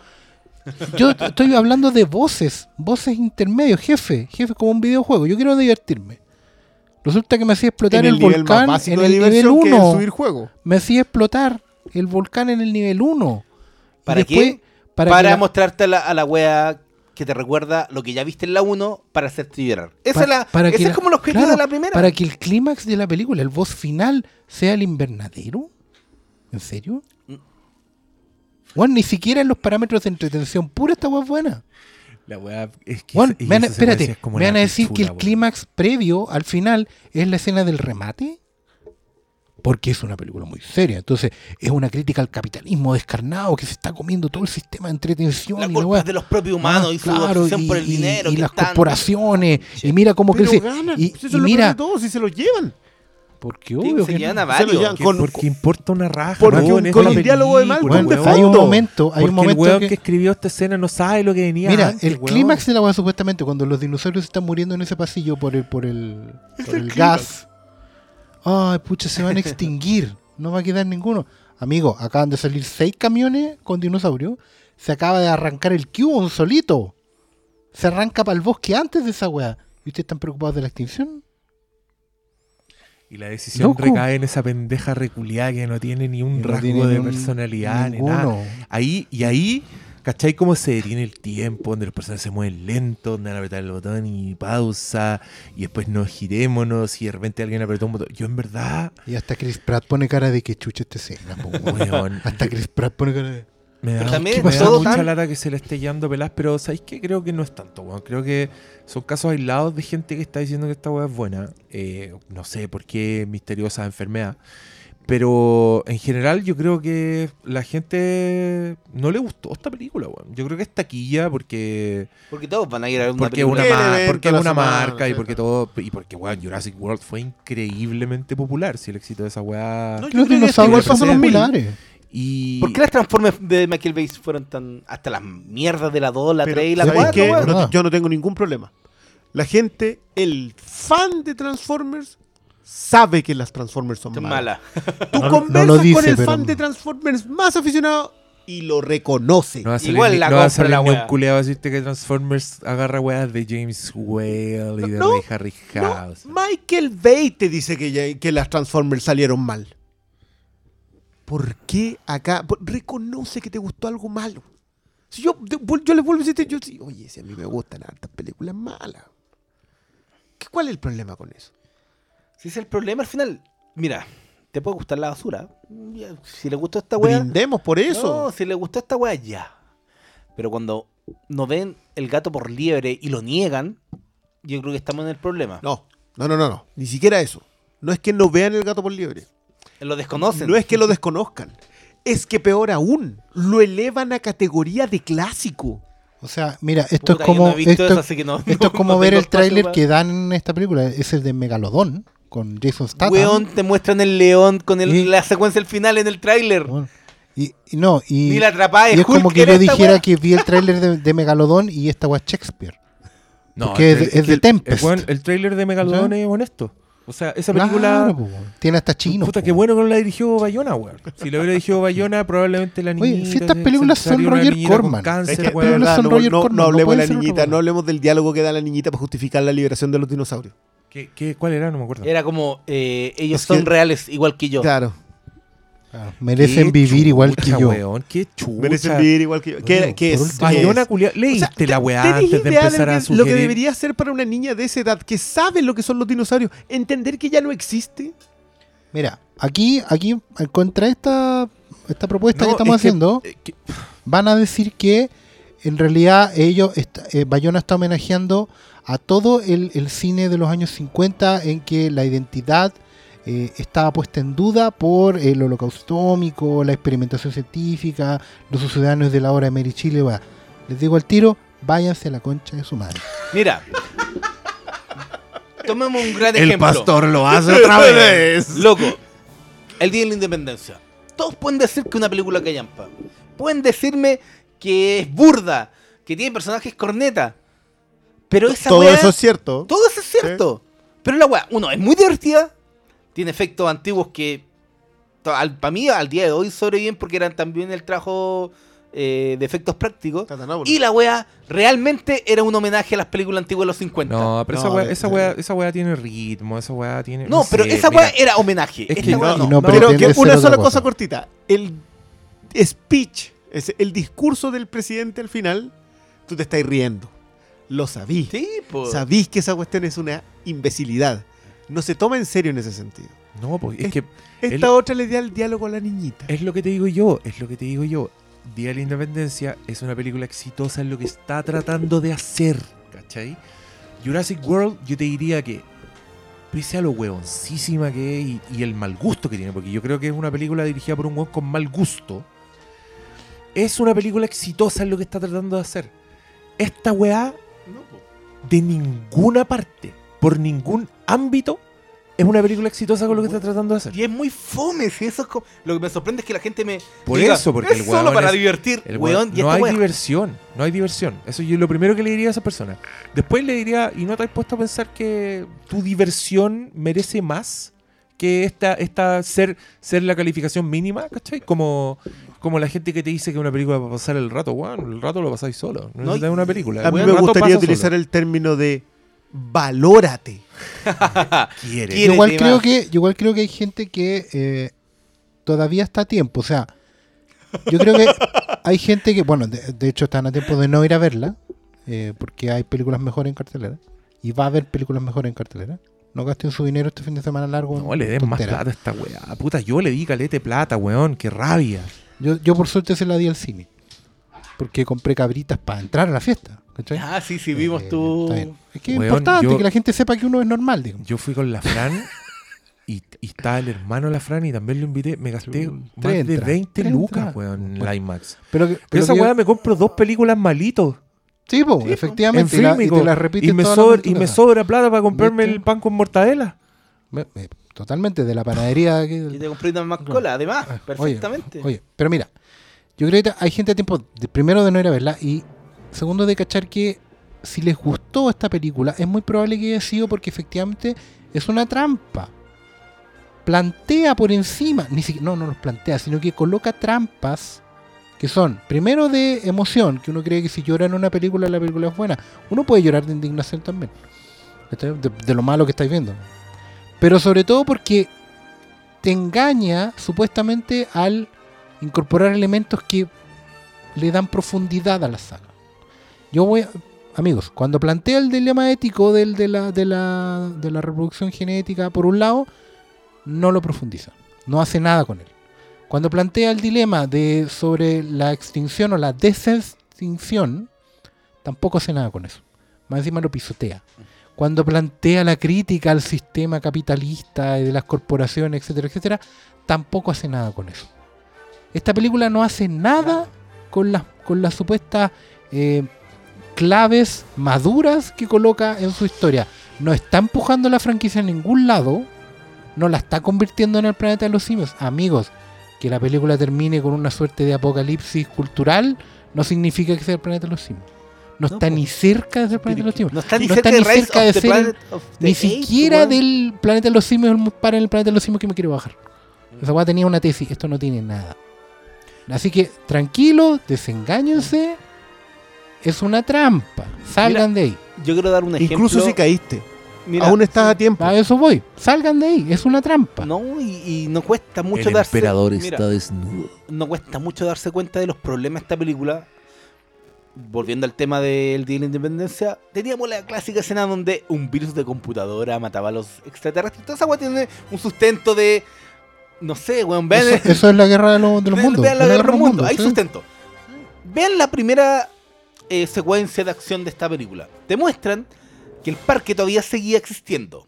Yo estoy hablando de voces, voces intermedios, jefe, jefe como un videojuego. Yo quiero divertirme. Resulta que me hacía explotar en el, el volcán en el nivel diversión que es 1. subir juego. Me hacía explotar el volcán en el nivel 1. ¿Para después, qué? Para, Para, que la- mostrarte a la, a la wea que te recuerda lo que ya viste en la 1 para hacerte llorar. Esa pa- es, la, para que la- es como objetivo claro, de la primera. Para que el clímax de la película, el voz final, sea el invernadero. ¿En serio? Mm. Bueno, ni siquiera en los parámetros de entretención pura esta wea es buena. La weá es que esa- y me van espérate, es como ¿me van a decir que el clímax previo al final es la escena del remate? Porque es una película muy seria. Entonces, es una crítica al capitalismo descarnado que se está comiendo todo el sistema de entretención. la y culpa de los propios humanos Ah, y su claro, obsesión por el y- dinero. Y, las están- corporaciones. Y mira cómo Pero crece. ganan. Y, y es lo mira, de todo, si se los llevan. porque Sí, obvio se que llevan no. a Se llevan con- Porque importa una raja. Porque weón, un- con un diálogo de mal Bueno, hay un momento, hay Porque un momento el weón que, que... escribió esta escena no sabe lo que venía Mira, antes, el clímax de la weá supuestamente cuando los dinosaurios se están muriendo en ese pasillo por el, por el, por el gas. Ay, pucha, se van a extinguir, no va a quedar ninguno. Amigo, acaban de salir seis camiones con dinosaurio, se acaba de arrancar el un solito. Se arranca para el bosque antes de esa weá. ¿Y ustedes están preocupados de la extinción? Y la decisión Loco. recae en esa pendeja reculiada que no tiene ni un No rasgo de personalidad ni nada. Ahí, y ahí, ¿cachai? Cómo se detiene el tiempo, donde los personajes se mueven lento, donde van a apretar el botón y pausa, y después nos girémonos y de repente alguien apretó un botón. Yo en verdad, Y hasta Chris Pratt pone cara de que chucha esta escena. hasta Chris Pratt pone cara de... me da, Pero también me da mucha tan- lata que se le esté llevando pelas, pero ¿sabéis qué? Creo que no es tanto, weón. Creo que son casos aislados de gente que está diciendo que esta weá es buena. Eh, no sé por qué misteriosa enfermedad. Pero en general yo creo que la gente no le gustó esta película, weón. Yo creo que es taquilla porque Porque todos van a ir a ver una porque es una, película. El ma- evento porque es una semana, marca y porque todo y porque weón, Jurassic World fue increíblemente popular, si el éxito de esa weá. No, yo Los creo que dinosaurios igual son los mil. populares. y ¿Por qué las Transformers de Michael Bay fueron tan. hasta las mierdas de la 2, la Pero, 3 y la ¿sabéis 4, qué? weón? No- yo no tengo ningún problema. La gente, el fan de Transformers, sabe que las Transformers son malas. malas. Tú *laughs* No- no conversas dice, con el fan de Transformers más aficionado y lo reconoce. no va a salir, Igual la no compra la ni un weá. culeado a decirte que Transformers agarra weas de James Whale y de No, Ray No, Harryhausen. Michael Bay te dice que, ya- que las Transformers salieron mal. ¿Por qué acá? Por- reconoce que te gustó algo malo. Si yo, les vuelvo a decir, yo sí, oye, si a mí me gustan hartas películas malas. ¿Qué- ¿Cuál es el problema con eso? Si es el problema al final. Mira, te puede gustar la basura. Si le gustó esta weá. Brindemos por eso. No, si le gustó esta weá, ya. Pero cuando no ven el gato por liebre y lo niegan, yo creo que estamos en el problema. No, no, no, no, no. Ni siquiera eso. No es que no vean el gato por liebre. Lo desconocen. No es que lo desconozcan. Es que peor aún, lo elevan a categoría de clásico. O sea, mira, esto Puta, es como no esto, eso, así que no- esto es *laughs* no como ver el tráiler que dan en esta película, es el de Megalodón con Jason Statham. Weón, te muestran el león con el- Y- la secuencia al final en el tráiler. Y, y no, y, Ni la y es Hulk como que yo dijera que vi el tráiler de, de Megalodón y esta weá es Shakespeare. No, Porque el es de- es de el- Tempest. el, el trailer de Megalodon ¿Ya? es honesto. O sea, esa película. Claro, po, weón. tiene hasta chino. Puta, po. qué bueno que no la dirigió Bayona, weón. Si la hubiera dirigido Bayona, probablemente la niñita. Oye, si estas películas son Roger Corman. Cáncer, Es que, pero weón. no verdad, son no, Roger no- Corman, no no hablemos de la niñita, no hablemos del diálogo que da la niñita para justificar la liberación de los dinosaurios. ¿Qué, qué, cuál era? No me acuerdo. Era como, eh, ellos Es son que- reales, igual que yo. Claro. Claro, merecen vivir igual que chucha, yo. Weón, qué chucha. Merecen vivir igual que yo. ¿Qué, Oye, qué es? Bayona, es? culia. O Leíste sea, la weá antes de empezar a que- sugerir. Lo que debería ser para una niña de esa edad que sabe lo que son los dinosaurios, entender que ya no existe. Mira, aquí, aquí contra esta, esta propuesta No, que estamos es que- haciendo, eh, que- van a decir que en realidad ellos, está- eh, Bayona está homenajeando a todo el, el cine de los años 50 en que la identidad eh, estaba puesta en duda por el holocausto atómico, la experimentación científica, los ciudadanos de la hora de Mary Chile. Les digo al tiro, váyanse a la concha de su madre. Mira. Tomemos un gran El ejemplo. pastor lo hace *laughs* otra vez. Loco, el Día de la Independencia. Todos pueden decir que una película callampa. Pueden decirme que es burda, que tiene personajes corneta. Pero esa Todo eso es cierto. Todo eso es cierto. Pero la weá, uno, es muy divertida. Tiene efectos antiguos que para mí al día de hoy sobreviven porque eran también el trabajo eh, de efectos prácticos. Y la weá realmente era un homenaje a las películas antiguas de los 50. No, No, pero esa No, weá, de- esa, weá, esa weá tiene ritmo, esa weá tiene. pero sé, esa mira, weá era homenaje. es Esta que weá no- no. no Pero que una sola cosa. cosa cortita. El speech, es el discurso del presidente al final, tú te estás riendo. Lo sabí. Sí, po. Sabís que esa cuestión es una imbecilidad. No se toma en serio en ese sentido. No, pues es Es- que Esta otra le da el diálogo a la niñita. es lo que te digo yo, es lo que te digo yo. Día de la Independencia es una película exitosa en lo que está tratando de hacer, ¿cachai? Jurassic World, yo te diría que, pese a lo huevoncísima que es y, y el mal gusto que tiene, porque yo creo que es una película dirigida por un hueón con mal gusto, es una película exitosa en lo que está tratando de hacer. Esta weá, de ninguna parte, por ningún ámbito, es una película exitosa con lo que está tratando de hacer. Y es muy fome. si eso es como- Lo que me sorprende es que la gente me. Por diga, eso, porque es el solo para es- divertir. El weón, no hay diversión, no hay diversión. Eso yo lo primero que le diría a esa persona. Después le diría, ¿y no te has puesto a pensar que tu diversión merece más que esta, esta ser, ser la calificación mínima, ¿cachai? Como, como la gente que te dice que una película va a pasar el rato, bueno, el rato lo pasáis solo. No, No, necesitas una película. A mí me gustaría utilizar solo. el término de valórate. Quiere. *laughs* Quiere. Yo igual creo que, yo igual creo que hay gente que eh, todavía está a tiempo. O sea, yo creo que hay gente que, bueno, de, de hecho están a tiempo de no ir a verla, eh, porque hay películas mejores en cartelera. Y va a haber películas mejores en cartelera. No gasten su dinero este fin de semana largo. No le den más plata a esta weá. Puta, yo le di calete plata, weón. Qué rabia. Yo, yo por suerte se la di al cine. Porque compré cabritas para entrar a la fiesta. ¿cachai? Ah, sí, sí, vimos Eh, bien. Es que es importante yo- que la gente sepa que uno es normal, digamos. Yo fui con la Fran y, y estaba el hermano de la Fran y también lo invité. Me gasté más Tres de entradas, 20 tres lucas, weón, en la IMAX. Pero, que- Pero pero esa que yo- weá me compro dos películas malitos. Sí, po, Sí, efectivamente. en y la- y te las repites y, me sobra, y me sobra plata para comprarme ¿Viste? el pan con mortadela. Me- me- totalmente, de la panadería. *laughs* que- Y te compré una más cola, además, perfectamente. Oye, pero mira, yo creo que hay gente a tiempo, de- primero de no ir a verla y segundo de cachar que si les gustó esta película, es muy probable que haya sido porque efectivamente es una trampa. Plantea por encima, ni siquiera, no, no los plantea, sino que coloca trampas que son, primero de emoción, que uno cree que si llora en una película, la película es buena. Uno puede llorar de indignación también, de lo malo que estáis viendo. Pero sobre todo porque te engaña supuestamente al incorporar elementos que le dan profundidad a la saga. Yo voy amigos, cuando plantea el dilema ético del, de, la, de, la, de la reproducción genética, por un lado, no lo profundiza, no hace nada con él. Cuando plantea el dilema de sobre la extinción o la desextinción, tampoco hace nada con eso. Más encima lo pisotea. Cuando plantea la crítica al sistema capitalista y de las corporaciones, etcétera, etcétera, tampoco hace nada con eso. Esta película no hace nada con las, con las supuestas eh, claves maduras que coloca en su historia. No está empujando la franquicia a ningún lado, no la está convirtiendo en el planeta de los simios. Amigos, que la película termine con una suerte de apocalipsis cultural no significa que sea el planeta de los simios. No, No, está po. ni cerca de ser el planeta de los simios. No está ni No cerca, está ni de, cerca ser el- Ni siquiera del planeta de los simios, el para en el planeta de los simios que me quiero bajar. Esa weá tenía una tesis, esto no tiene nada. Así que tranquilo, desengáñense. Es una trampa. Salgan de ahí. Yo quiero dar un ejemplo. Incluso si caíste. Mira, aún estás a tiempo. A eso voy. Salgan de ahí. Es una trampa. No, y, y no cuesta mucho el darse emperador mira, está desnudo. no cuesta mucho darse cuenta de los problemas de esta película. Volviendo al tema del Día de la Independencia, teníamos la clásica escena donde un virus de computadora mataba a los extraterrestres. Toda esa weá tiene un sustento de. No sé, weón. Vean, Eso, eso es la guerra de, los- de los mundos. vean la guerra de los mundos. Hay sí. sustento. Vean la primera eh, secuencia de acción de esta película. Te muestran que el parque todavía seguía existiendo.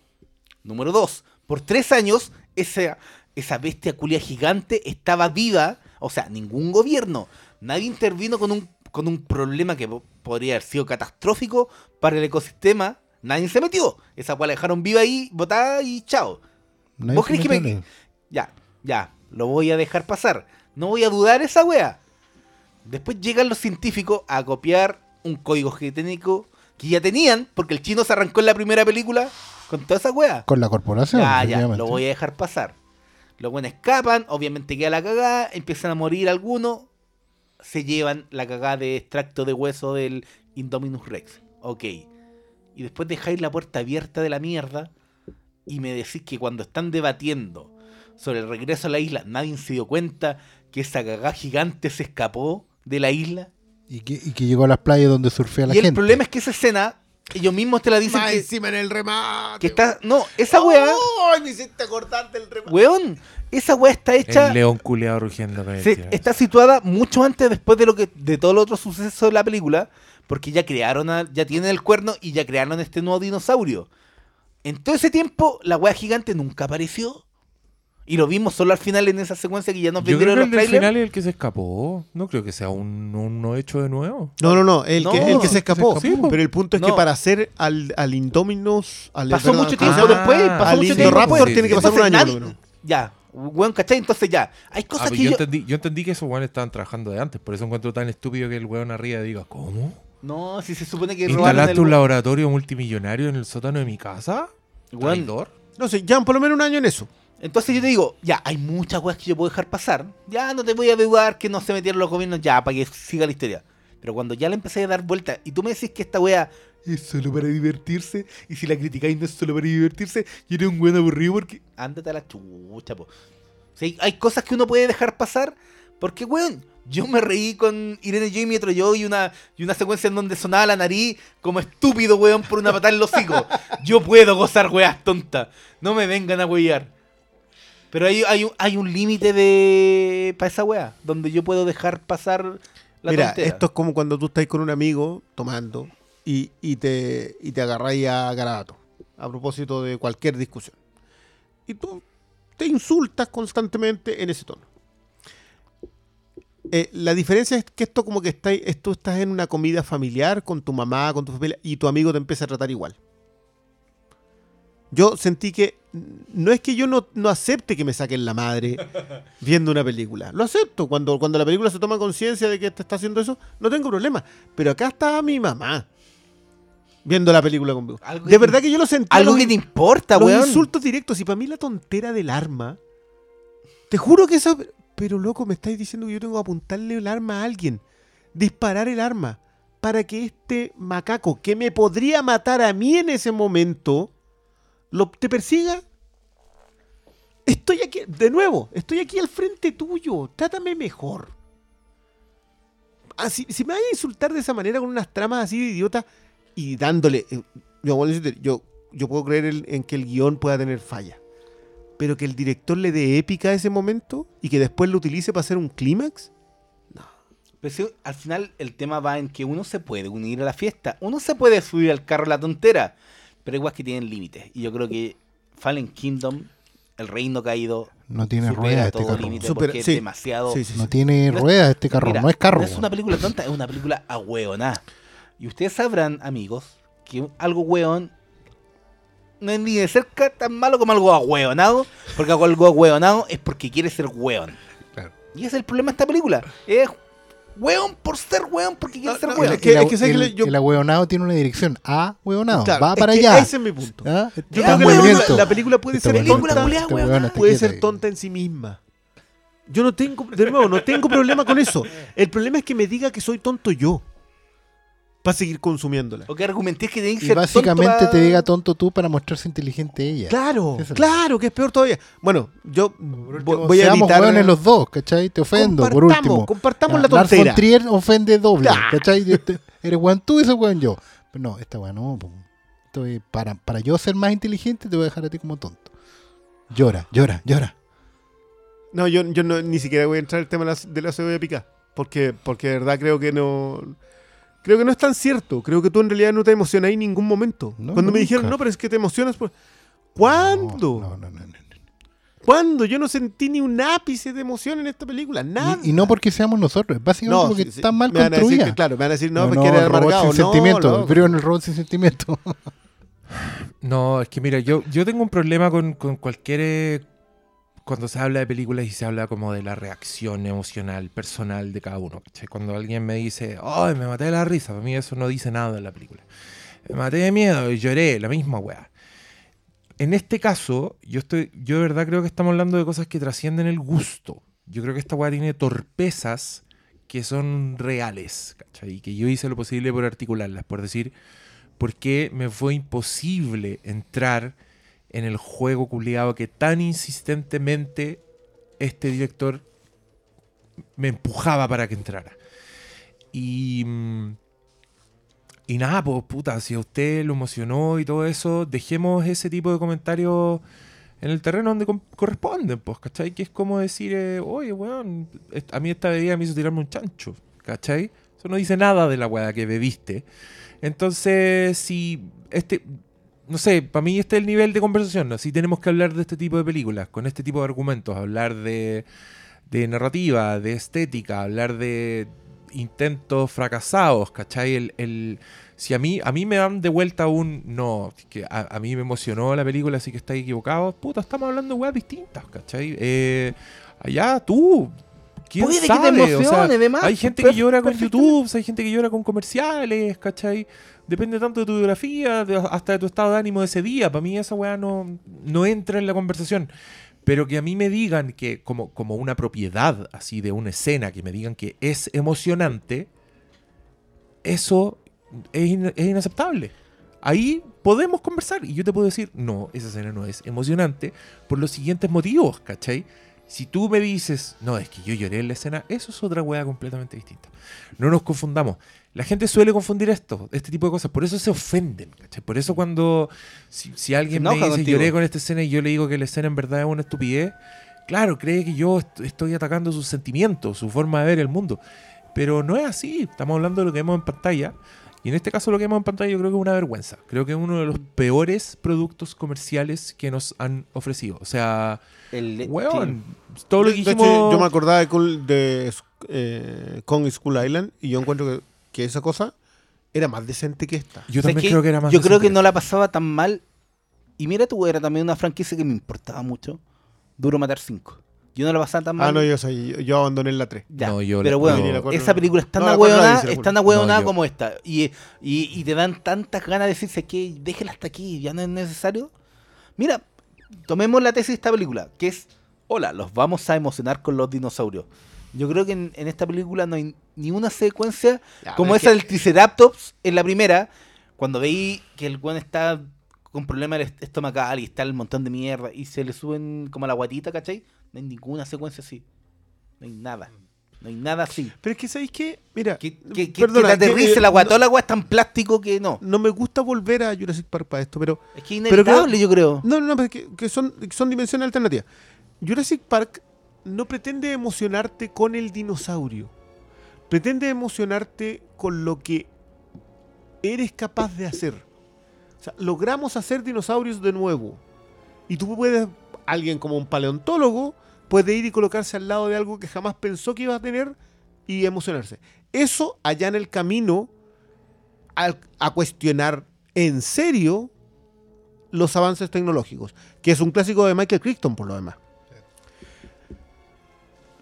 Número dos, por tres años esa, esa bestia culia gigante estaba viva. O sea, ningún gobierno, nadie intervino con un, con un problema que po- podría haber sido catastrófico para el ecosistema. Nadie se metió. Esa cual la dejaron viva ahí, botada y chao. Nadie ¿Vos crees que me-. Ya, ya, lo voy a dejar pasar. No voy a dudar esa wea. Después llegan los científicos a copiar un código genético que ya tenían, porque el chino se arrancó en la primera película con toda esa wea. Con la corporación. Ya, ya, lo voy a dejar pasar. Los buenos escapan, obviamente queda la cagada, empiezan a morir algunos, se llevan la cagada de extracto de hueso del Indominus Rex. Ok. Y después dejáis la puerta abierta de la mierda y me decís que cuando están debatiendo sobre el regreso a la isla, nadie se dio cuenta que esa cagada gigante se escapó de la isla. Y que, y que llegó a las playas donde surfea la y gente. el problema es que esa escena, ellos mismos te la dicen Más que, encima en el remate. que está... No, esa wea... ¡Ay, me hiciste acordarte el remate! Weón, esa weá está hecha. El león culeado rugiendo con el se- está situada mucho antes después de lo que de todo el otro suceso de la película. Porque ya crearon, a- ya tienen el cuerno y ya crearon este nuevo dinosaurio. En todo ese tiempo, la weá gigante nunca apareció. Y lo vimos solo al final en esa secuencia que ya nos vendieron que los el trailers. final es el que se escapó. No creo que sea un, uno hecho de nuevo. No, no, no, el, No, que, el que se escapó. se escapó. Pero el punto es No. que para hacer al, al Indominus. Al, Pasó perdón, mucho ¿cómo se tiempo llama? después. Pasó al mucho tiempo después. tiene que pasar un Entonces, año. nadie-. Ya, weón, ¿cachai? Entonces ya. Hay Ah, cosas pues que yo, yo. entendí, yo entendí que esos weones estaban trabajando de antes. Por eso encuentro tan estúpido que el weón arriba diga, ¿cómo? No, si se supone que robaron ¿Instalaste el. un laboratorio multimillonario en el sótano de mi casa? Weón, ¿Traidor? No sé, llevan por lo menos un año en eso. Entonces yo te digo, ya, hay muchas weas que yo puedo dejar pasar. Ya no te voy a dudar que no se metieron los gobiernos ya para que siga la historia. Pero cuando ya le empecé a dar vuelta y tú me decís que esta wea es solo para divertirse, y si la criticáis no es solo para divertirse, y eres un weón aburrido porque. Ándate a la chucha, po. O sea, hay- cosas que uno puede dejar pasar porque, weón, yo me reí con Irene Yo y Metro Yo y una, y una secuencia en donde sonaba la nariz como estúpido, weón, por una patada en los hocico. *laughs* Yo puedo gozar weas tontas. No me vengan a huear. Pero hay, hay, un- hay un límite de. para esa wea, donde yo puedo dejar pasar la Mira, tontera. esto es como cuando tú estás con un amigo tomando y, y te, y te agarráis a garabato a propósito de cualquier discusión. Y tú te insultas constantemente en ese tono. Eh, la diferencia es que esto como que está, esto estás en una comida familiar con tu mamá, con tu familia, y tu amigo te empieza a tratar igual. Yo sentí que no es que yo no, no acepte que me saquen la madre *laughs* viendo una película. Lo acepto. Cuando, cuando la película se toma conciencia de que te está haciendo eso, no tengo problema. Pero acá estaba mi mamá viendo la película conmigo. De verdad que yo lo sentí. Algo los, que te importa, los weón. insultos directos. Y para mí la tontera del arma. Te juro que esa. Pero loco, me estáis diciendo que yo tengo que apuntarle el arma a alguien. Disparar el arma. Para que este macaco, que me podría matar a mí en ese momento, lo, te persiga. Estoy aquí, de nuevo, estoy aquí al frente tuyo. Trátame mejor. Ah, si, si me vas a insultar de esa manera con unas tramas así de idiota y dándole. eh, yo, a decirte, yo, yo puedo creer en, en que el guion pueda tener falla. Pero que el director le dé épica a ese momento y que después lo utilice para hacer un clímax. Pero si al final el tema va en que uno se puede unir a la fiesta. Uno se puede subir al carro la tontera. Pero igual que tienen límites. Y yo creo que Fallen Kingdom, el reino caído, No tiene ruedas este carro. Supera- sí. es demasiado. Sí, sí, sí. No tiene No es- ruedas este carro, Mira, no es carro. No es una película tonta, es una película ahueonada. Y ustedes sabrán, amigos, que algo hueón no es ni de cerca tan malo como algo ahueonado, porque algo ahueonado es porque quiere ser hueón. Claro. Y ese es el problema de esta película. Es hueón por ser hueón porque quiere No, ser no, hueón. es que- el, es que sabes que el- le- yo- el ahueonado tiene una dirección. A hueonado. Claro, Va para allá. Ese es mi punto. ¿Ah? Yo creo que la, movimiento. película- la película puede Esta ser película tonta. puede ser tonta en sí misma. Yo no tengo, de nuevo, no tengo problema con eso. El problema es que me diga que soy tonto yo. Para seguir consumiéndola. O que argumenté que tenés que Y ser básicamente tonto pa- te diga tonto tú para mostrarse inteligente ella. Claro, Eso claro, que es peor todavía. Bueno, yo vo- voy a evitar. hueones los dos, ¿cachai? Te ofendo, por último. compartamos Ya, la Lars tontera. von Trier ofende doble, Ah. ¿cachai? Eres weón tú y ese weón yo. Pero no, esta weón no. Estoy- para, para yo ser más inteligente te voy a dejar a ti como tonto. Llora, llora, llora. No, yo, yo no, ni siquiera voy a entrar en el tema de la, de la cebolla picada. Porque, porque de verdad creo que no. Creo que no es tan cierto. Creo que tú en realidad no te emocionás en ningún momento. No, Cuando me dijeron, no, pero es que te emocionas por. ¿Cuándo? No, no, no, no, no. ¿Cuándo? Yo no sentí ni un ápice de emoción en esta película. Nada. Y, y no porque seamos nosotros, es básicamente No, porque sí, sí. está mal me van a decir construida. que, claro, me van a decir, no, no, porque era el robot amargado. sin No, sentimiento, frío en el robot sin sentimiento. *laughs* No, es que mira, yo, yo tengo un problema con, con cualquier... Cuando se habla de películas y se habla como de la reacción emocional, personal de cada uno. Cuando alguien me dice, ¡ay, me maté de la risa! Para mí eso no dice nada en la película. Me maté de miedo y lloré, la misma weá. En este caso, yo, estoy, yo de verdad creo que estamos hablando de cosas que trascienden el gusto. Yo creo que esta weá tiene torpezas que son reales, ¿cachai? Y que yo hice lo posible por articularlas, por decir, ¿por qué me fue imposible entrar en el juego culiado que tan insistentemente este director me empujaba para que entrara? Y, mm, y nada, pues puta, si a usted lo emocionó y todo eso, dejemos ese tipo de comentarios en el terreno donde corresponden, pues, ¿cachai? Que es como decir, eh, oye, weón, a mí esta bebida me hizo tirarme un chancho, ¿cachai? Eso no dice nada de la weá que bebiste. Entonces, si este, no sé, para mí este es el nivel de conversación. Si tenemos que hablar de este tipo de películas, con este tipo de argumentos, hablar de, de narrativa, de estética, hablar de intentos fracasados, ¿cachai? El, el- si a mí, a mí me dan de vuelta un no, que a, a mí me emocionó la película, así que estáis equivocados, puta, estamos hablando de weas distintas, ¿cachai? Eh, allá tú, ¿quién Puede que te sabe? O sea, emocione, además, hay gente que llora con. YouTube, hay gente que llora con comerciales, ¿cachai? Depende tanto de tu biografía, hasta de tu estado de ánimo ese día. Para mí esa weá no, no entra en la conversación. Pero que a mí me digan que, como, como una propiedad así de una escena, que me digan que es emocionante, eso es, es inaceptable. Ahí podemos conversar y yo te puedo decir, no, esa escena no es emocionante por los siguientes motivos, ¿cachai? Si tú me dices, no, es que yo lloré en la escena, eso es otra weá completamente distinta. No nos confundamos. La gente suele confundir esto, este tipo de cosas, por eso se ofenden, ¿cachai? Por eso cuando, si, si alguien me dice, contigo. lloré con esta escena y yo le digo que la escena en verdad es una estupidez, claro, cree que yo est- estoy atacando sus sentimientos, su forma de ver el mundo. Pero no es así, estamos hablando de lo que vemos en pantalla. Y en este caso lo que vemos en pantalla yo creo que es una vergüenza. Creo que es uno de los peores productos comerciales que nos han ofrecido. O sea, El, weón, todo lo que De hecho, dijimos... yo me acordaba de, de eh, Kong School Island y yo encuentro que, que esa cosa era más decente que esta. yo ¿Sabes también creo que era más Yo creo que no la pasaba tan mal. Y mira tú, era también una franquicia que me importaba mucho. Duro Matar 5. Yo no la pasaba tan mal. Ah, no, yo, sé, yo, yo abandoné la 3. Ya, No, yo pero bueno, cuatro esa no. película es tan No, ahueonada, es tan ahueonada No, como esta. Y, y, y te dan tantas ganas de decirse que déjela hasta aquí, ya no es necesario. Mira, tomemos la tesis de esta película, que es, hola, los vamos a emocionar con los dinosaurios. Yo creo que en, en esta película no hay ni una secuencia Ya, como esa que- del Triceratops en la primera, cuando veí que el weón está con problemas est- estomacal y está el montón de mierda y se le suben como a la guatita, ¿cachai? No hay ninguna secuencia así. No hay nada. No hay nada así. Pero es que, ¿sabéis qué? Mira, Que, que, que, perdona, que aterrice eh, la agua. no- Toda la agua es tan plástico que no. no me gusta volver a Jurassic Park para esto, pero Es que es Pero creo- inevitable, yo creo. No, no, no, pero que, que son, que son dimensiones alternativas. Jurassic Park no pretende emocionarte con el dinosaurio. Pretende emocionarte con lo que eres capaz de hacer. O sea, logramos hacer dinosaurios de nuevo. Y tú puedes, alguien como un paleontólogo, puede ir y colocarse al lado de algo que jamás pensó que iba a tener y emocionarse. Eso allá en el camino a cuestionar en serio los avances tecnológicos, que es un clásico de Michael Crichton por lo demás.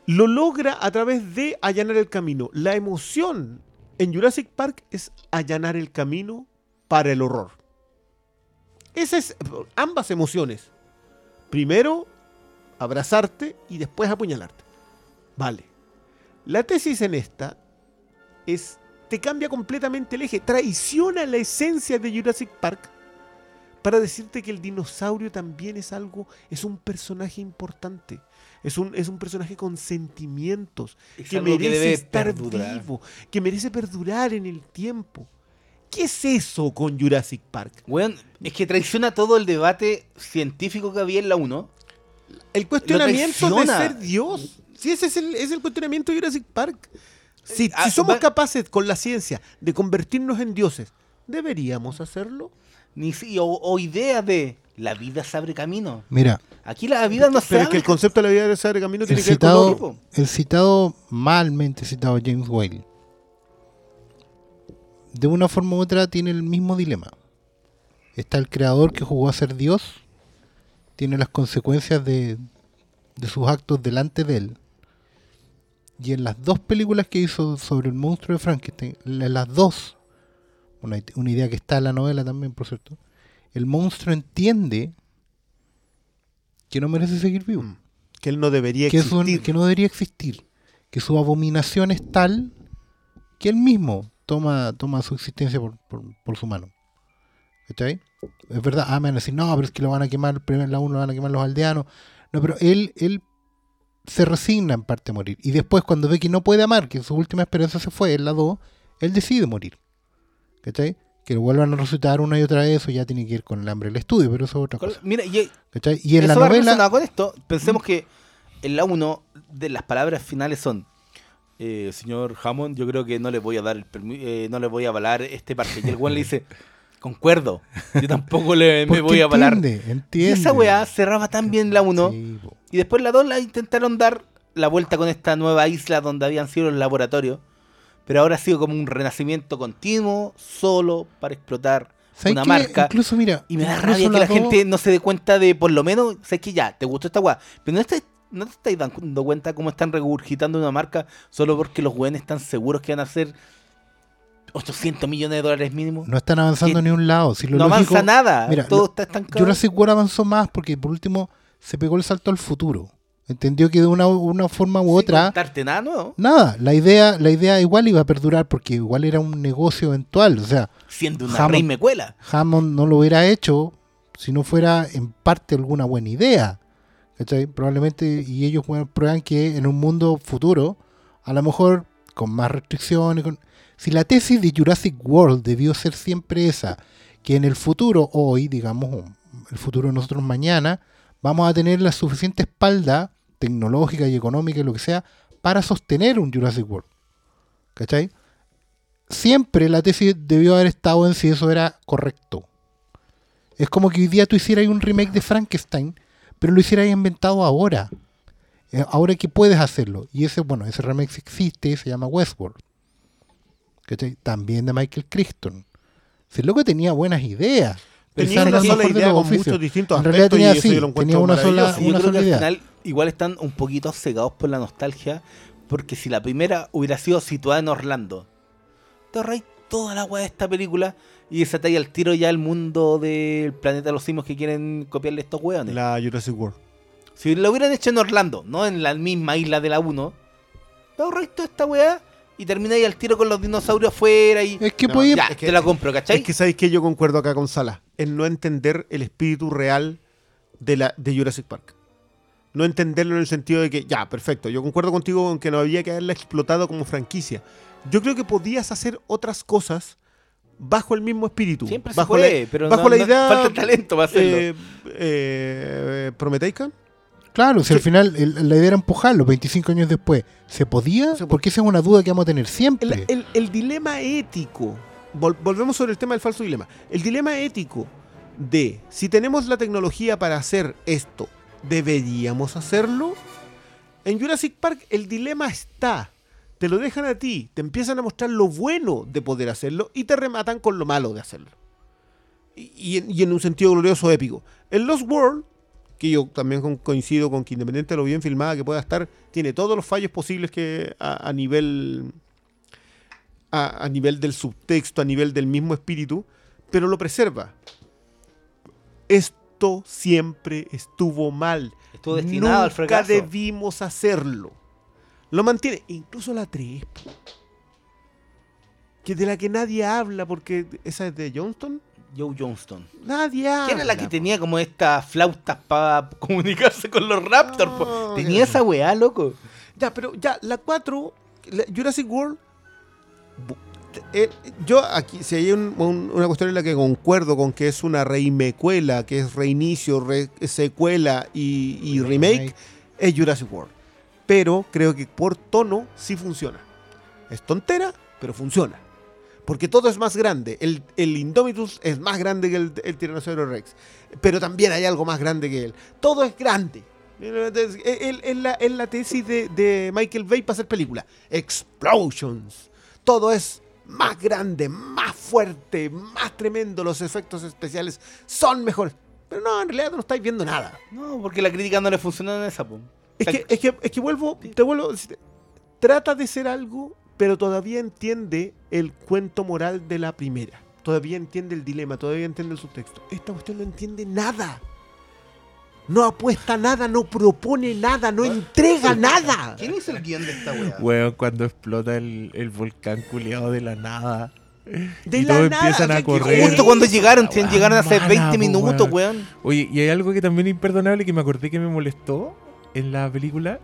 Lo logra a través de allanar el camino. La emoción en Jurassic Park es allanar el camino para el horror. Esas es ambas emociones. Primero abrazarte y después apuñalarte. Vale. La tesis en esta es te cambia completamente el eje, traiciona la esencia de Jurassic Park para decirte que el dinosaurio también es algo, es un personaje importante, es un, es un personaje con sentimientos, Es que merece estar perdurar. vivo, que merece perdurar en el tiempo. ¿Qué es eso con Jurassic Park? Weón, es que traiciona todo el debate científico que había en la 1. El cuestionamiento de ser Dios. Sí, ese es el, es el cuestionamiento de Jurassic Park. Si, Ah, si somos va- capaces con la ciencia de convertirnos en dioses, ¿deberíamos hacerlo? Ni si- o, o idea de la vida se abre camino. Mira, Aquí la vida no se Pero es que abre el concepto de la vida de ese camino el tiene que ver con el citado, malmente citado James Whale, de una forma u otra tiene el mismo dilema. Está el creador que jugó a ser Dios, tiene las consecuencias de, de sus actos delante de él. Y en las dos películas que hizo sobre el monstruo de Frankenstein, en las dos, una, una idea que está en la novela también, por cierto, el monstruo entiende que no merece seguir vivo Mm. Que él no debería que, es un- existir. que no debería existir, que su abominación es tal que él mismo toma, toma su existencia por, por- por su mano. ¿Cachai? Es verdad, ah, me van a decir, no, pero es que lo van a quemar, primero en la 1 lo van a quemar los aldeanos. No, pero él, él se resigna en parte a morir. Y después, cuando ve que no puede amar, que su última esperanza se fue, en la 2, él decide morir. ¿Cachai? Que lo vuelvan a resucitar una y otra vez, eso ya tiene que ir con el hambre del estudio, pero eso es otra cosa. Mira, y, ¿Cachai? Y en la eso va novela. con esto. Pensemos que en la 1 de las palabras finales son eh, señor Hammond, yo creo que no le voy a dar el eh, no le voy a avalar este parque. Y el weón le dice, *laughs* concuerdo, yo tampoco le, *laughs* me voy a avalar. entiende, Y entiende. esa weá cerraba tan bien la 1. Sí, po. Y después la 2 la intentaron dar la vuelta con esta nueva isla donde habían sido los laboratorios. Pero ahora ha sido como un renacimiento continuo, solo para explotar ¿Sabes una marca. Incluso, mira, Y me da rabia que la dos- gente no se dé cuenta de, por lo menos, sé que ya, te gustó esta weá. Pero no te, no te estáis dando cuenta cómo están regurgitando una marca solo porque los weones están seguros que van a hacer 800 millones de dólares mínimo. no están avanzando ni un lado. Si lo no lógico- avanza nada, mira, todo lo- está estancado. Jurassic World avanzó más porque, por último, se pegó el salto al futuro. Entendió que de una, una forma u otra, nada nuevo. nada, la idea, la idea igual iba a perdurar porque igual era un negocio eventual. O sea, Siendo una Hammond- rey me cuela. Hammond no lo hubiera hecho si no fuera en parte alguna buena idea. ¿cachai? Probablemente, y ellos prueban que en un mundo futuro, a lo mejor con más restricciones, con- si la tesis de Jurassic World debió ser siempre esa, que en el futuro, hoy, digamos, el futuro de nosotros mañana, vamos a tener la suficiente espalda tecnológica y económica y lo que sea para sostener un Jurassic World. ¿Cachai? Siempre la tesis debió haber estado en si eso era correcto. Es como que hoy día tú hicieras un remake de Frankenstein, pero lo hicieras inventado ahora. Eh, Ahora que puedes hacerlo. Y ese, bueno, ese remake existe, se llama Westworld. ¿Cachai? También de Michael Crichton. Si el loco tenía buenas ideas. Tenía una sola idea con oficios. muchos distintos En realidad aspectos tenía y así, yo tenía una sola-. Yo creo que al idea. final igual están un poquito cegados por la nostalgia. Porque si la primera hubiera sido situada en Orlando, te ahorráis toda la weá de esta película y desatáis al tiro ya el mundo del planeta de los simios que quieren copiarle estos weones. La Jurassic World. Si lo hubieran hecho en Orlando, no en la misma isla de la 1, te ahorráis toda esta weá y termináis al tiro con los dinosaurios afuera y. Es que No, podía- ya, es que- te la compro, ¿cachai? Es que sabéis que yo concuerdo acá con Sala. En no entender el espíritu real de, la, de Jurassic Park. No entenderlo en el sentido de que, ya, perfecto. Yo concuerdo contigo en que no había que haberla explotado como franquicia. Yo creo que podías hacer otras cosas bajo el mismo espíritu. Siempre se bajo puede, la, pero bajo no- la no- idea. falta talento para hacerlo. eh, eh, ¿Prometeica? Claro, si al final el- la idea era empujarlo 25 años después. ¿Se podía? Se Porque esa es una duda que vamos a tener siempre. El, el- el dilema ético, vol- volvemos sobre el tema del falso dilema. El dilema ético de si tenemos la tecnología para hacer esto, ¿deberíamos hacerlo? En Jurassic Park el dilema está. Te lo dejan a ti, te empiezan a mostrar lo bueno de poder hacerlo y te rematan con lo malo de hacerlo. Y, y en, y en un sentido glorioso épico. En Lost World, que yo también con- coincido con que independiente de lo bien filmada que pueda estar, tiene todos los fallos posibles que a, a nivel a, a nivel del subtexto, a nivel del mismo espíritu, pero lo preserva. Esto siempre estuvo mal. Estuvo destinado al Nunca fracaso. debimos hacerlo. Lo mantiene. Incluso la 3. po. Que de la que nadie habla, porque esa es de Johnston. Joe Johnston. Nadie habla. ¿Quién era la que po. tenía como estas flautas para comunicarse con los Raptors? Tenía ya. esa weá, loco. Ya, pero ya, la 4, la Jurassic World. eh, yo aquí, si hay un- un- una cuestión en la que concuerdo con que es una reimecuela, que es reinicio, re- secuela y, y remake, es Jurassic World. Pero creo que por tono sí funciona. Es tontera, pero funciona. Porque todo es más grande. El, el Indomitus es más grande que el, el Tiranosaurio Rex. Pero también hay algo más grande que él. Todo es grande. Es, es- es la, es la tesis de, de Michael Bay para hacer película. Explosions. Todo es más grande, más fuerte, más tremendo. Los efectos especiales son mejores. Pero no, en realidad no estáis viendo nada. No, porque la crítica no le funcionó en esa, po. Es que, es que, es que vuelvo, te vuelvo. Trata de ser algo, pero todavía entiende el cuento moral de la primera. Todavía entiende el dilema, todavía entiende el subtexto. Esta cuestión no entiende nada. No apuesta nada, no propone nada, no entrega *laughs* nada. ¿Quién hizo el guion de esta weá? Weón, cuando explota el, el volcán culiado de la nada. De y la todos nada, empiezan a que correr. Justo cuando llegaron, weá llegaron hace mala, 20 po, minutos, weón. weón. Oye, y hay algo que también es imperdonable que me acordé que me molestó en la película.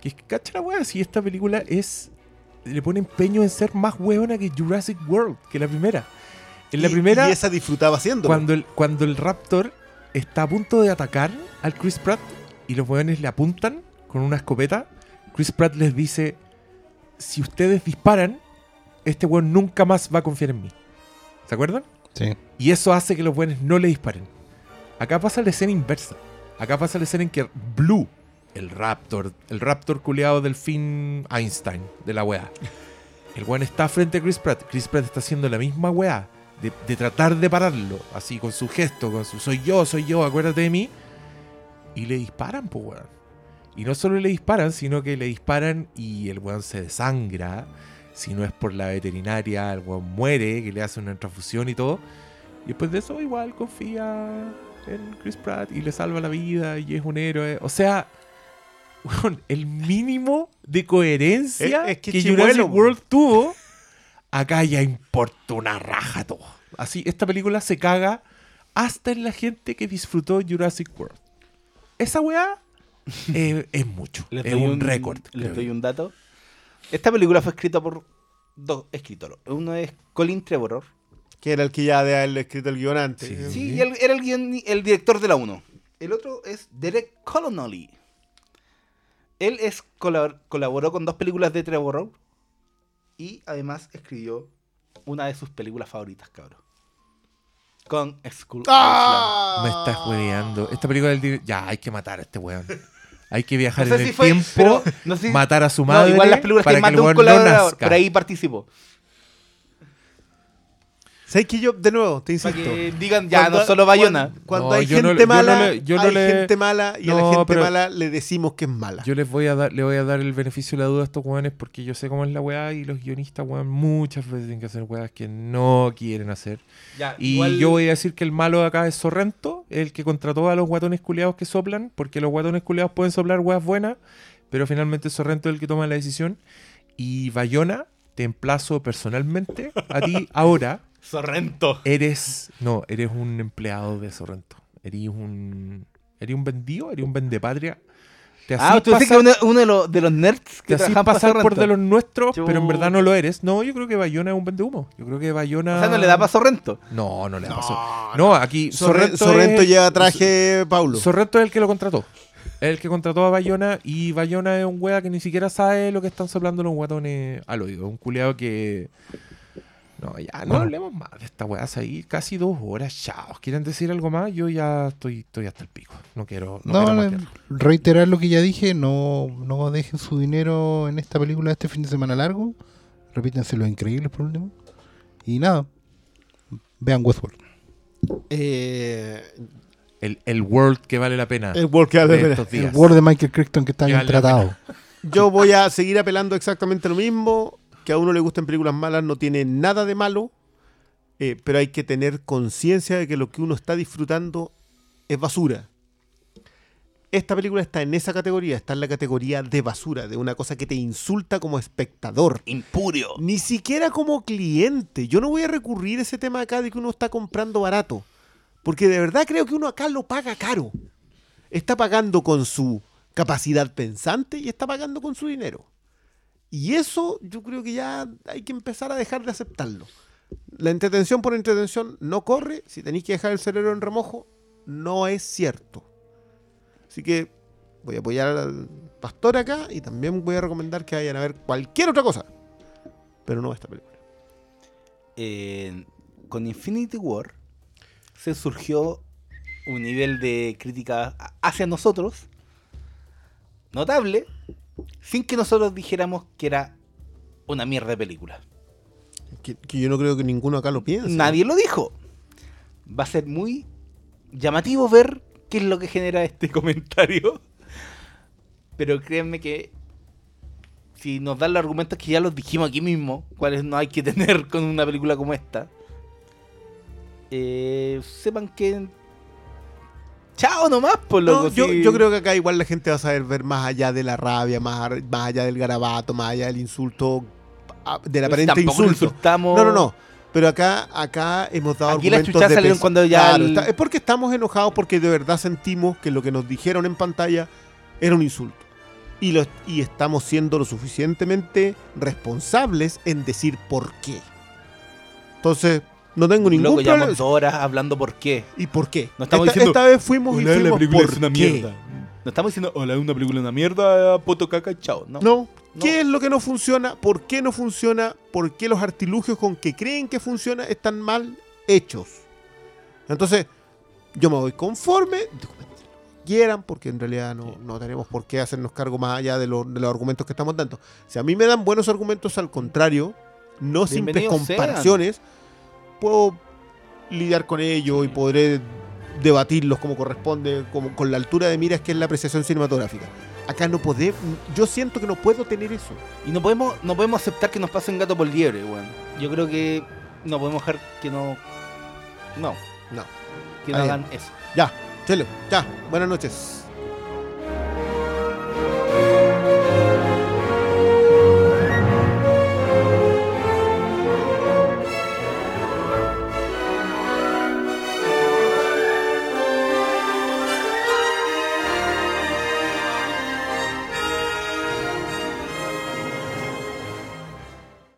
Que es, cacha la weá, si esta película es. Le pone empeño en ser más weona que Jurassic World, que la primera. En la Y- primera, Y esa disfrutaba haciendo. cuando el, cuando el Raptor está a punto de atacar al Chris Pratt y los weones le apuntan con una escopeta, Chris Pratt les dice: Si ustedes disparan, este weón nunca más va a confiar en mí. ¿Se acuerdan? Sí. Y eso hace que los buenos no le disparen. Acá pasa la escena inversa. Acá pasa la escena en que Blue, el Raptor, el Raptor culeado del fin Einstein de la weá. El weón está frente a Chris Pratt. Chris Pratt está haciendo la misma weá. De, tratar de pararlo. Así con su gesto, con su soy yo, soy yo, acuérdate de mí. Y le disparan, pues weón. Y no solo le disparan, sino que le disparan y el weón se desangra. Si no es por la veterinaria, el weón muere, que le hace una transfusión y todo. Y después de eso, igual confía en Chris Pratt y le salva la vida y es un héroe. O sea, el mínimo de coherencia Es- es que que, Chimuelo, Jurassic. World tuvo, *laughs* acá ya importa una raja todo. Así, esta película se caga hasta en la gente que disfrutó Jurassic World. Esa weá *laughs* eh, es mucho. Les es un, récord. Les creo doy un dato. Esta película fue escrita por dos escritores. Uno es Colin Trevorrow. Que era el que ya de haberle escrito el guion antes. Sí. Sí, y él era el, guion- el director de la 1. El otro es Derek Colonnelly. Él es, colabor- colaboró con dos películas de Trevorrow y además escribió una de sus películas favoritas, cabrón. Con Skull ¡Ah! Me estás hueveando. Esta película del dir- Ya, hay que matar a este weón. Hay que viajar No sé en si el fue, tiempo, pero no sé si- matar a su No, madre igual las películas para que de el un weón no colaborador, nazca. pero ahí participó. ¿Sabes que yo, de nuevo, te Para insisto? que digan, ya, cuando- no solo Bayona. Cuando, cuando No, hay yo no gente yo no mala, le- yo no hay le- gente mala y a la gente pero- mala le decimos que es mala. Yo les voy a dar, le voy a dar el beneficio de la duda a estos weones porque yo sé cómo es la weá y los guionistas, weón, muchas veces tienen que hacer weas que no quieren hacer. Ya, Y igual- yo voy a decir que el malo de acá es Sorrento, el que contrató a los guatones culiados que soplan, porque los guatones culiados pueden soplar weas buenas, pero finalmente Sorrento es el que toma la decisión. Y Bayona, te emplazo personalmente a ti ahora. *laughs* Sorrento. Eres, no, eres un empleado de Sorrento. Eres un, eres un vendido, eres un vendepatria. Te Ah, tú dices que uno, uno de, los, de los nerds que te trabajan pasar por de los nuestros, pero en verdad no lo eres. No, yo creo que Bayona es un vendehumo. Yo creo que Bayona. O sea, no le da para Sorrento. No, no le da No, paso. No, aquí Sorrento, Sorrento, Sorrento es- lleva traje Paulo. Sorrento es el que lo contrató. Es el que contrató a Bayona y Bayona es un wea que ni siquiera sabe lo que están soplando los guatones al oído. Un culeado que. No, ya, no hablemos más de esta weá. Ahí casi dos horas, chao. ¿Quieren decir algo más? Yo ya estoy, estoy hasta el pico. No quiero. No, No, quiero tiempo. reiterar lo que ya dije, no, no dejen su dinero en esta película este fin de semana largo. Repítense los increíbles por último. Y nada, vean Westworld. Eh, el, el world que vale la pena. el World que de vale la estos El días. Word de Michael Crichton que está bien vale la tratado. Yo voy a seguir apelando exactamente lo mismo. Que a uno le gusten películas malas no tiene nada de malo. eh, pero hay que tener conciencia de que lo que uno está disfrutando es basura. Esta película está en esa categoría, está en la categoría de basura, de una cosa que te insulta como espectador. Impurio. Ni siquiera como cliente. Yo no voy a recurrir a ese tema acá de que uno está comprando barato. Porque de verdad creo que uno acá lo paga caro. Está pagando con su capacidad pensante y está pagando con su dinero. Y eso yo creo que ya hay que empezar a dejar de aceptarlo. La entretención por entretención no corre. Si tenéis que dejar el cerebro en remojo, no es cierto. Así que voy a apoyar al pastor acá y también voy a recomendar que vayan a ver cualquier otra cosa. Pero no esta película. Con Infinity War se surgió un nivel de crítica hacia nosotros notable, sin que nosotros dijéramos que era una mierda de película. Que, que yo no creo que ninguno acá lo piense. Nadie lo dijo. Va a ser muy llamativo ver qué es lo que genera este *laughs* comentario. Pero créanme que si nos dan los argumentos que ya los dijimos aquí mismo, cuáles no hay que *laughs* tener con una película como esta, eh, sepan que... Chao nomás, por No, lo yo, yo creo que acá igual la gente va a saber ver más allá de la rabia, más, allá del garabato, más allá del insulto, del aparente tampoco lo insulto. insultamos. No, no, no. Pero acá, acá hemos dado Aquí las argumentos chuchas de salieron cuando ya Claro, el- está- es porque estamos enojados porque de verdad sentimos que lo que nos dijeron en pantalla era un insulto. Y, lo, y estamos siendo lo suficientemente responsables en decir por qué. Entonces, no tengo ningún Loco, problema. llevamos dos horas hablando por qué. ¿Y por qué? No estamos esta, diciendo, esta vez fuimos y fuimos la película por es una qué. mierda. No estamos diciendo, hola, es una película una mierda, poto caca, chao. No. No. No. ¿Qué es lo que no funciona? ¿Por qué no funciona? ¿Por qué los artilugios con que creen que funciona están mal hechos? Entonces, yo me voy conforme, quieran, porque en realidad no, no tenemos por qué hacernos cargo más allá de, lo- de los argumentos que estamos dando. Si a mí me dan buenos argumentos, al contrario, no simples sean. Puedo lidiar con ello y podré debatirlos como corresponde, como con la altura de miras que es la apreciación cinematográfica. Acá no podemos, yo siento que no puedo tener eso. Y no podemos, no podemos aceptar que nos pasen gato por liebre, weón. Yo creo que no podemos dejar que no. No. No. que no hagan eso. Ya, chelo, ya. Buenas noches.